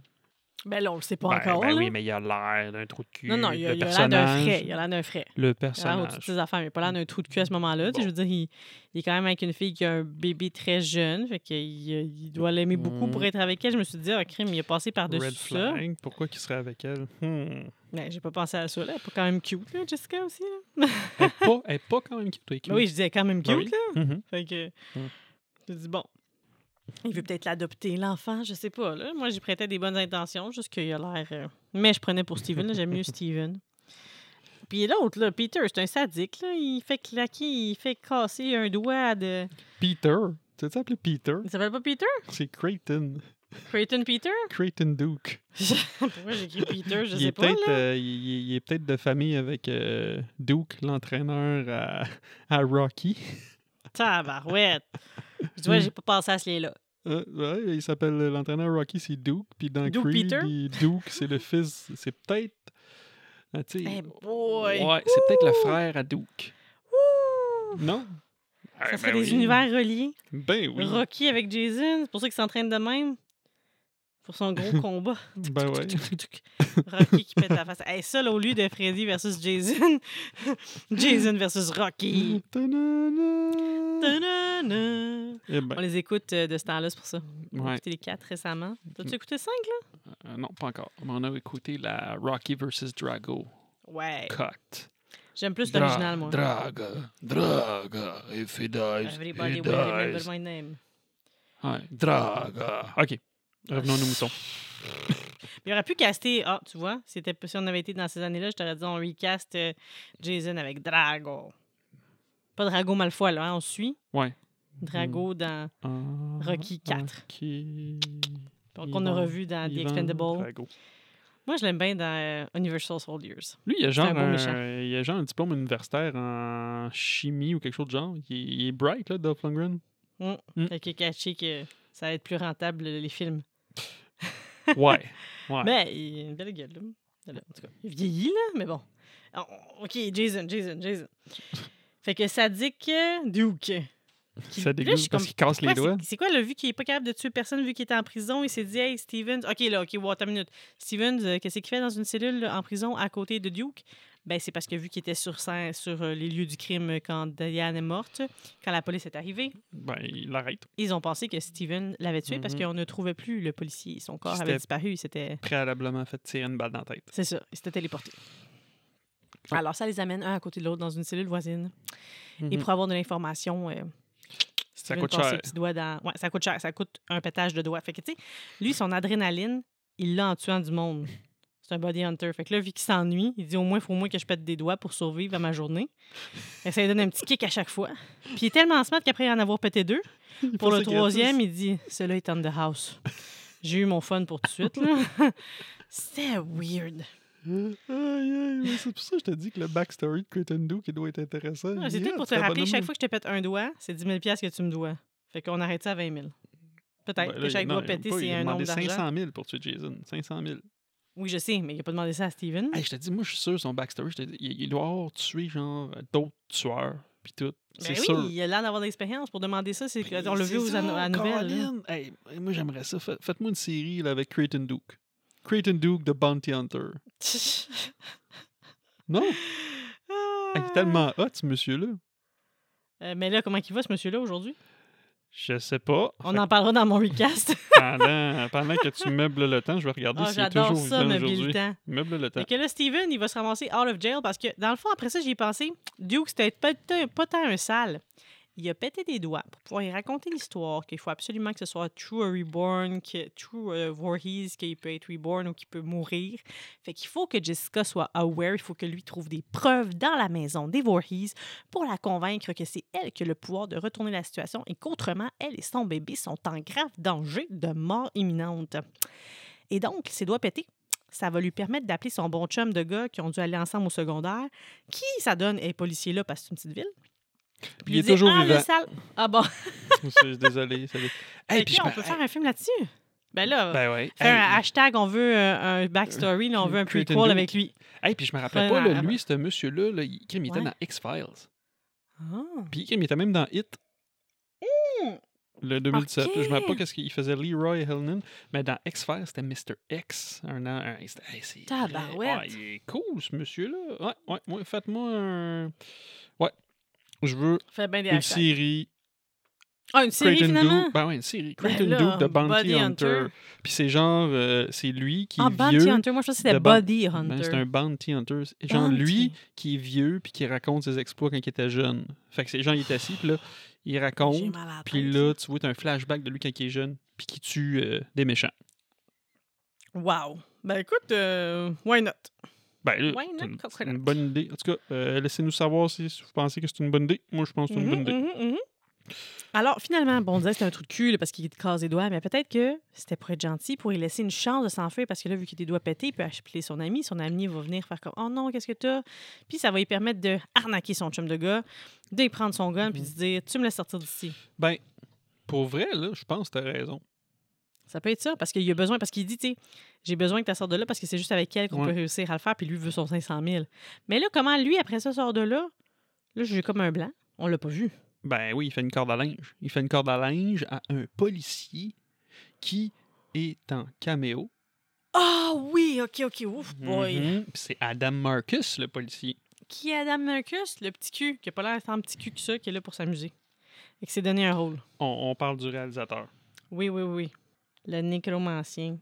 Ben là, on le sait pas Ben, encore. ben là. oui, mais il a l'air d'un trou de cul. non, non, il a il a l'air d'un frais. Il a l'air d'un frais. Le Il a l'air personnage. toutes ses affaires, mais il a pas l'air d'un trou de cul à ce moment-là. Je veux dire, il, il est quand même avec une fille qui a un bébé très jeune. Fait qu'il il doit l'aimer beaucoup pour Mm. être avec elle. Je me suis dit, ah, crime, il a passé par-dessus ça. flag. Pourquoi qu'il serait avec elle? Hmm. Ben, j'ai pas pensé à ça, là. Elle est pas quand même cute, là, Jessica aussi, là. Elle est pas, elle est pas quand même cute. elle est Ben oui, cute. je disais quand même cute, Ben oui. là. Mhm. Fait que. Mm. Je dis, bon. Il veut peut-être l'adopter, l'enfant, je sais pas, là. Moi, j'y prêtais des bonnes intentions, juste qu'il a l'air. euh, Mais je prenais pour Steven. J'aime mieux Steven. Puis l'autre, là, Peter, c'est un sadique, là. Il fait claquer, il fait casser un doigt de. Peter. Tu appelé Peter? Il s'appelle pas Peter? C'est Creighton. Creighton Peter? Creighton Duke. [laughs] Pourquoi j'ai écrit Peter? Je il sais est pas, là. euh, il est peut-être de famille avec euh, Duke, l'entraîneur à, à Rocky. Tabarouette. Je dis, ouais, j'ai pas pensé à ce lien-là. Euh, ouais, il s'appelle l'entraîneur Rocky, c'est Duke. Puis dans Duke Creed, Peter? il- Duke, c'est le [laughs] fils. C'est peut-être. ah, tu sais, Eh boy! ouais, c'est peut-être le frère à Duke. Ouh! Non? Ça Eh serait ben des oui. univers reliés. Ben oui. Rocky avec Jason, c'est pour ça qu'il s'entraîne de même. Pour son gros [laughs] combat. Ben ouais. [laughs] Rocky qui pète la face. Hey, ça, là, au lieu de Freddy versus Jason, [laughs] Jason versus Rocky. Eh On ben, les écoute euh, de ce temps-là, c'est pour ça. On a écouté les quatre récemment. T'as-tu écouté cinq, là? Euh, non, pas encore. Mais on a écouté la Rocky versus Drago Ouais. cut. J'aime plus l'original, moi. Draga, Draga, if he dies, Everybody he will remember dies. my name. Ouais, Draga. OK. Revenons nos moutons. [laughs] Il aurait pu caster. Ah, tu vois, c'était, si on avait été dans ces années-là, je t'aurais dit on recast euh, Jason avec Drago. Pas Drago Malfoy, là, hein, on suit. Ouais. Drago dans. Ah, Rocky IV. OK. qu'on a revu dans The Ivan Expendables. Drago. Moi, je l'aime bien dans euh, Universal Soldiers. Lui, il a, genre un il a genre un diplôme universitaire en chimie ou quelque chose de genre. Il est, il est bright, là, Dolph Lundgren. Mm. Mm. Fait qu'il a caché que ça va être plus rentable, les films. Ouais. [laughs] ouais. Mais il a une belle gueule, là. En tout cas, il vieillit, là, mais bon. Ah, OK, Jason, Jason, Jason. Fait que Sadik euh, Duke. qui- Ça dégoûte parce qu'il casse les doigts. c'est- quoi, le vu qu'il est pas capable de tuer personne, vu qu'il était en prison, il s'est dit, hey, Stevens, OK, là, OK, wow, attends une minute. Stevens, euh, qu'est-ce qu'il fait dans une cellule là, en prison à côté de Duke? Ben, c'est parce que vu qu'il était sur, scène- sur euh, les lieux du crime euh, quand Diane est morte, quand la police est arrivée, Ben, il l'arrête. ils ont pensé que Steven l'avait tué parce Mhm. qu'on ne trouvait plus le policier. Son corps avait disparu. C'était. Préalablement fait tirer une balle dans la tête. C'est ça, il s'était téléporté. Ah. Alors, ça les amène un à côté de l'autre dans une cellule voisine. Et Mhm. pour avoir de l'information, euh, Ça coûte cher. dans... Ouais, ça coûte cher. Ça coûte un pétage de doigts. Fait que, tu sais, lui, son adrénaline, il l'a en tuant du monde. C'est un body hunter. Fait que là, vu qu'il s'ennuie, il dit au moins, il faut au moins que je pète des doigts pour survivre à ma journée. [laughs] Fait que ça lui donne un petit kick à chaque fois. Puis il est tellement smart qu'après en avoir pété deux, pour le troisième, il dit Celui-là est on the house. J'ai eu mon fun pour tout de suite. [laughs] C'était weird. C'est pour ça que je te dis que le backstory de Creighton Duke il doit être intéressant. Ah, C'est Yeah, tout pour te rappeler, chaque fois que je te pète un doigt, c'est 10 000 que tu me dois. Fait qu'on arrête ça à 20 000. Peut-être Ben que chaque doigt pété, c'est un nombre d'argent. 500 000 pour tuer Jason. 500 000. Oui, je sais, mais il n'a pas demandé ça à Steven. Hey, je te dis, moi, je suis sûr, son backstory, je te dis, il, il doit avoir tué, genre, d'autres tueurs. puis tout. Ben C'est oui, sûr. il a l'air d'avoir de l'expérience pour demander ça. C'est Ben, on l'a vu aux ça, à la nouvelle. là. Colin. Hey, moi, j'aimerais ça. Fait- Faites-moi une série là, avec Creighton Duke. Creighton Duke de Bounty Hunter. [laughs] Non? Hey, il est tellement hot, ce monsieur-là. Euh, mais là, comment il va, ce monsieur-là, aujourd'hui? Je sais pas. On en parlera dans mon recast. [laughs] pendant, pendant que tu meubles le temps, je vais regarder Ah, s'il est J'adore toujours ça, meubler le temps. Meuble le temps. Fait que là, Steven, il va se ramasser out of jail parce que, dans le fond, après ça, j'y ai pensé. Duke, c'était pas, pas tant un sale. Il a pété des doigts pour pouvoir y raconter l'histoire, qu'il faut absolument que ce soit true or reborn, que true uh, Voorhees, qu'il peut être reborn ou qu'il peut mourir. Fait qu'il faut que Jessica soit aware, il faut que lui trouve des preuves dans la maison des Voorhees pour la convaincre que c'est elle qui a le pouvoir de retourner la situation et qu'autrement, elle et son bébé sont en grave danger de mort imminente. Et donc, ses doigts pétés, ça va lui permettre d'appeler son bon chum de gars qui ont dû aller ensemble au secondaire, qui, ça donne, est policier là parce que c'est une petite ville. Puis Il est toujours ah, vivant. sale. Ah bon. [laughs] Désolé. salut. Hey, puis on peut faire un film là-dessus? Ben là, Ben ouais. faire un hashtag, on veut euh, un backstory, là, on veut un prequel avec lui. hey, puis je me rappelle pas, là, lui, ce monsieur-là, là, il, était Ouais. dans X-Files. Ah. Puis il était même dans Hit. Le 2007. Je me rappelle pas qu'est-ce qu'il faisait, Leroy Hellman. Mais dans X-Files, c'était Mr. X. Un an. Un, c'était- hey, c'est. Ouais, il est cool, ce monsieur-là. Ouais, ouais, ouais. Faites-moi un. Je veux des une série. Ah, une série, Creighton finalement? Duke. Ben ouais, une série. Ben Creighton là, Duke de Bounty Body Hunter. Hunter. Puis c'est genre. euh, c'est lui qui Ah, est Bounty vieux. Hunter. Moi, je pensais que c'était Body Ben, Hunter. c'est un bounty hunter. C'est Genre Bounty. lui qui est vieux puis qui raconte ses exploits quand il était jeune. Fait que ces gens, il est assis, puis là, il raconte. Puis là, tu vois, t'as un flashback de lui quand il est jeune, puis qui tue euh, des méchants. Wow. Ben écoute, euh, why not? Ben c'est une, bonne idée. En tout cas, euh, laissez-nous savoir si vous pensez que c'est une bonne idée. Moi, je pense que c'est une bonne idée. Mhm, mhm, mhm. Alors, finalement, bon, on disait que c'était un trou de cul là, parce qu'il te casse les doigts, mais peut-être que c'était pour être gentil, pour lui laisser une chance de s'enfuir parce que là, vu qu'il a des doigts pétés, il peut appeler son ami. Son ami va venir faire comme Oh non, qu'est-ce que t'as? Puis ça va lui permettre de arnaquer son chum de gars, de lui prendre son gun, puis de dire Tu me laisses sortir d'ici. Ben, pour vrai, là, je pense que t'as raison. Ça peut être ça, parce qu'il a besoin, parce qu'il dit, tu sais, j'ai besoin que tu sortes de là parce que c'est juste avec elle qu'on Ouais. peut réussir à le faire, puis lui veut son 500 000. Mais là, comment lui, après ça, sort de là? Là, j'ai comme un blanc. On l'a pas vu. Ben oui, il fait une corde à linge. Il fait une corde à linge à un policier qui est en caméo. Ah oui, OK, OK, ouf, boy. Mhm. C'est Adam Marcus, le policier. Qui est Adam Marcus, le petit cul, qui a pas l'air tant petit cul que ça, qui est là pour s'amuser. Et qui s'est donné un rôle. On, on parle du réalisateur. Oui, oui, oui. Le nécromancien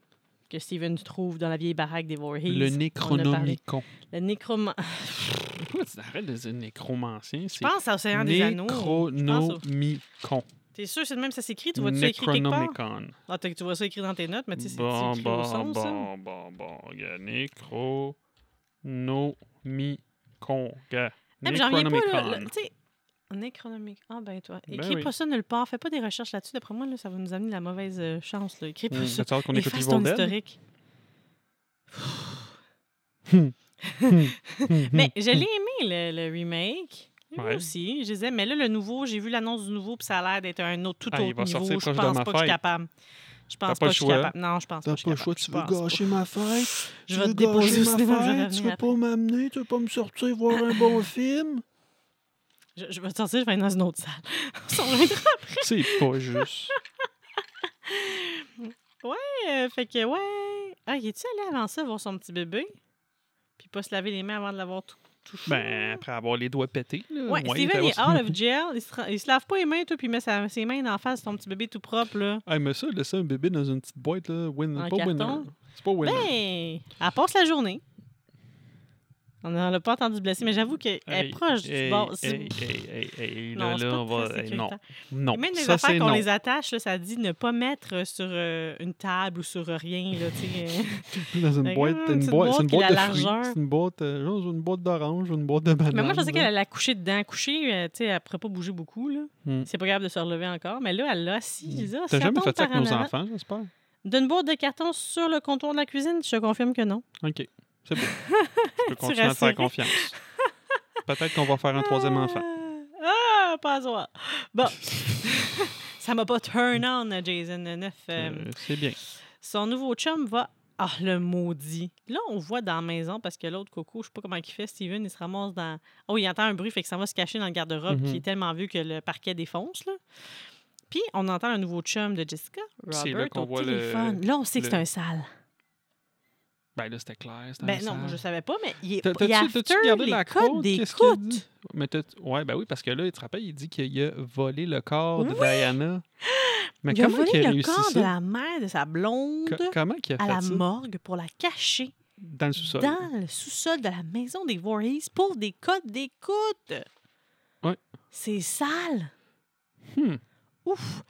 que Steven trouve dans la vieille baraque des Voorhees. le a. Necronomicon. Le nécroman... Pourquoi [laughs] tu arrêtes de dire nécromancien? Je pense à Océan des Anneaux. Necronomicon. T'es sûr c'est de même ça s'écrit? Tu vois-tu écrit quelque part? Necronomicon. Ah, tu vois ça écrit dans tes notes, mais tu sais, c'est Bon, écrit au bon, son, ça. bon, bon, bon. Necronomicon. Eh, mais J'en reviens pas, là. Necronomicon. là, Nécronomique. Ah, ben toi. Ben Écris oui. pas ça nulle part. Fais pas des recherches là-dessus. D'après moi, là, ça va nous amener la mauvaise euh, chance. Là. Écris pas Hum, ça. Qu'on écoute Efface Evil ton Dead? historique. [laughs] Mais je l'ai aimé, le, le remake. Moi Ouais. aussi. Je disais, mais là, le nouveau, j'ai vu l'annonce du nouveau, puis ça a l'air d'être un autre, tout Ah, il autre va niveau. sortir Je pense pas que je suis capable. Je pense pas pas, que je suis capable. Non, je pense pas T'as pas le choix, capable. tu veux pas. gâcher ma fête? Je vais veux te déposer ma fête? Tu veux pas m'amener? Tu veux pas me sortir voir un bon film? Je, je vais sortir, je vais aller dans une autre salle. [laughs] On s'en reviendra. C'est pas juste. [laughs] Euh, fait que, ouais. Ah, est-tu allé avant ça voir son petit bébé? Puis pas se laver les mains avant de l'avoir tout touché? Ben, après avoir les doigts pétés. Là, Ouais, ouais, Steven, il est out of jail. Il se, il se lave pas les mains, toi, puis il met sa- ses mains en face de son petit bébé tout propre, là. Ah, mais ça, laisser un bébé dans une petite boîte, là, win, pas winner. carton? C'est pas winner. Ben, elle passe la journée. On n'en a pas entendu blesser, mais j'avoue qu'elle est Hey, proche du hey, bord. hey, hey, non, là, on va. non, non. Et même les ça, affaires qu'on les attache, là, ça dit ne pas mettre sur euh, une table ou sur rien. Là, tu sais, euh. [laughs] Dans une boîte, une une petite boîte, c'est une boîte de fruits. C'est une boîte, euh, une boîte d'orange une boîte de banane. mais moi, je pensais qu'elle allait coucher dedans. Coucher, euh, tu sais, elle ne pourrait pas bouger beaucoup. Là. Hmm. C'est pas capable de se relever encore. Mais là, elle l'a assis. Je dis, ah, si T'as jamais fait ça avec nos enfants, j'espère? D'une boîte de carton sur le comptoir de la cuisine, je te confirme que non. OK. C'est beau. Je peux [laughs] continuer à te faire confiance. Peut-être qu'on va faire un troisième enfant. Ah, pas à. Bon. [laughs] ça m'a pas turn on, Jason 9. Euh, c'est bien. Son nouveau chum va Ah, le maudit. Là, on voit dans la maison parce que l'autre Coco, je sais pas comment il fait, Steven, il se ramasse dans. Oh, il entend un bruit, fait que ça va se cacher dans le garde-robe qui est tellement vieux que le parquet défonce, là. Puis, on entend un nouveau chum de Jessica, là Robert, qu'on au voit le- téléphone. Là, on sait que c'est un sale. Ben là, c'était clair. Ben non, moi, je savais pas, mais il est, est T'as-tu t'as-tu after regardé les la codes a d'écoute. Mais ouais, ben oui, parce que là, tu te rappelles, il dit qu'il a volé le corps de Oui! Diana. Mais il a comment volé il a le corps ça? de la mère de sa blonde Co- comment il a à fait la ça? morgue pour la cacher Dans le sous-sol. dans le sous-sol de la maison des Voorhees pour des codes d'écoute. Ouais. C'est sale. Hmm. Ouf.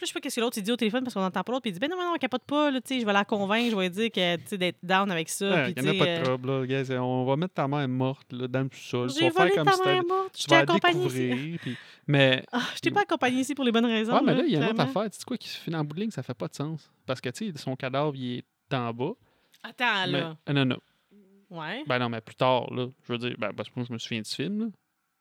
Puis là, je sais pas qu'est-ce que l'autre il dit au téléphone parce qu'on n'entend pas l'autre. Puis il dit Ben non, non, capote pas, là, tu sais, je vais la convaincre, je vais lui dire que, tu sais, d'être down avec ça. Ouais, il n'y en a pas de euh, trouble. Là. Gars, c'est- on va mettre ta mère morte là, dans le. Tu J'ai vas faire volé comme ta si mère morte. Je t'ai accompagné ici. puis- Mais, Ah, je t'ai pas accompagné ici pour les bonnes raisons. ouais, mais là, il y a une autre affaire. Tu sais quoi, qui se finit en bout de ligne, ça fait pas de sens. Parce que, tu sais, son cadavre, il est en bas. Attends, mais- là. Ah, non, non. Ouais. Ben non, mais plus tard, là. Je veux dire, ben, parce que moi, je me souviens du film, là.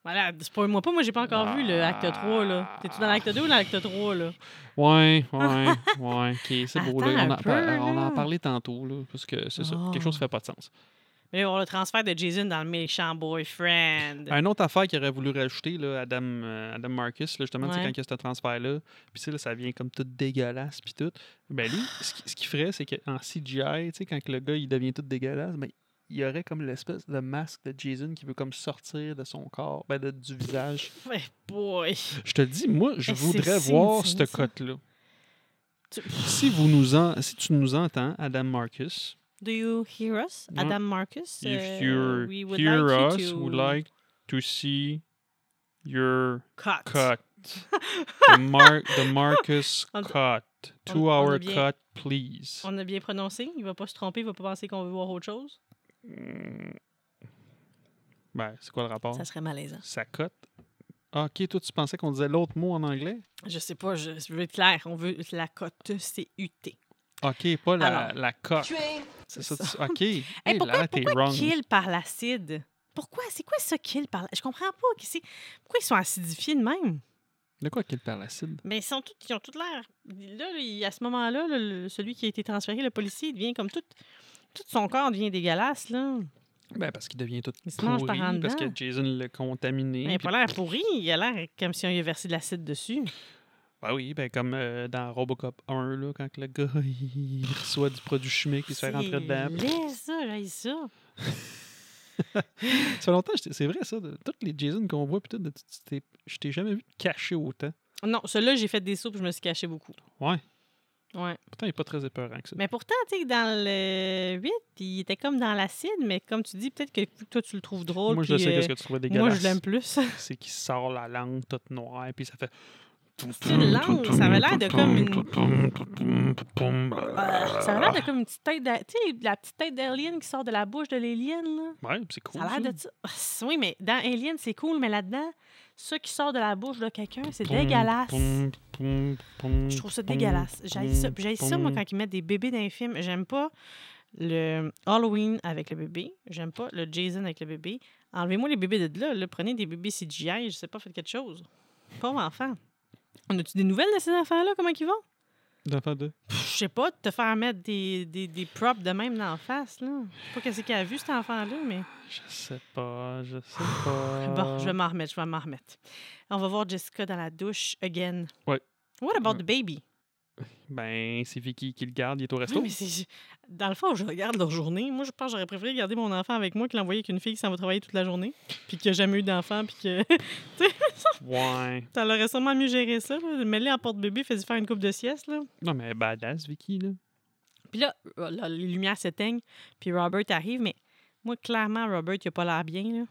Voilà, spoil-moi pas, moi j'ai pas encore vu le acte 3 là. T'es-tu dans l'acte 2 ou dans l'acte 3 là? Ouais, ouais, [laughs] ouais. OK, c'est beau, là. On, un en, peu, par- on en là. parlait tantôt, là. Parce que c'est ça. Quelque chose qui fait pas de sens. Mais on a le transfert de Jason dans le méchant boyfriend. Une autre affaire qu'il aurait voulu rajouter, là, Adam, euh, Adam Marcus, là, justement, Ouais. quand il y a ce transfert-là, puis tu sais, là, ça vient comme tout dégueulasse, puis tout. Ben lui, ce qui- ce qu'il ferait, c'est qu'en CGI, tu sais, quand que le gars, il devient tout dégueulasse, ben, il y aurait comme l'espèce de masque de Jason qui veut comme sortir de son corps, ben, de- du visage. [laughs] Ouais, boy. Je te dis, moi, je Eh, voudrais voir ça. cote-là. Tu- Si, vous nous en, si tu nous entends, Adam Marcus, Do you hear us? Adam Marcus? if Uh, you would hear like us, you to would like to see your cut. cut. [laughs] the, Mar- the Marcus [laughs] cut. on- Two on a hour bien- cut, please. On a bien prononcé. Il va pas se tromper, il va pas penser qu'on veut voir autre chose. Mm. Ben, c'est quoi le rapport? Ça serait malaisant. Ça cote? Ah, ok, toi, tu pensais qu'on disait l'autre mot en anglais? Je sais pas, je, je veux être clair. On veut la cote, c'est UT. Ok, pas la, Alors. la cote. C'est ça. tu- Ok. [laughs] Hey, Hey, pourquoi là, pourquoi wrong. kill par l'acide? Pourquoi? C'est quoi ça, kill par l'acide? Je comprends pas. Pourquoi ils sont acidifiés de même? De quoi qu'il parle l'acide? Mais ils, sont tous, ils ont tout l'air. Là, à ce moment-là, celui qui a été transféré, le policier, il devient comme tout. Tout son corps devient dégueulasse, là. Ben, parce qu'il devient tout Il se mange par en pourri, parce que. Jason l'a contaminé. Mais il n'a puis- pas l'air pourri. Il a l'air comme si on lui avait versé de l'acide dessus. Ben oui, ben comme euh, dans Robocop 1, là, quand le gars [laughs] il reçoit du produit chimique, il se fait rentrer dedans. C'est ça, j'aille ça. [laughs] Ça fait longtemps, j'étais- c'est vrai ça. De, tous les Jason qu'on voit, t'es- je t'ai jamais vu te cacher autant. Non, celui-là, j'ai fait des soupes, je me suis caché beaucoup. Ouais. Ouais. Pourtant, il est pas très épeurant que ça. Mais pourtant, tu sais, dans le 8, il était comme dans l'acide, mais comme tu dis, peut-être que toi, tu le trouves drôle. moi, je puis, sais euh, qu'est-ce que tu trouvais dégueulasse. Moi, je l'aime plus. [laughs] C'est qu'il sort la langue toute noire, puis ça fait. C'est une langue, ça avait l'air de comme une. Euh, ça a l'air de comme une petite tête d'a- Tu sais, la petite tête d'Alien qui sort de la bouche de l'Alien, là. Ouais, c'est cool. Ça a l'air de ça. Ah, Oui, mais dans Alien, c'est cool, mais là-dedans, ça qui sort de la bouche de quelqu'un, c'est dégueulasse. Je trouve ça dégueulasse. J'ai ça. Ça, moi, quand ils mettent des bébés dans les films. J'aime pas le Halloween avec le bébé. J'aime pas le Jason avec le bébé. Enlevez-moi les bébés de là. là. Prenez des bébés CGI. Je sais pas, faites quelque chose. Pauvre enfant. On a-tu des nouvelles de ces enfants-là? Comment ils vont? D'enfant de? Pff, Je sais pas, de te faire mettre des, des, des props de même dans la face, là. Je sais pas qu'est-ce qu'il a vu, cet enfant-là, mais... Je sais pas, je sais pas. [sighs] Bon, je vais m'en remettre, je vais m'en remettre. On va voir Jessica dans la douche, again. Ouais. What about Ouais. the baby? Ben, c'est Vicky qui le garde, il est au Oui, resto. mais c'est... Dans le fond, je regarde leur journée. Moi, je pense que j'aurais préféré garder mon enfant avec moi que l'envoyer avec une fille qui s'en va travailler toute la journée, puis qui a jamais eu d'enfant, puis que... [laughs] Ouais. Ça aurait sûrement mieux géré ça, là. Mets-les en porte-bébé, fais-y faire une coupe de sieste, là. Non, mais badass, Vicky, là. Puis là, euh, là, les lumières s'éteignent, puis Robert arrive, mais moi, clairement, Robert, il a pas l'air bien, là.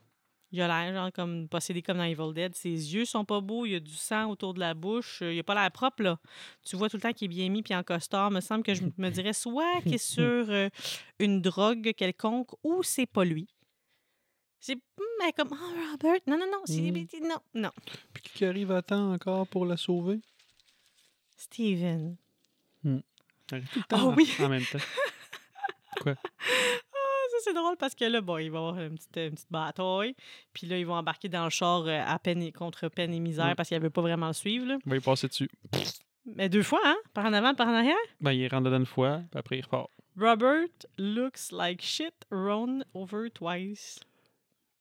Il a l'air, genre, comme possédé comme dans Evil Dead. Ses yeux sont pas beaux, il y a du sang autour de la bouche. euh, Il a pas l'air propre, là. Tu vois tout le temps qu'il est bien mis, puis en costard. me semble que je me dirais soit qu'il est sur [laughs] euh, une drogue quelconque, ou c'est pas lui. C'est hum, mais comme, oh, Robert, non, non, non, c'est... Mm. non, non. Puis qui arrive à temps encore pour la sauver? Steven. Arrive tout le Ah en- oui. en même temps. Ça, [laughs] c'est drôle parce que là, bon, il va y avoir une petite, une petite bataille. Puis là, ils vont embarquer dans le char euh, à peine et contre peine et misère Ouais. parce qu'ils ne veulent pas vraiment le suivre. là. Il va y passer dessus. Mais deux fois, hein? Par en avant, par en arrière? Ben, il rentre dedans une fois, puis après, il repart. Robert looks like shit run over twice.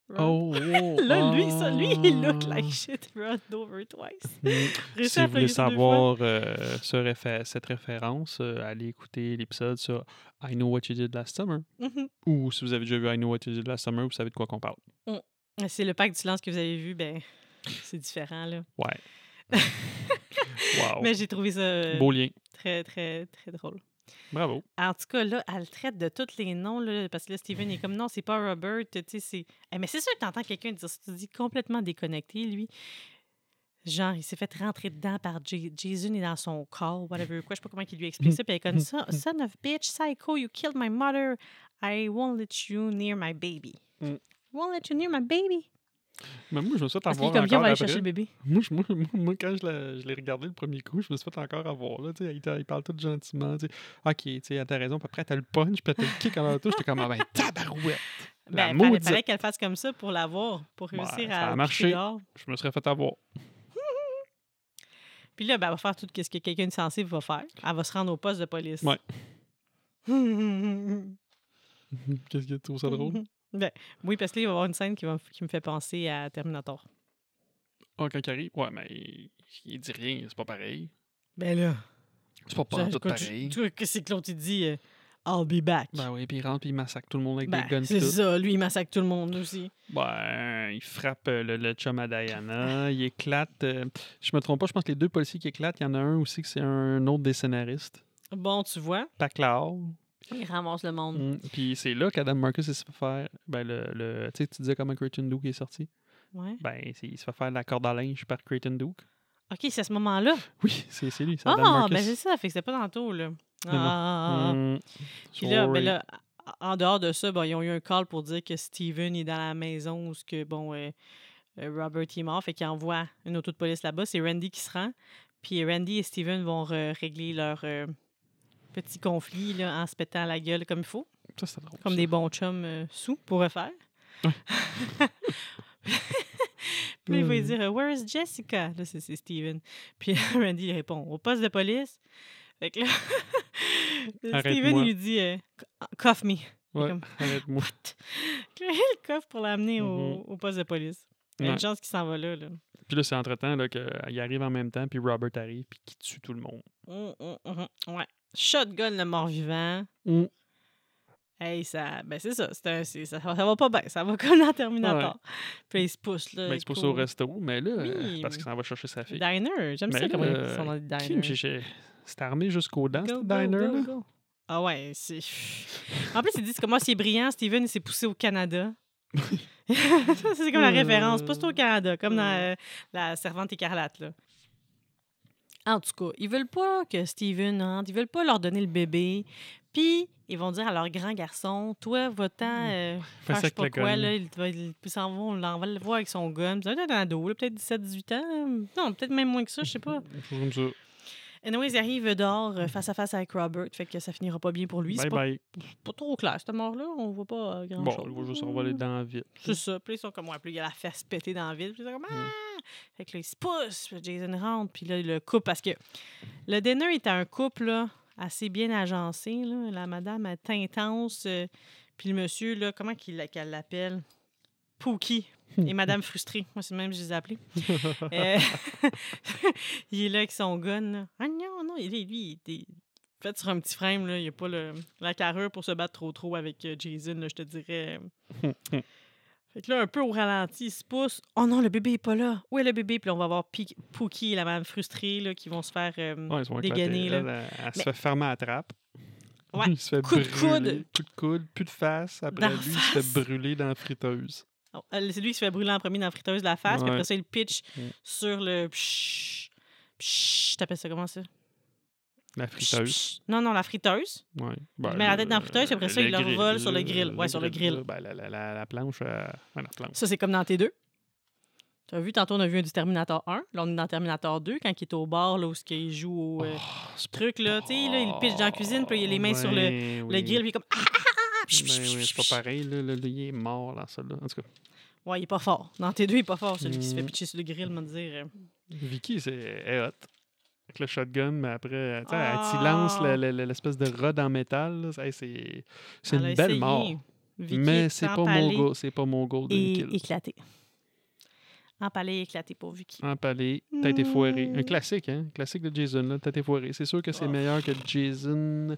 Run- [laughs] Oh, Là, lui, ça, lui, il look ah. like shit run over twice. [laughs] Mm. Si vous voulez savoir euh, ce réfé- cette référence, euh, allez écouter l'épisode sur I Know What You Did Last Summer. Mhm. Ou si vous avez déjà vu I Know What You Did Last Summer, vous savez de quoi qu'on parle. C'est le pack du silence que vous avez vu, ben, c'est différent, là. Ouais. [laughs] wow. Mais j'ai trouvé ça euh, Beau lien. très, très, très drôle. Bravo. En tout cas, là, elle traite de tous les noms, là, parce que là, Steven est comme non, c'est pas Robert, tu sais, c'est. Eh, mais c'est sûr que t'entends quelqu'un dire tu dis complètement déconnecté, lui. Genre, il s'est fait rentrer dedans par J- Jason, est dans son corps, whatever, quoi, je sais pas comment il lui explique ça, puis elle est comme ça, [laughs] son of bitch, psycho, you killed my mother, I won't let you near my baby. Mm. Won't let you near my baby. Mais moi, je me suis fait Parce avoir on encore va aller chercher le bébé. Moi, [laughs] quand je l'ai, regardé le premier coup, je me suis fait encore avoir. Là, il, il parle tout gentiment. Ok, tu sais, t'as raison. Puis après, t'as le punch, puis t'as le kick en tout. J'étais comme, ah ben, [laughs] tabarouette. Ben, fallait, maudite. fallait qu'elle fasse comme ça pour l'avoir, pour Ouais, réussir ça a à marché. dehors. Je me serais fait avoir. [laughs] Puis là, ben, elle va faire tout ce que quelqu'un de sensible va faire. Elle va se rendre au poste de police. Ouais. Qu'est-ce que tu trouves ça drôle? Ben, oui, parce que là, il va y avoir une scène qui, va, qui me fait penser à Terminator. Ah, quand il arrive, ouais, mais il, il dit rien, c'est pas pareil. Ben là. C'est pas pas tout écoute, pareil. tu vois, qu'est-ce que l'autre il dit? euh, I'll be back. Ben oui, puis il rentre, puis il massacre tout le monde avec Ben, des guns. c'est ça, lui, il massacre tout le monde aussi. Ben, il frappe euh, le, le chum à Diana, il éclate. euh, je me trompe pas, je pense que les deux policiers qui éclatent, il y en a un aussi que c'est un autre des scénaristes. Bon, tu vois, Paclard. Il ramasse le monde. Mm. Puis c'est là qu'Adam Marcus il se fait faire. Ben, le, le- tu sais, tu disais comment Creighton Duke est sorti? Ouais. Ben, il se fait faire la corde à linge par Creighton Duke. OK, c'est à ce moment-là. Oui, c'est lui, Ah, Adam ben c'est ça, fait que c'était pas tantôt, là. Ah. Mm. Puis là, ben là, en dehors de ça, ben, ils ont eu un call pour dire que Steven est dans la maison où ce que, bon, euh, euh, Robert est mort. Fait qu'il envoie une auto de police là-bas. C'est Randy qui se rend. Puis Randy et Steven vont régler leur euh, petit conflit là, en se pétant la gueule comme il faut. Ça, c'était drôle. Comme ça. des bons chums euh, sous pourraient faire. Ouais. [laughs] Puis il va lui Hmm. dire Where is Jessica? Là, c'est c'est Steven. Puis [laughs] Randy il répond Au poste de police. Fait que là, [laughs] Steven, lui dit euh, Cuff me. Ouais, comme- arrête-moi. Il le coffre pour l'amener au, Mhm. au poste de police. Il y a une chance qu'il s'en va là. là. Puis là, c'est entre-temps qu'il arrive en même temps, puis Robert arrive, puis qu'il tue tout le monde. Hum, hum, hum. Ouais. Shotgun le mort-vivant. Hey, ça. Ben, c'est ça. un- ça, ça va pas bien. Ça va comme dans Terminator. Puis il se pousse. Là, Ben, il se pousse au resto, mais là, euh, Oui, parce qu'il s'en va chercher sa fille. Diner. J'aime ça comment ils euh, sont dans les diners. c'est armé jusqu'aux dents, Go, ce go, diner, go, là. Ah ouais, c'est... En plus, ils disent comment c'est brillant. Steven, il s'est poussé au Canada. [laughs] [laughs] C'est comme la référence. Pousse au Canada, comme dans euh, La Servante écarlate, là. En tout cas, ils veulent pas que Steven rentre. Ils veulent pas leur donner le bébé. Puis, ils vont dire à leur grand garçon, toi, va-t'en euh, faire ça je sais pas quoi, là. Il il, puis s'en va, on l'en va le voir avec son gun. Ça doit être un ado, peut-être 17-18 ans. Non, peut-être même moins que ça, je sais pas. Quelque chose comme ça. Anyways, il arrive dehors euh, face à face avec Robert, fait que ça finira pas bien pour lui. Bye C'est pas, bye. pas trop clair, cette mort-là. On voit pas euh, Bon, grand-chose. il va juste s'envoler dans vite. C'est ça. Puis là, ils sont comme, ouais, puis il a la face pétée dans la ville. Puis ils sont comme, Mm. ah! Fait que là, il se. Puis Jason rentre. Puis là, le couple, parce que le dinner était un couple, là, assez bien agencé, là. La madame est intense. euh, puis le monsieur, là, comment qu'il, qu'elle l'appelle? Pookie. Et Madame Frustrée. Moi, c'est le même que je les ai appelés. [laughs] Euh, [laughs] il est là avec son gun. Là. Ah non, non, il est, lui, il est fait sur un petit frame. Là. Il n'a pas le, la carrure pour se battre trop trop avec euh, Jason, là, je te dirais. [laughs] fait que là, un peu au ralenti, il se pousse. Oh non, le bébé est pas là. Où est le bébé? Puis là, on va voir Pookie et la madame frustrée là, qui vont se faire euh, Ouais, ils sont dégainer. Là. Elle, se fait fermer à la trappe. Ouais, Il se fait coup de brûler. coude. Coup de coude, plus de face. Après Dans lui, il se fait brûler dans la friteuse. Oh, elle- C'est lui qui se fait brûler en premier dans la friteuse de la face. Puis après ça, il pitch Mm. sur le... Pshhh, pshhh, t'appelles ça comment ça? La friteuse. Non, non, la friteuse. Ouais. Il met la tête dans la friteuse, puis après ça, il le revole sur le grill. Ouais, sur le grill. ben, la, la, la, la planche. euh, ouais, la planche. Ça, c'est comme dans T2. Tu as vu, tantôt, on a vu un du Terminator 1. Là, on est dans Terminator 2, quand il est au bar, là, où il joue au euh, Oh, truc, là. Tu sais, là, il pitch dans la cuisine, puis il a les mains sur le, Ben le grill, puis il est comme... Ah, c'est pas pareil, là, là, là, il est mort dans ça, là. En tout cas, Ouais, il est pas fort. Dans T2, il est pas fort, celui qui se fait Mm. pitcher sur le grill, me dire. euh. Vicky, c'est elle est hot. Avec le shotgun, mais après, elle Ah. t'y lance le- le- le- l'espèce de rod en métal. Hey, C'est Elle une belle essayé. mort. Vicky Mais est c'est pas, mon empalée go- c'est pas mon Et kill. éclaté. Empalé éclaté pour Vicky. Empalé, tête effoirée. Un Mm. classique, hein? Classique de Jason, là, tête effoirée. C'est sûr que c'est Oh. meilleur que Jason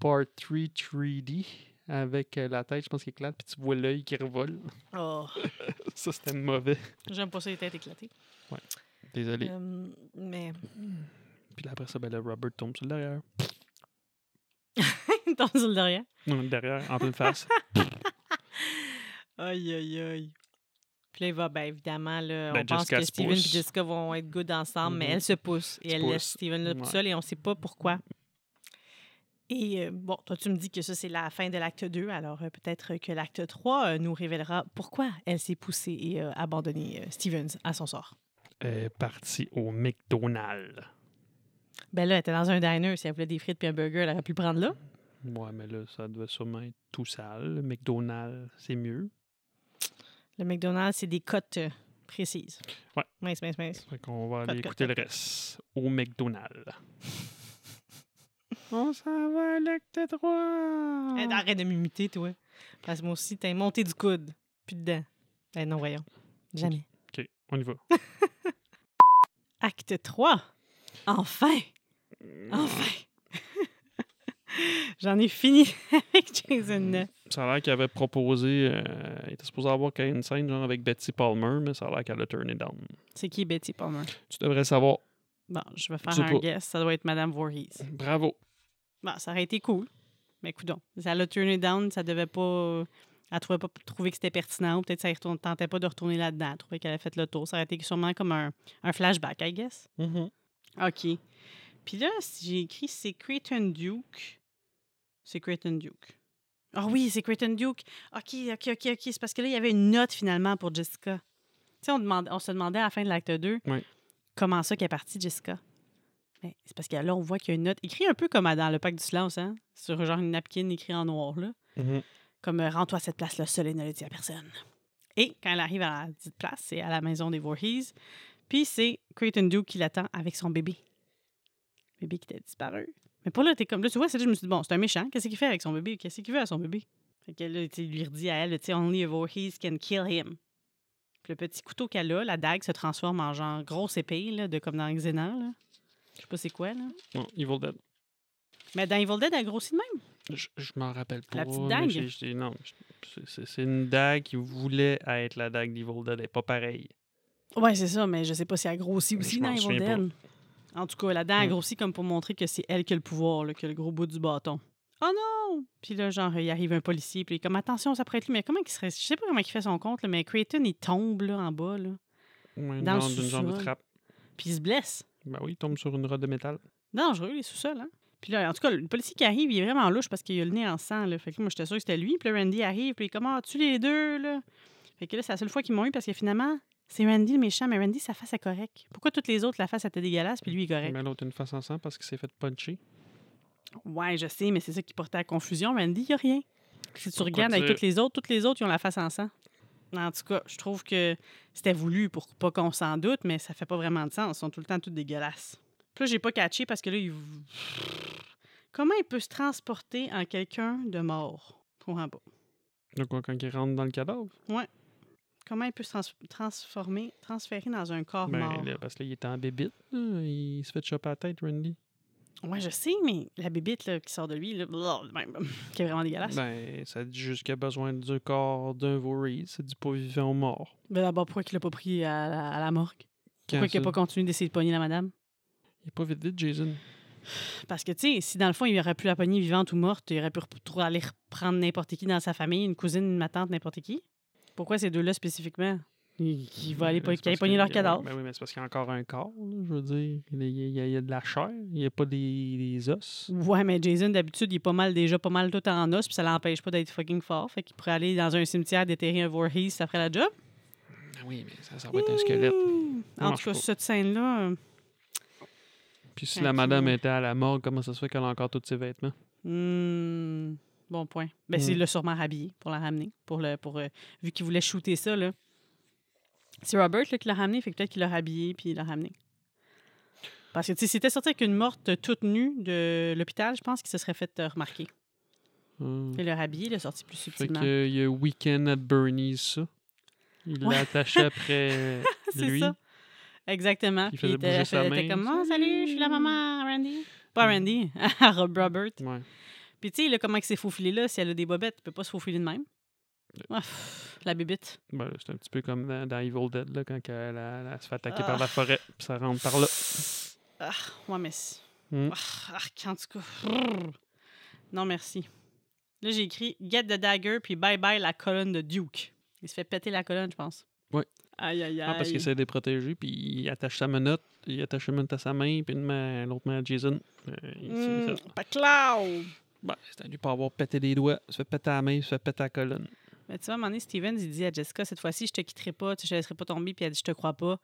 Part 3 3D. Avec euh, la tête, je pense qu'il éclate, puis tu vois l'œil qui revole. Oh, [laughs] Ça, c'était mauvais. j'aime pas ça, les têtes éclatées. Désolé. Euh, mais. Puis là, après ça, ben, le Robert tombe sur le derrière. [laughs] Dans le derrière. Non, derrière, en pleine face. [laughs] Aïe, aïe, aïe. Puis là, il va, ben évidemment, là, Ben, on pense Jessica que Steven et. Jessica vont être good ensemble, mais Mhm. elle se pousse et elle laisse. Steven là tout Ouais. seul et on sait pas pourquoi. Et euh, bon, toi, tu me dis que ça, c'est la fin de l'acte 2, alors euh, peut-être que l'acte 3 euh, nous révélera pourquoi elle s'est poussée et euh, abandonné Stevens à son sort. Euh, parti au McDonald's. Ben là, elle était dans un diner. Si elle voulait des frites puis un burger, elle aurait pu le prendre là. Ouais, mais là, ça doit sûrement être tout sale. Le McDonald's, c'est mieux. Le McDonald's, c'est des cotes précises. Ouais. Mince, mince, mince. Fait qu'on va aller écouter le reste. Au McDonald's. On s'en va à l'acte 3. Hey, arrête de m'imiter, toi. Parce que moi aussi, t'as monté du coude. Puis dedans. Ben non, voyons. Jamais. OK, on y va. [laughs] Acte 3. Enfin. Enfin. [laughs] J'en ai fini [laughs] avec Jason 9. Ça a l'air qu'il avait proposé. euh, il était supposé avoir une scène genre avec Betty Palmer, mais ça a l'air qu'elle a turné down. C'est qui Betty Palmer? Tu devrais savoir. Bon, je vais faire Je un pas. guess. Ça doit être Madame Voorhees. Bravo. Bon, ça aurait été cool. Mais écoute ça l'a turné down, ça devait pas. Elle trouvait pas trouvé que c'était pertinent peut-être ça ne tentait pas de retourner là-dedans. Elle trouvait qu'elle avait fait le tour. Ça aurait été sûrement comme un, un flashback, I guess. OK. Puis là, si j'ai écrit Secret and Duke. Secret and Duke. Ah oui, Secret and Duke. OK, OK, OK, OK. C'est parce que là, il y avait une note finalement pour Jessica. Tu sais, on, on se demandait à la fin de l'acte 2 Oui. comment ça qu'elle est partie, Jessica? Mais c'est parce que là, on voit qu'il y a une note écrite un peu comme dans le pacte du silence, hein? Sur genre une napkin écrit en noir, là. Mhm. Comme euh, rends-toi à cette place-là seule et ne le dis à personne. Et quand elle arrive à la dite place, c'est à la maison des Voorhees. Puis c'est Creighton Duke qui l'attend avec son bébé. Bébé qui était disparu. Mais pour là, t'es comme là, tu vois, c'est là, je me suis dit, bon, c'est un méchant. Qu'est-ce qu'il fait avec son bébé? Qu'est-ce qu'il veut à son bébé? Fait que là, il lui redit à elle, tu sais, only a Voorhees can kill him. Puis le petit couteau qu'elle a, la dague se transforme en genre grosse épée, là, de, comme dans Xena, là. Je sais pas c'est quoi, là. Bon, Evil Dead. Mais dans Evil Dead, elle grossit de même. Je, je m'en rappelle pas. La petite dague? non, c'est- c'est une dague qui voulait être la dague d'Evil Dead. Elle n'est pas pareille. Ouais, c'est ça, mais je sais pas si elle grossit aussi Je dans Evil pas. Dead. En tout cas, la dent a Mm. grossi comme pour montrer que c'est elle qui a le pouvoir, là, qui a le gros bout du bâton. Oh non! Puis là, genre, il arrive un policier, puis il est comme, attention, ça pourrait être lui. Mais comment il serait. Je sais pas comment il fait son compte, là, mais Creighton, il tombe, là, en bas, là. Ouais, Dans le genre de trappe. Puis il se blesse. Ben oui, il tombe sur une rode de métal. Dangereux, les sous-sols, hein? Puis là, en tout cas, le policier qui arrive, il est vraiment louche parce qu'il a le nez en sang, là. Fait que moi, j'étais sûre que c'était lui. Puis là, Randy arrive, puis il est comme, ah, tu les deux, là. Fait que là, c'est la seule fois qu'ils m'ont eu parce que finalement, c'est Randy le méchant, mais Randy, sa face est correcte. Pourquoi toutes les autres, la face était dégueulasse, puis lui, il est correct? Mais l'autre a une face en sang parce qu'il s'est fait puncher. Ouais, je sais, mais c'est ça qui portait à confusion. Randy, il n'y a rien. Si tu Pourquoi regardes avec toutes les autres, toutes les autres, ils ont la face en sang. En tout cas, je trouve que c'était voulu pour pas qu'on s'en doute, mais ça fait pas vraiment de sens. Ils sont tout le temps toutes dégueulasses. Puis là, j'ai pas catché parce que là, il... Comment il peut se transporter en quelqu'un de mort? Je comprends pas. De quoi, quand il rentre dans le cadavre? Comment il peut se trans- transformer, transférer dans un corps Ben, mort? là, parce que là, il est en bébite. là. Il se fait choper la tête, Randy. Ouais, je sais, mais la bébite là, qui sort de lui, là, blablabla, [laughs] qui est vraiment dégueulasse. Ben, ça dit juste qu'il a besoin du corps d'un Voorhees. Ça dit pas vivant ou mort. Ben d'abord, pourquoi il l'a pas pris à la, à la morgue? Pourquoi il n'a ça? pas continué d'essayer de pogner la madame? Il est pas vite vite, Jason. Parce que, tu sais, si dans le fond, il aurait pu la pogner vivante ou morte, il aurait pu aller reprendre n'importe qui dans sa famille, une cousine, une ma tante, n'importe qui. Pourquoi ces deux-là spécifiquement? Il va aller c'est parce pogner leur cadavre. Ben oui, mais c'est parce qu'il y a encore un corps. là, je veux dire, il y a, il y a- de la chair. Il n'y a pas des, des os. Ouais, mais Jason, d'habitude, il est pas mal déjà pas mal tout en os, puis ça l'empêche pas d'être fucking fort. Fait qu'il pourrait aller dans un cimetière déterrer un Voorhees, ça ferait la job. Oui, mais ça, ça va être un squelette. Mmh. En tout cas, pas. cette scène-là, euh, Puis si la madame était à la morgue, comment ça se fait qu'elle a encore tous ses vêtements? hmm, bon point. Ben, c'est Mm. le sûrement rhabillé pour la ramener. Pour le, pour, euh, vu qu'il voulait shooter ça, là. C'est Robert là, qui l'a ramené, fait que peut-être qu'il l'a rhabillé puis il l'a ramené. Parce que, tu sais, s'il était sorti avec une morte toute nue de l'hôpital, je pense qu'il se serait fait euh, remarquer. Hum. Et leur habillé, il est sorti plus Fait subtilement. qu'il y a Weekend at Bernie's, ça. Il Ouais. l'a attaché [laughs] après C'est lui. ça. Exactement. Il Puis il était, était comme Oh, salut, je suis la maman, Randy. Pas Randy, [laughs] à Rob Robert. Ouais. Puis tu sais, comment il s'est faufilé là, si elle a des bobettes, il peut pas se faufiler de même. Ah, la bébite. Ben, c'est un petit peu comme dans, dans Evil Dead, là, quand elle, elle- elle se fait attaquer Ah. par la forêt, puis ça rentre par là. Ah, ouais, mais. Hmm. Ah, arc, en tout cas. Non, merci. Là, j'ai écrit Get the dagger, puis bye bye la colonne de Duke. Il se fait péter la colonne, je pense. Ouais. Aïe, aïe, aïe. Ah, parce qu'il essaie de les protéger, puis il attache sa menotte, il attache une menotte à sa main, puis une main, l'autre main à Jason. Euh, Mm, fait- pas clau! Ben, c'est lui pas avoir pété les doigts, il se fait péter la main, il se fait péter la colonne. Mais tu vois, à un moment donné, Steven, il dit à Jessica, cette fois-ci, je te quitterai pas, tu je te laisserai pas tomber, puis elle dit, je te crois pas.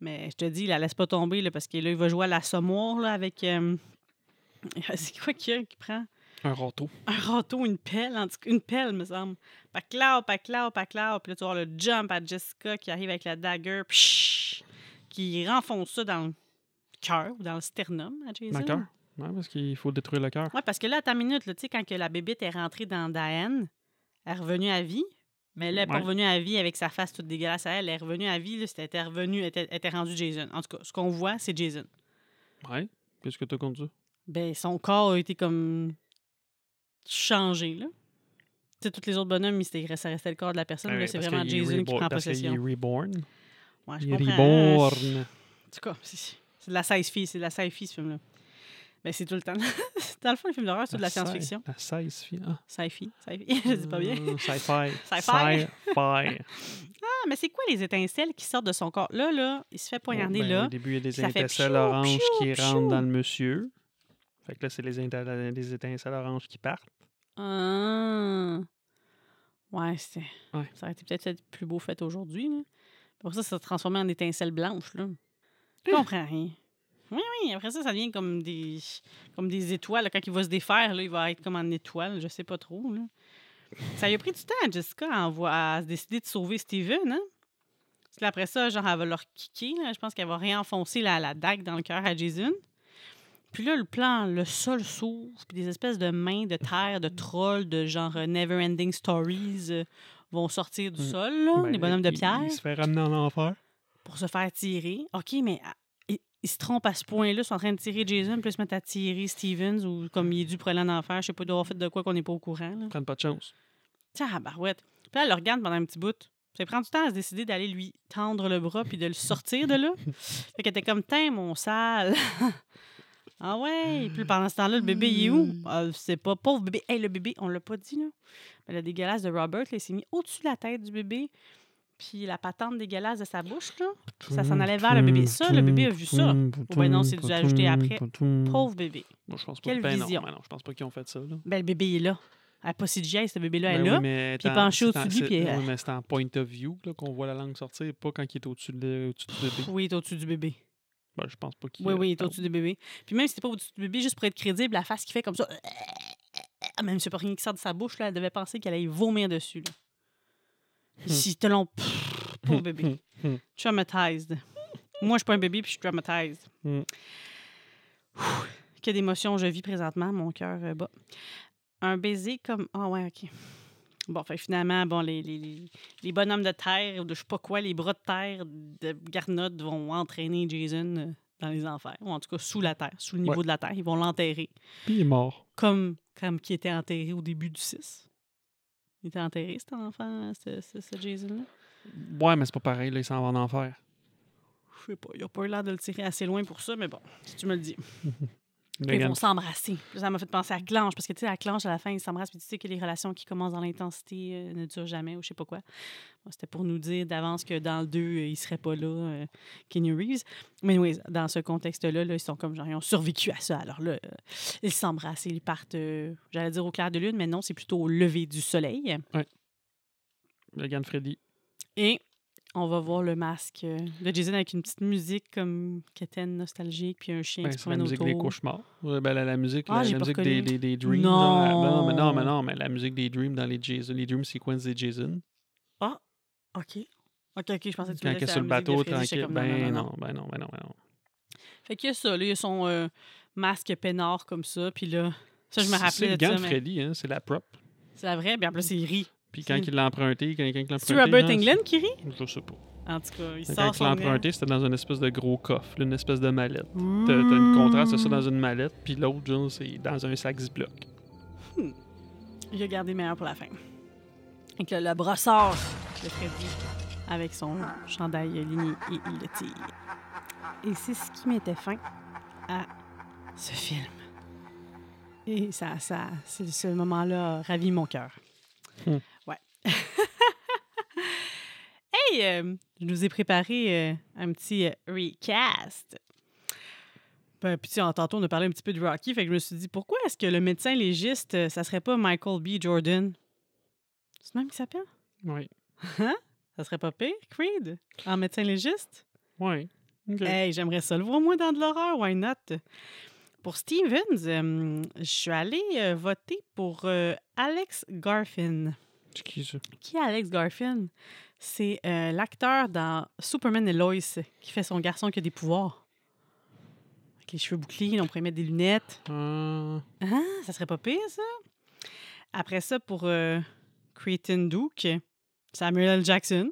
Mais je te dis, il la laisse pas tomber, là, parce que là, il va jouer à l'assommoir, là, avec. euh, [laughs] C'est quoi qu'il y a qui prend? Un râteau. Un râteau, une pelle, en tout cas, une pelle, me semble. Paclao, paclao, paclao. Puis là, tu voir le jump à Jessica qui arrive avec la dagger, qui renfonce ça dans le cœur ou dans le sternum à Jason. Dans le cœur. Ouais, parce qu'il faut détruire le cœur. Ouais, parce que là, à ta minute, là, tu sais, quand que la bébite est rentrée dans Diane, elle est revenue à vie. Mais là, elle n'est pas revenue à vie avec sa face toute dégueulasse à elle. Elle est revenue à vie, là, c'était était revenu, était, était rendu Jason. En tout cas, ce qu'on voit, c'est Jason. Ouais. Qu'est-ce que t'as contre ça? Ben, son corps a été comme changé, là. Tu sais, tous les autres bonhommes, il ça restait le corps de la personne. Là, c'est vraiment Jason qui prend parce possession. est reborn. Ouais, je Il est comprends. reborn. En tout cas, c'est c'est de la sci-fi, c'est de la sci-fi, ce film-là. Ben, c'est tout le temps. [laughs] Dans le fond, les films d'horreur, c'est de la sci- science-fiction. 16 filles. Ah. Sci-fi, sci-fi. [laughs] je dis pas bien. Sci-fi. Sci-fi. Sci-fi. [laughs] Ah, mais c'est quoi les étincelles qui sortent de son corps? Là, là, il se fait poignarder Ben, là. Au début, il y a des étincelles oranges qui rentrent dans le monsieur. Fait que là, c'est les, étincelles oranges qui partent. Ah. Ouais, c'était. Ça aurait été peut-être plus beau fait aujourd'hui. Pour ça, ça s'est transformé en étincelles blanches. Là. Je comprends rien. Oui, oui, après ça, ça devient comme des, comme des étoiles. Quand il va se défaire, là, il va être comme en étoile. Je sais pas trop. Là. Ça lui a pris du temps à Jessica à, envo- à se décider de sauver Steven. Hein? Parce que après ça, genre, elle va leur kicker. là. Je pense qu'elle va réenfoncer la, la dague dans le cœur à Jason. Puis là, le plan, le sol s'ouvre, puis des espèces de mains de terre, de trolls, de genre euh, Never Ending Stories euh, vont sortir du Mm. sol, là, Ben, les bonhommes de pierre, Il se fait ramener en enfer. pour se faire tirer. OK, mais ah, ils, se trompent à ce point-là, ils sont en train de tirer Jason, puis ils se mettent à tirer Stevens, ou comme il est dû pour aller en enfer, je sais pas d'avoir fait de quoi qu'on n'est pas au courant. Là. Prennent pas de chance. Tiens, barouette. Puis là, elle le regarde pendant un petit bout. Ça prend du temps à se décider d'aller lui tendre le bras puis de le sortir de là. [laughs] fait qu'elle était comme, tiens, mon sale. [laughs] ah ouais. Puis pendant ce temps-là, le bébé, il est où? Ah, c'est pas pauvre bébé. Hey, le bébé, on l'a pas dit, là. Mais le dégueulasse de Robert, là, il s'est mis au-dessus de la tête du bébé. Puis la patente dégueulasse de sa bouche, là. Ça s'en allait vers le bébé. Ça, le bébé a vu ça. Ou ben non, c'est dû ajouter après. Pauvre bébé. Moi, je pense pas Quelle ben non, vision. ben non, je pense pas qu'ils ont fait ça. Là. Ben, le bébé est là. Elle n'a pas CGI, ce bébé-là Ben est oui, là. mais puis est penché au-dessus en- de lui, c'est- puis, euh, oui, mais c'est en point of view là, qu'on voit la langue sortir, pas quand il est au-dessus de, au-dessus du bébé. Oui, il est au-dessus du bébé. Ben, je pense pas qu'il Oui, oui, il est au-dessus du bébé. Puis même si c'était pas au-dessus du bébé, juste pour être crédible, la face qu'il fait comme ça, [laughs] même si c'est pas rien qui sort de sa bouche, là, elle devait penser qu'elle allait vomir dessus. Là. Si te l'ont. Pauvre bébé. Hmm. Traumatized. Moi, je suis pas un bébé, puis je suis traumatized. Hmm. Ouh, Que d'émotions je vis présentement, mon cœur euh, bat. Un baiser comme. Ah, ouais, OK. Bon, fait, finalement, bon, les, les, les, bonhommes de terre, ou de je sais pas quoi, les bras de terre de Garnot vont entraîner Jason euh, dans les enfers, ou en tout cas sous la terre, sous le niveau Ouais. de la terre. Ils vont l'enterrer, Puis il est mort. comme, comme qui était enterré au début du 6. Il était enterré, cet enfant, ce, ce, ce Jason-là? Ouais, mais c'est pas pareil, là, il s'en va en enfer. Je sais pas, il a pas eu l'air de le tirer assez loin pour ça, mais bon, si tu me le dis. [laughs] Ils vont s'embrasser. Ça m'a fait penser à Clanche, parce que tu sais, à Clanche, à la fin, ils s'embrassent, puis tu sais que les relations qui commencent dans l'intensité euh, ne durent jamais, ou je sais pas quoi. Bon, C'était pour nous dire d'avance que dans le 2, euh, il serait pas là, euh, Keanu Reeves. Mais oui, dans ce contexte-là, là, ils sont comme genre, ils ont survécu à ça. Alors là, euh, ils s'embrassent ils partent, euh, j'allais dire au clair de lune, mais non, c'est plutôt au lever du soleil. Megan Freddy. Et on va voir le masque euh, de Jason avec une petite musique comme quétaine nostalgique, puis un chien Ben, qui se la musique autour. des cauchemars. Ouais, ben, la, la musique, Ah, la, la musique des, des, des Dreams. Non. non, mais non, mais non, mais la musique des Dreams dans les Jason, les Dream Sequence des Jason. Ah, OK. OK, OK, je pensais que tu Quand laissais sur le bateau, tranquille. comme, Ben non, non, ben non, ben non, ben non. Fait qu'il y a ça, là, il y a son euh, masque peinard comme ça, puis là, ça, je me rappelais C'est le gant de Freddy, hein, c'est la prop. c'est la vraie, puis en plus, il rit. Puis quand C'est- il l'a emprunté, quand, quand il l'a C'est emprunté, Robert non, Englund qui rit? c'est- Je sais pas. En tout cas, il Quand sort il l'a emprunté, c'était dans une espèce de gros coffre, une espèce de mallette. T'as t'as une contraste ça dans une mallette, puis l'autre, genre, c'est dans un sac Ziploc. Il a gardé le meilleur pour la fin. Avec le, le brossard de Freddy avec son chandail ligné et il le tire. Et c'est ce qui mettait fin à ce film. Et ça, ça, c'est- ce moment-là a ravi mon cœur. Hmm. [laughs] Hey, euh, je nous ai préparé euh, un petit euh, recast. Ben, puis, tantôt, on a parlé un petit peu de Rocky, fait que je me suis dit, pourquoi est-ce que le médecin légiste, ça serait pas Michael B. Jordan? C'est le même qui s'appelle? Oui. Hein? Ça serait pas pire, Creed? En médecin légiste? Oui. Hey, j'aimerais ça le voir, moi, dans de l'horreur, why not? Pour Stevens, je suis allée voter pour Alex Garfin. C'est qui ça? Qui est Alex Garfin? C'est euh, l'acteur dans Superman et Lois qui fait son garçon qui a des pouvoirs. Avec les cheveux bouclés, on pourrait mettre des lunettes. Ah, Ah, ça serait pas pire, ça? Après ça, pour euh, Creighton Duke, Samuel L. Jackson.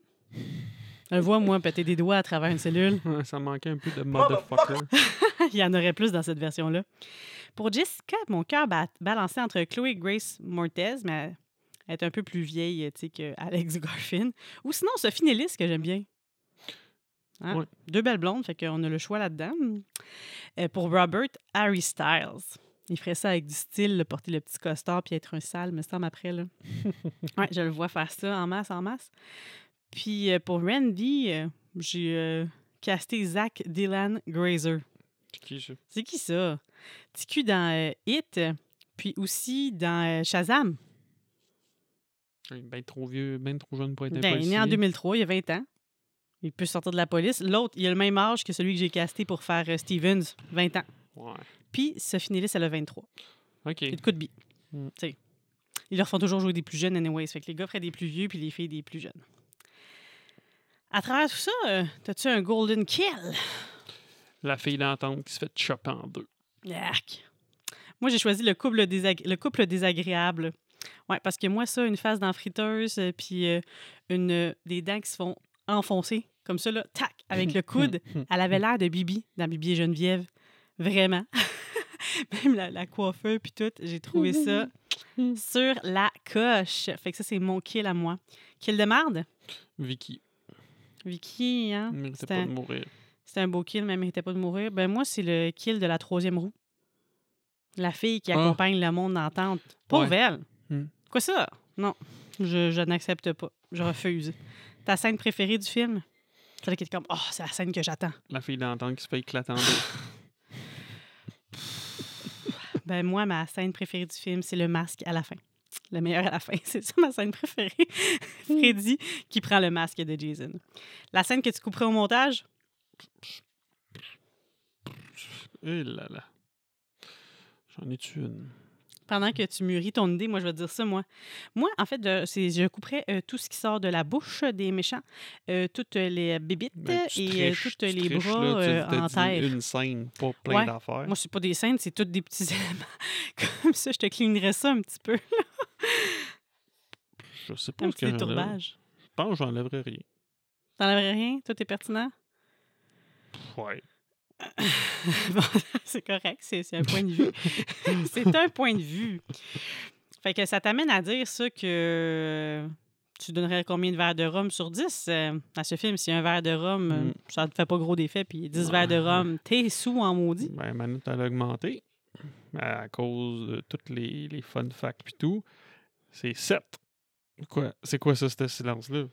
Je le vois, moi, péter des doigts à travers une cellule. [laughs] ça manquait un peu de motherfucker. [laughs] Il y en aurait plus dans cette version-là. Pour Jessica, mon cœur ba- balançait entre Chloé Grace Mortez, mais elle est un peu plus vieille tu sais, que Alex [laughs] Garfin. Ou sinon, Sophie Nellis, que j'aime bien. Hein? Ouais. Deux belles blondes, fait qu'on a le choix là-dedans. Euh, pour Robert, Harry Styles. Il ferait ça avec du style, porter le petit costard puis être un sale, me semble, après. Là. [laughs] ouais, je le vois faire ça en masse, en masse. Puis euh, pour Randy, euh, j'ai casté Zach Dylan Grazer. C'est qui ça? C'est qui ça? TQ dans euh, Hit, puis aussi dans Shazam. Ben trop vieux, ben trop jeune pour être un Ben, il est né en policier. 2003, il a 20 ans. Il peut sortir de la police. L'autre, il a le même âge que celui que j'ai casté pour faire euh, Stevens, 20 ans. Ouais. Puis Sophie Nellis, elle a 23. OK. Il de coup de bille. Mm. Tu sais. Ils leur font toujours jouer des plus jeunes, anyways. Fait que les gars feraient des plus vieux, puis les filles des plus jeunes. À travers tout ça, euh, t'as-tu un golden kill? La fille d'entente qui se fait chopper en deux. Yark. Moi, j'ai choisi le couple, désag- le couple désagréable. Ouais, parce que moi, ça, une face dans friteuse, euh, puis euh, une, euh, des dents qui se font enfoncer, comme ça, là, tac, avec le coude. [laughs] Elle avait l'air de Bibi, dans Bibi et Geneviève. Vraiment. [laughs] Même la, la coiffeur, puis tout, j'ai trouvé ça [laughs] sur la coche. Fait que ça, c'est mon kill à moi. Kill de marde? Vicky. Vicky, hein? Elle méritait C'était pas un- de mourir. c'était un beau kill, mais elle méritait pas de mourir. Ben moi, c'est le kill de la troisième roue. La fille qui Ah. accompagne le monde la tente. Pauvre Ouais. elle. Quoi ça? Non, je, je n'accepte pas. Je refuse. Ta scène préférée du film? Celle qui est comme, oh, c'est la scène que j'attends. La fille d'entente qui se fait éclater en deux. [laughs] Ben moi, ma scène préférée du film, c'est le masque à la fin. Le meilleur à la fin. [laughs] C'est ça ma scène préférée. Freddy qui prend le masque de Jason. La scène que tu couperais au montage? Eh là là. J'en ai-tu une? Pendant que tu mûris ton idée, moi, je vais te dire ça, moi. Moi, en fait, je, je couperais euh, tout ce qui sort de la bouche des méchants, euh, toutes les bébites Ben, et euh, triches, tous tu les triches, bras là, tu- en dit terre. Une scène, pas plein Ouais. d'affaires. Moi, c'est pas des scènes, c'est tous des petits [laughs] éléments. Comme ça, je te clignerais ça un petit peu. Je sais pas Un ce petit détourbage. Je pense que j'enlèverais rien. T'enlèverais rien? Tout est pertinent? Ouais. Bon, [laughs] c'est correct, c'est un point de vue. [laughs] c'est un point de vue. Fait que ça t'amène à dire ça que tu donnerais combien de verres de rhum sur 10 euh, à ce film? Si un verre de rhum, euh, Mm. ça te fait pas gros d'effet, puis 10 verres de rhum, t'es sous en maudit. Ben, ma note, elle a augmenté à cause de tous les, les fun facts et tout. C'est 7. Quoi? C'est quoi ça, ce silence-là?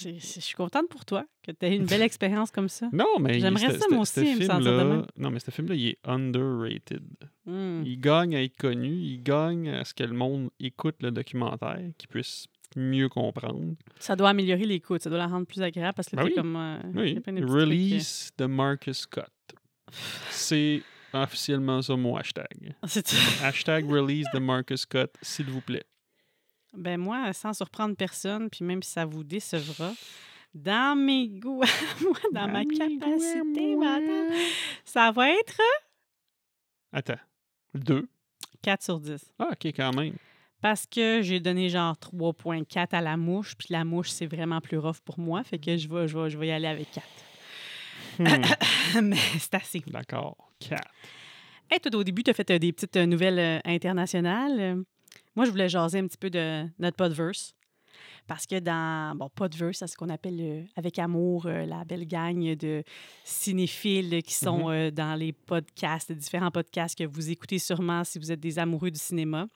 Je suis contente pour toi que tu aies une belle [laughs] expérience comme ça. Non, mais J'aimerais ça, moi aussi, me sentir de film-là- même. Non, mais ce film-là, il est underrated. Mm. Il gagne à être connu, il gagne à ce que le monde écoute le documentaire, qu'il puisse mieux comprendre. Ça doit améliorer l'écoute, ça doit la rendre plus agréable parce que Ben oui. comme. euh, Oui. euh. Release de Marcus Scott. C'est officiellement ça mon hashtag. [laughs] Hashtag release de Marcus Scott, s'il vous plaît. Ben moi, sans surprendre personne, puis même si ça vous décevra, dans mes goûts, [laughs] moi, dans ma Dans capacité mentale, ça va être Attends. Deux. 4 sur 10. Ah, OK, quand même. Parce que j'ai donné genre 3.4 à la mouche, puis la mouche, c'est vraiment plus rough pour moi, fait que je vais, je vais, je vais y aller avec 4. Hmm, [coughs] Mais c'est assez. D'accord. Quatre. Hey, toi, au début, tu as fait euh, des petites euh, nouvelles euh, internationales. Moi, je voulais jaser un petit peu de notre podverse. Parce que dans, bon, podverse, c'est ce qu'on appelle euh, avec amour euh, la belle gang de cinéphiles qui sont Mhm. euh, dans les podcasts, les différents podcasts que vous écoutez sûrement si vous êtes des amoureux du cinéma.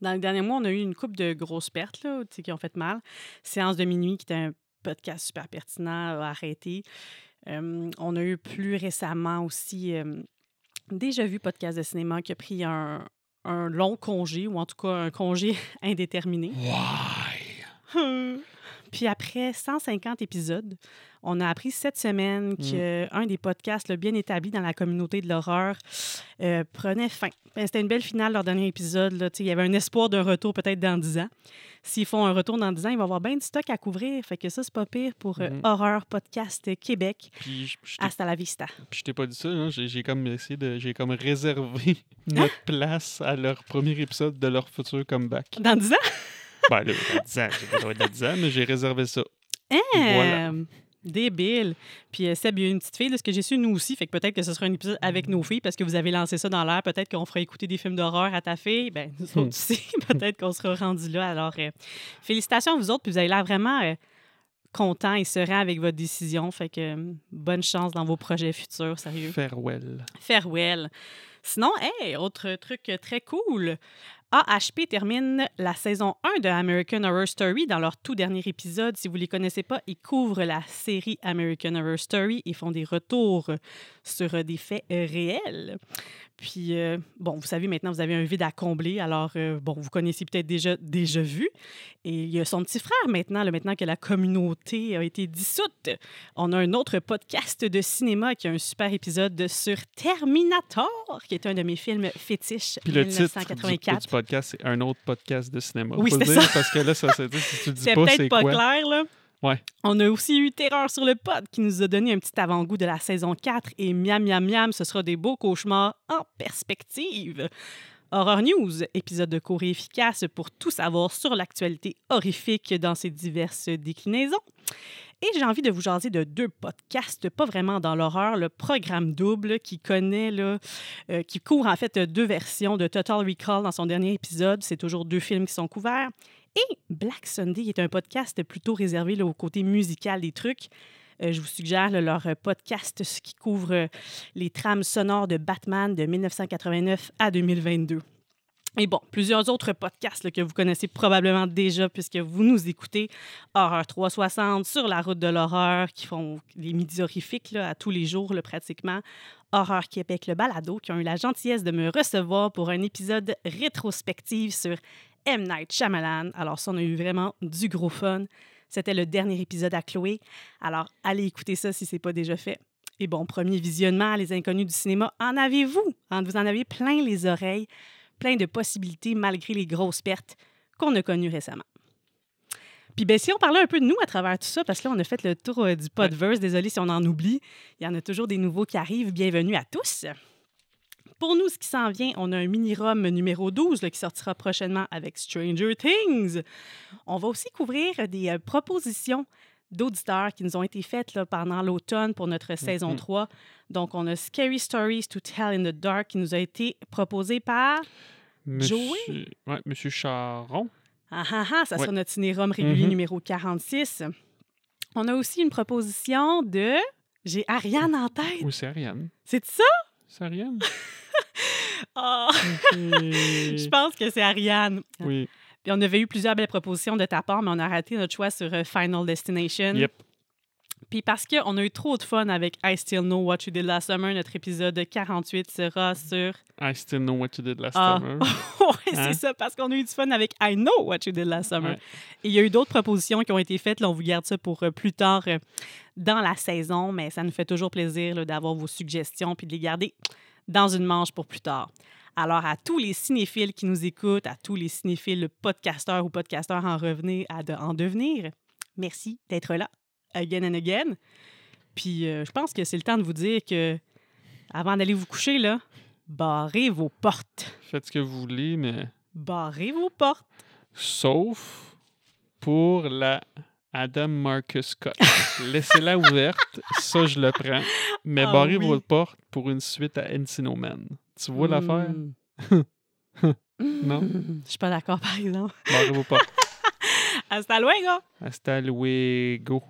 Dans le dernier mois, on a eu une coupe de grosses pertes là, qui ont fait mal. Séance de minuit, qui était un podcast super pertinent, a arrêté. On a eu plus récemment aussi déjà vu podcast de cinéma qui a pris un, un long congé, ou en tout cas un congé [laughs] indéterminé. Why? [laughs] Puis après 150 épisodes, on a appris cette semaine qu'un des podcasts là, bien établis dans la communauté de l'horreur euh, prenait fin. Ben, C'était une belle finale, leur dernier épisode. Là. Il y avait un espoir d'un retour peut-être dans 10 ans. S'ils font un retour dans 10 ans, il va y avoir bien du stock à couvrir. Fait que ça, c'est pas pire pour euh, Mhm. Horreur Podcast Québec. Puis je je t'ai Hasta la vista. puis je t'ai pas dit ça, hein, j'ai comme essayé de. J'ai comme réservé [laughs] notre place à leur premier épisode de leur futur comeback. Dans 10 ans? ben là, dans 10 ans, j'ai pas le droit de le dire, mais j'ai réservé ça. Hein? Voilà. Débile. Puis euh, Seb, il y a une petite fille, de ce que j'ai su, nous aussi. Fait que peut-être que ce sera un épisode avec nos filles parce que vous avez lancé ça dans l'air. Peut-être qu'on fera écouter des films d'horreur à ta fille. Ben, nous autres Hmm. aussi. [laughs] peut-être qu'on sera rendu là. Alors, euh, félicitations à vous autres. Puis vous avez l'air vraiment euh, contents et sereins avec votre décision. Fait que euh, bonne chance dans vos projets futurs, sérieux. Farewell. Farewell. Sinon, hey, autre truc très cool. AHP termine la saison 1 de American Horror Story dans leur tout dernier épisode. Si vous ne les connaissez pas, ils couvrent la série American Horror Story et font des retours sur euh, des faits euh, réels. Puis, euh, bon, vous savez, maintenant, vous avez un vide à combler. Alors, euh, bon, vous connaissez peut-être déjà, déjà vu. Et il y a son petit frère maintenant, là, maintenant que la communauté a été dissoute. On a un autre podcast de cinéma qui a un super épisode sur Terminator, qui est un de mes films fétiches Puis le titre du, 1984. du podcast, c'est un autre podcast de cinéma. Oui, c'est ça. Parce que là, ça, ça, si tu le dis C'est pas, peut-être c'est pas quoi? clair, là. Ouais. On a aussi eu Terreur sur le pod qui nous a donné un petit avant-goût de la saison 4 et miam miam miam, ce sera des beaux cauchemars en perspective. Horror News, épisode de court et efficace pour tout savoir sur l'actualité horrifique dans ses diverses déclinaisons. Et j'ai envie de vous jaser de deux podcasts, pas vraiment dans l'horreur, le programme double qui connaît, euh, qui couvre en fait deux versions de Total Recall dans son dernier épisode. C'est toujours deux films qui sont couverts. Et Black Sunday est un podcast plutôt réservé au côté musical des trucs. Euh, je vous suggère leur podcast qui couvre euh, les trames sonores de Batman de 1989 à 2022. Et bon, plusieurs autres podcasts que vous connaissez probablement déjà puisque vous nous écoutez. Horreur 360, Sur la route de l'horreur, qui font les midis horrifiques à tous les jours pratiquement. Horreur Québec, le balado, qui ont eu la gentillesse de me recevoir pour un épisode rétrospectif sur M. Night Shyamalan. Alors ça, on a eu vraiment du gros fun. C'était le dernier épisode à Chloé. Alors, allez écouter ça si ce n'est pas déjà fait. Et bon, premier visionnement, les inconnus du cinéma, en avez-vous? En- Vous en avez plein les oreilles, plein de possibilités malgré les grosses pertes qu'on a connues récemment. Puis ben, si on parlait un peu de nous à travers tout ça, parce que là, on a fait le tour euh, du podverse, désolé si on en oublie, il y en a toujours des nouveaux qui arrivent, bienvenue à tous. Pour nous, ce qui s'en vient, on a un mini-rom numéro 12 là, qui sortira prochainement avec Stranger Things. On va aussi couvrir des euh, propositions d'auditeurs qui nous ont été faites là, pendant l'automne pour notre saison Mhm. 3. Donc, on a Scary Stories to Tell in the Dark qui nous a été proposé par... Monsieur, Joey? Monsieur Charon. Ah ah ah, ça Ouais. sera notre ciné-rom régulier Mhm. numéro 46. On a aussi une proposition de... J'ai Ariane en tête. Oui, c'est Ariane. C'est ça? C'est Ariane? [laughs] Ok. [laughs] je pense que c'est Ariane. Oui. Puis on avait eu plusieurs belles propositions de ta part, mais on a raté notre choix sur euh, Final Destination. Yep. Puis parce qu'on a eu trop de fun avec I Still Know What You Did Last Summer, notre épisode 48 sera sur... I still know what you did last Ah. summer. [laughs] Hein? c'est ça, parce qu'on a eu du fun avec I Know What You Did Last Summer. Ouais. Et il y a eu d'autres propositions qui ont été faites. Là, on vous garde ça pour euh, plus tard euh, dans la saison, mais ça nous fait toujours plaisir d'avoir vos suggestions puis de les garder dans une manche pour plus tard. Alors, à tous les cinéphiles qui nous écoutent, à tous les cinéphiles podcasteurs ou podcasteurs en, revenir, à de- en devenir, merci d'être là again and again. Puis euh, je pense que c'est le temps de vous dire que avant d'aller vous coucher, là, barrez vos portes. Faites ce que vous voulez, mais Barrez vos portes. sauf pour la Adam Marcus Scott. [laughs] Laissez-la ouverte, ça je le prends. Mais Ah barrez oui. votre porte pour une suite à Encino Man. Tu vois l'affaire? Mm. [laughs] Non? [laughs] Je suis pas d'accord, par exemple. Barrez vos portes. [laughs] Hasta luego! Hasta luego.